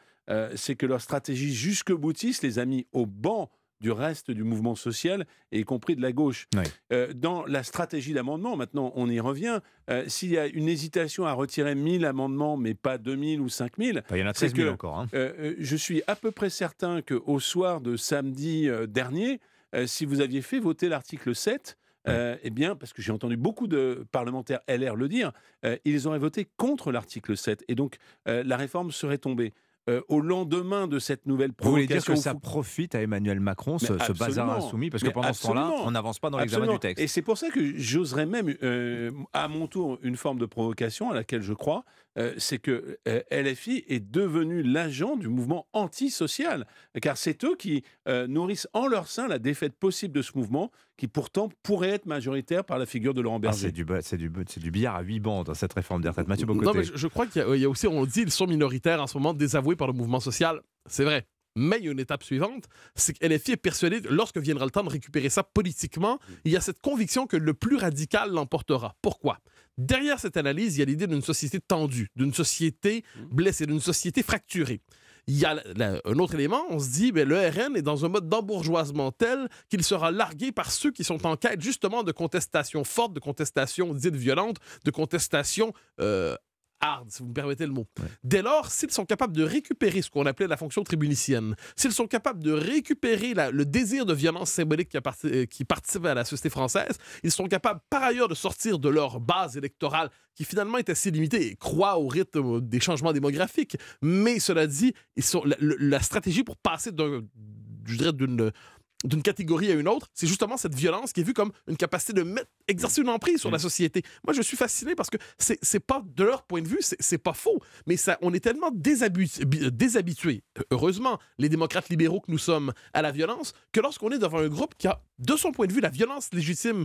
c'est que leur stratégie jusque boutiste les a mis au banc du reste du mouvement social, et y compris de la gauche. Euh, dans la stratégie d'amendement, maintenant on y revient, euh, s'il y a une hésitation à retirer 1000 amendements, mais pas 2000 ou 5000, Bah, il y en a c'est 13 000 que, encore, hein. euh, je suis à peu près certain qu'au soir de samedi dernier, si vous aviez fait voter l'article 7, euh, eh bien, parce que j'ai entendu beaucoup de parlementaires LR le dire, euh, ils auraient voté contre l'article 7. Et donc, euh, la réforme serait tombée. Euh, au lendemain de cette nouvelle Vous voulez provocation... dire que ça profite à Emmanuel Macron, ce, bazar insoumis Parce que pendant ce temps-là, on n'avance pas dans l'examen du texte. Et c'est pour ça que j'oserais même, euh, à mon tour, une forme de provocation à laquelle je crois, euh, c'est que euh, LFI est devenu l'agent du mouvement antisocial. Car c'est eux qui euh, nourrissent en leur sein la défaite possible de ce mouvement, qui pourtant pourrait être majoritaire par la figure de Laurent Ah, Berger. c'est du, ba- c'est du, c'est du billard à 8 bandes, dans cette réforme des retraites. Mathieu Bocoté. Non, mais je, je crois qu'il y, a- il y a aussi, on le dit, ils sont minoritaires en ce moment, désavoués par le mouvement social. C'est vrai. Mais il y a une étape suivante, c'est que LFI est persuadé, lorsque viendra le temps de récupérer ça politiquement, il y a cette conviction que le plus radical l'emportera. Pourquoi? Derrière cette analyse, il y a l'idée d'une société tendue, d'une société blessée, d'une société fracturée. Il y a la- la- un autre élément, on se dit, ben, le RN est dans un mode d'embourgeoisement tel qu'il sera largué par ceux qui sont en quête justement de contestation forte, de contestation dite violente, de contestation euh, hard, si vous me permettez le mot. Dès lors, s'ils sont capables de récupérer ce qu'on appelait la fonction tribunicienne, s'ils sont capables de récupérer la- le désir de violence symbolique qui, apparti- euh, qui participe à la société française, ils sont capables par ailleurs de sortir de leur base électorale qui finalement est assez limitée et croit au rythme des changements démographiques. Mais cela dit, ils sont, la, stratégie pour passer d'un, je dirais, d'une d'une catégorie à une autre, c'est justement cette violence qui est vue comme une capacité de mettre, exercer une emprise sur la société. Moi, je suis fasciné parce que c'est c'est pas, de leur point de vue, c'est c'est pas faux, mais ça, on est tellement déshabitu- bi- déshabitués, heureusement, les démocrates libéraux que nous sommes, à la violence, que lorsqu'on est devant un groupe qui a, de son point de vue, la violence légitime,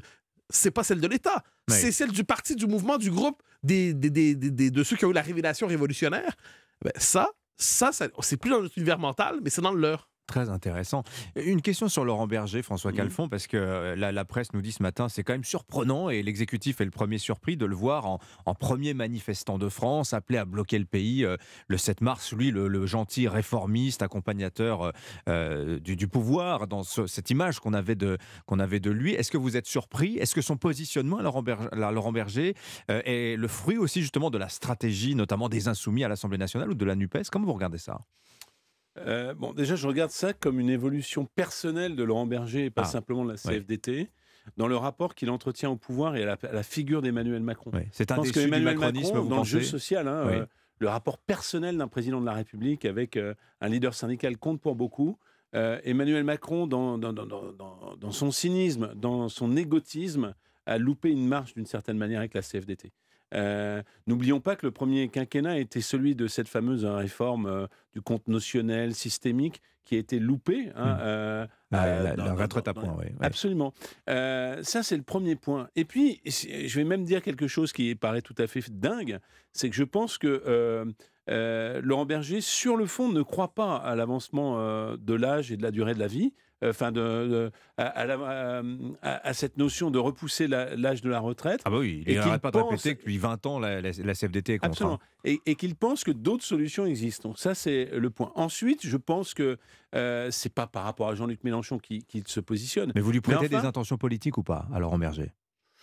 c'est pas celle de l'État, c'est celle du parti, du mouvement, du groupe, des, des- des- des- des- de ceux qui ont eu la révélation révolutionnaire. Ben, ça, ça, ça c'est plus dans notre univers mental, mais c'est dans le leur. Très intéressant. Une question sur Laurent Berger, François. Calfon, parce que euh, la, la presse nous dit ce matin, c'est quand même surprenant et l'exécutif est le premier surpris de le voir en, en premier manifestant de France, appelé à bloquer le pays euh, le 7 mars. Lui, le, le gentil réformiste, accompagnateur euh, du, du pouvoir, dans ce- cette image qu'on avait, de, qu'on avait de lui. Est-ce que vous êtes surpris? Est-ce que son positionnement à Laurent Berger, à Laurent Berger euh, est le fruit aussi justement de la stratégie, notamment des Insoumis à l'Assemblée nationale ou de la NUPES? Comment vous regardez ça? Euh, bon, déjà, je regarde ça comme une évolution personnelle de Laurent Berger et pas Ah, simplement de la oui. CFDT. Dans le rapport qu'il entretient au pouvoir et à la, à la figure d'Emmanuel Macron. C'est un Je pense déçu que du macronisme, Macron, vous dans le jeu social, hein, Oui. euh, le rapport personnel d'un président de la République avec euh, un leader syndical compte pour beaucoup. Emmanuel Macron, dans, dans son cynisme, dans son égotisme, a loupé une marche d'une certaine manière avec la CFDT. Euh, N'oublions pas que le premier quinquennat était celui de cette fameuse réforme euh, du compte notionnel systémique qui a été loupée. hein, Mmh. euh, La- euh, la- dans- la dans- retraite à points, oui. Absolument. Euh, ça, c'est le premier point. Et puis, je vais même dire quelque chose qui paraît tout à fait dingue, c'est que je pense que Laurent Berger, sur le fond, ne croit pas à l'avancement de l'âge et de la durée de la vie. Euh, Enfin, de, de- à, à la- à- à- à cette notion de repousser l'âge de la retraite. Ah bah oui, il n'arrête pas de répéter que depuis 20 ans, la, la- la CFDT est contre. Absolument. hein. Et, et qu'il pense que d'autres solutions existent. Donc ça, c'est le point. Ensuite, je pense que euh, c'est pas par rapport à Jean-Luc Mélenchon qu'il se positionne. Mais vous lui prêtez enfin- des intentions politiques ou pas à Laurent Berger?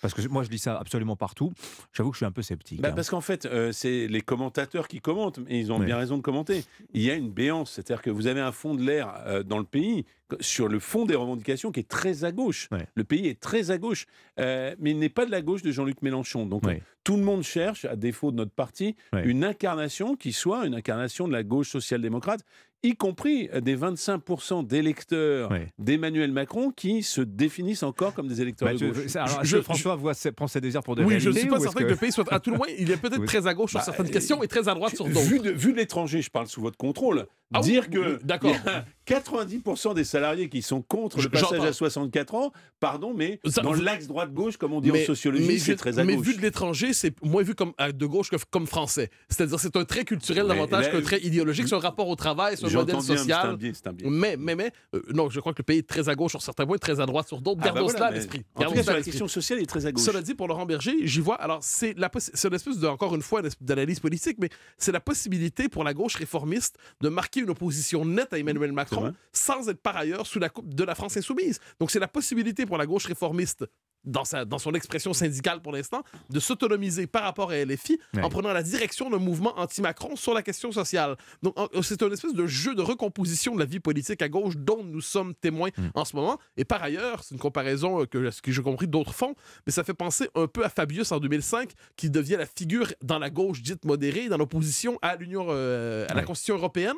Parce que moi, je lis ça absolument partout. J'avoue que je suis un peu sceptique. Bah, hein. parce qu'en fait, euh, c'est les commentateurs qui commentent, et ils ont Oui. bien raison de commenter. Il y a une béance, c'est-à-dire que vous avez un fond de l'air euh, dans le pays, sur le fond des revendications, qui est très à gauche. Le pays est très à gauche, euh, mais il n'est pas de la gauche de Jean-Luc Mélenchon. Donc tout le monde cherche, à défaut de notre parti, une incarnation qui soit une incarnation de la gauche social-démocrate, y compris des 25% d'électeurs d'Emmanuel Macron qui se définissent encore comme des électeurs Bah, de gauche. alors, François voit ses- prend ses désirs pour des Oui, je ne suis pas certain que... que- le pays soit. À tout le moins, il est peut-être Oui. très à gauche sur Bah, certaines euh, questions et très à droite sur d'autres. Vu de, vu de l'étranger, je parle sous votre contrôle. Ah dire oui, que d'accord. il y a 90% des salariés qui sont contre le passage à 64 ans, pardon, mais Ça- dans l'axe droite-gauche, comme on dit en sociologie, mais c'est vu- très à mais gauche. vu de l'étranger, c'est moins vu comme de gauche que comme français. C'est-à-dire c'est un trait culturel Mais davantage qu'un trait idéologique, c'est un rapport au travail, c'est un modèle bien, mais social. c'est un biais. Mais, mais, mais euh, non, je crois que le pays est très à gauche sur certains points, très à droite sur d'autres. Ah bah Gardons voilà, cela à mais l'esprit. en tout cas, sur la question sociale, il est très à gauche. Cela dit, pour Laurent Berger, j'y vois. Alors, c'est la une espèce de, encore une fois, d'analyse politique, mais c'est la possibilité pour la gauche réformiste de marquer une opposition nette à Emmanuel Macron sans être par ailleurs sous la coupe de la France insoumise. Donc, c'est la possibilité pour la gauche réformiste. Dans, sa, dans son expression syndicale pour l'instant, de s'autonomiser par rapport à LFI en prenant la direction d'un mouvement anti-Macron sur la question sociale. Donc, c'est un espèce de jeu de recomposition de la vie politique à gauche dont nous sommes témoins en ce moment. Et par ailleurs, c'est une comparaison euh, que, ce que j'ai compris d'autres font, mais ça fait penser un peu à Fabius en 2005, qui devient la figure dans la gauche dite modérée, dans l'opposition à l'Union, euh, à la Ouais. Constitution européenne.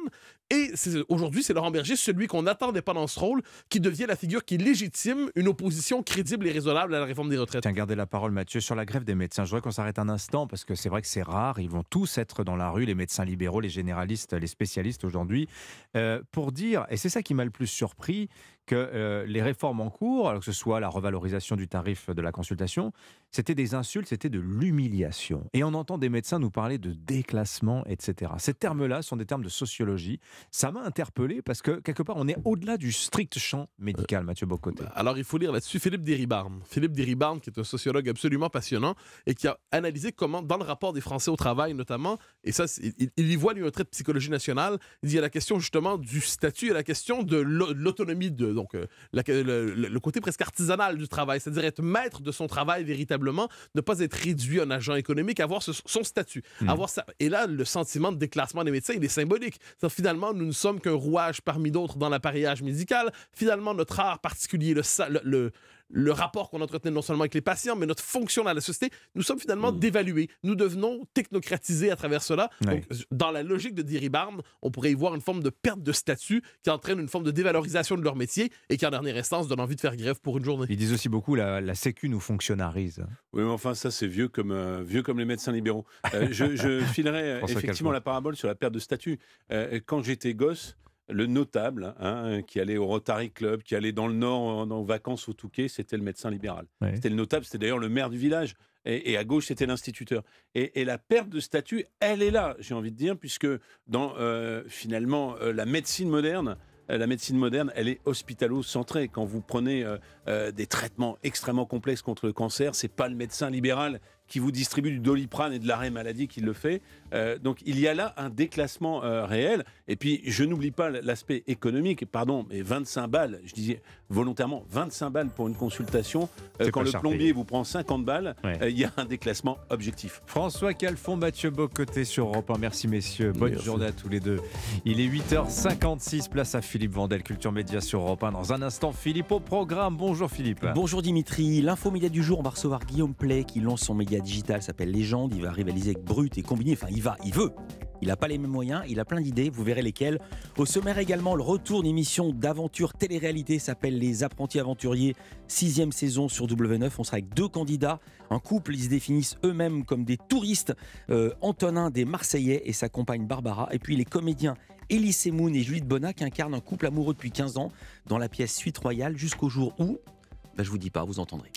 Et aujourd'hui, c'est Laurent Berger, celui qu'on n'attendait pas dans ce rôle, qui devient la figure qui légitime une opposition crédible et raisonnable la réforme des retraites. Tiens, gardez la parole, Mathieu, sur la grève des médecins. Je voudrais qu'on s'arrête un instant parce que c'est vrai que c'est rare. Ils vont tous être dans la rue, les médecins libéraux, les généralistes, les spécialistes aujourd'hui, euh, pour dire, et c'est ça qui m'a le plus surpris, que euh, les réformes en cours, alors que ce soit la revalorisation du tarif de la consultation, c'était des insultes, c'était de l'humiliation. Et on entend des médecins nous parler de déclassement, etc. Ces termes-là sont des termes de sociologie. Ça m'a interpellé parce que quelque part, on est au-delà du strict champ médical, Mathieu Bocoté. Alors, il faut lire là-dessus Philippe Deribarne. Philippe Deribarne, qui est un sociologue absolument passionnant et qui a analysé comment, dans le rapport des Français au travail notamment, et ça, il, il y voit, lui, un trait de psychologie nationale, il y a la question justement du statut et la question de l'au- l'autonomie, de, donc euh, la- le, côté presque artisanal du travail, c'est-à-dire être maître de son travail véritablement, ne pas être réduit un agent économique, avoir ce- son statut. Hmm. Avoir sa- Et là, le sentiment de déclassement des médecins, il est symbolique. Finalement, nous ne sommes qu'un rouage parmi d'autres dans l'appareillage médical. Finalement, notre art particulier, le, le, le- rapport qu'on entretenait non seulement avec les patients, mais notre fonction dans la société, nous sommes finalement dévalués. Nous devenons technocratisés à travers cela. Ouais. Donc, dans la logique de Thierry Barne, on pourrait y voir une forme de perte de statut qui entraîne une forme de dévalorisation de leur métier et qui, en dernière instance, donne envie de faire grève pour une journée. Ils disent aussi beaucoup la, la Sécu nous fonctionnarise. Oui, mais enfin, ça, c'est vieux comme, euh, vieux comme les médecins libéraux. Euh, je, je [LAUGHS] filerai euh, effectivement la parabole sur la perte de statut. Euh, quand j'étais gosse, le notable hein, qui allait au Rotary Club, qui allait dans le Nord en, en vacances au Touquet, c'était le médecin libéral. Ouais. C'était le notable, c'était d'ailleurs le maire du village. Et, et à gauche, c'était l'instituteur. Et, et la perte de statut, elle est là, j'ai envie de dire, puisque dans euh, finalement euh, la médecine moderne, euh, la médecine moderne, elle est hospitalo-centrée. Quand vous prenez euh, euh, des traitements extrêmement complexes contre le cancer, c'est pas le médecin libéral qui vous distribue du doliprane et de l'arrêt maladie qui le fait. Euh, donc il y a là un déclassement euh, réel. Et puis je n'oublie pas l'aspect économique. Pardon, mais 25 balles, je disais volontairement 25 balles pour une consultation. euh, quand le plombier payé. vous prend 50 balles, Ouais. euh, il y a un déclassement objectif. François Calfon, Mathieu Bocoté sur Europe 1. Merci messieurs. Bonne Merci. journée à tous les deux. Il est 8h56, place à Philippe Vandel, Culture Média sur Europe 1. Dans un instant, Philippe au programme. Bonjour Philippe. Bonjour Dimitri, l'info média du jour, on va recevoir Guillaume Play qui lance son média digital, s'appelle Légende, il va rivaliser avec Brut et Combiné, enfin il va, il veut Il n'a pas les mêmes moyens, il a plein d'idées, vous verrez lesquelles. Au sommaire également, le retour d'une émission d'aventure télé-réalité s'appelle Les Apprentis Aventuriers, sixième saison sur W9. On sera avec deux candidats, un couple, ils se définissent eux-mêmes comme des touristes. Euh, Antonin des Marseillais et sa compagne Barbara, et puis les comédiens Elise Moon et Juliette Bonnat qui incarnent un couple amoureux depuis 15 ans dans la pièce Suite Royale jusqu'au jour où ben, je vous dis pas, vous entendrez.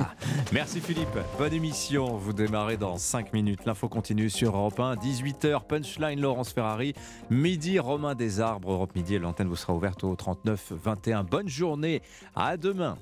[LAUGHS] Merci Philippe. Bonne émission. Vous démarrez dans 5 minutes. L'info continue sur Europe 1. 18h, Punchline Laurence Ferrari. Midi, Romain Desarbres. Europe Midi l'antenne vous sera ouverte au 39 21. Bonne journée. À demain.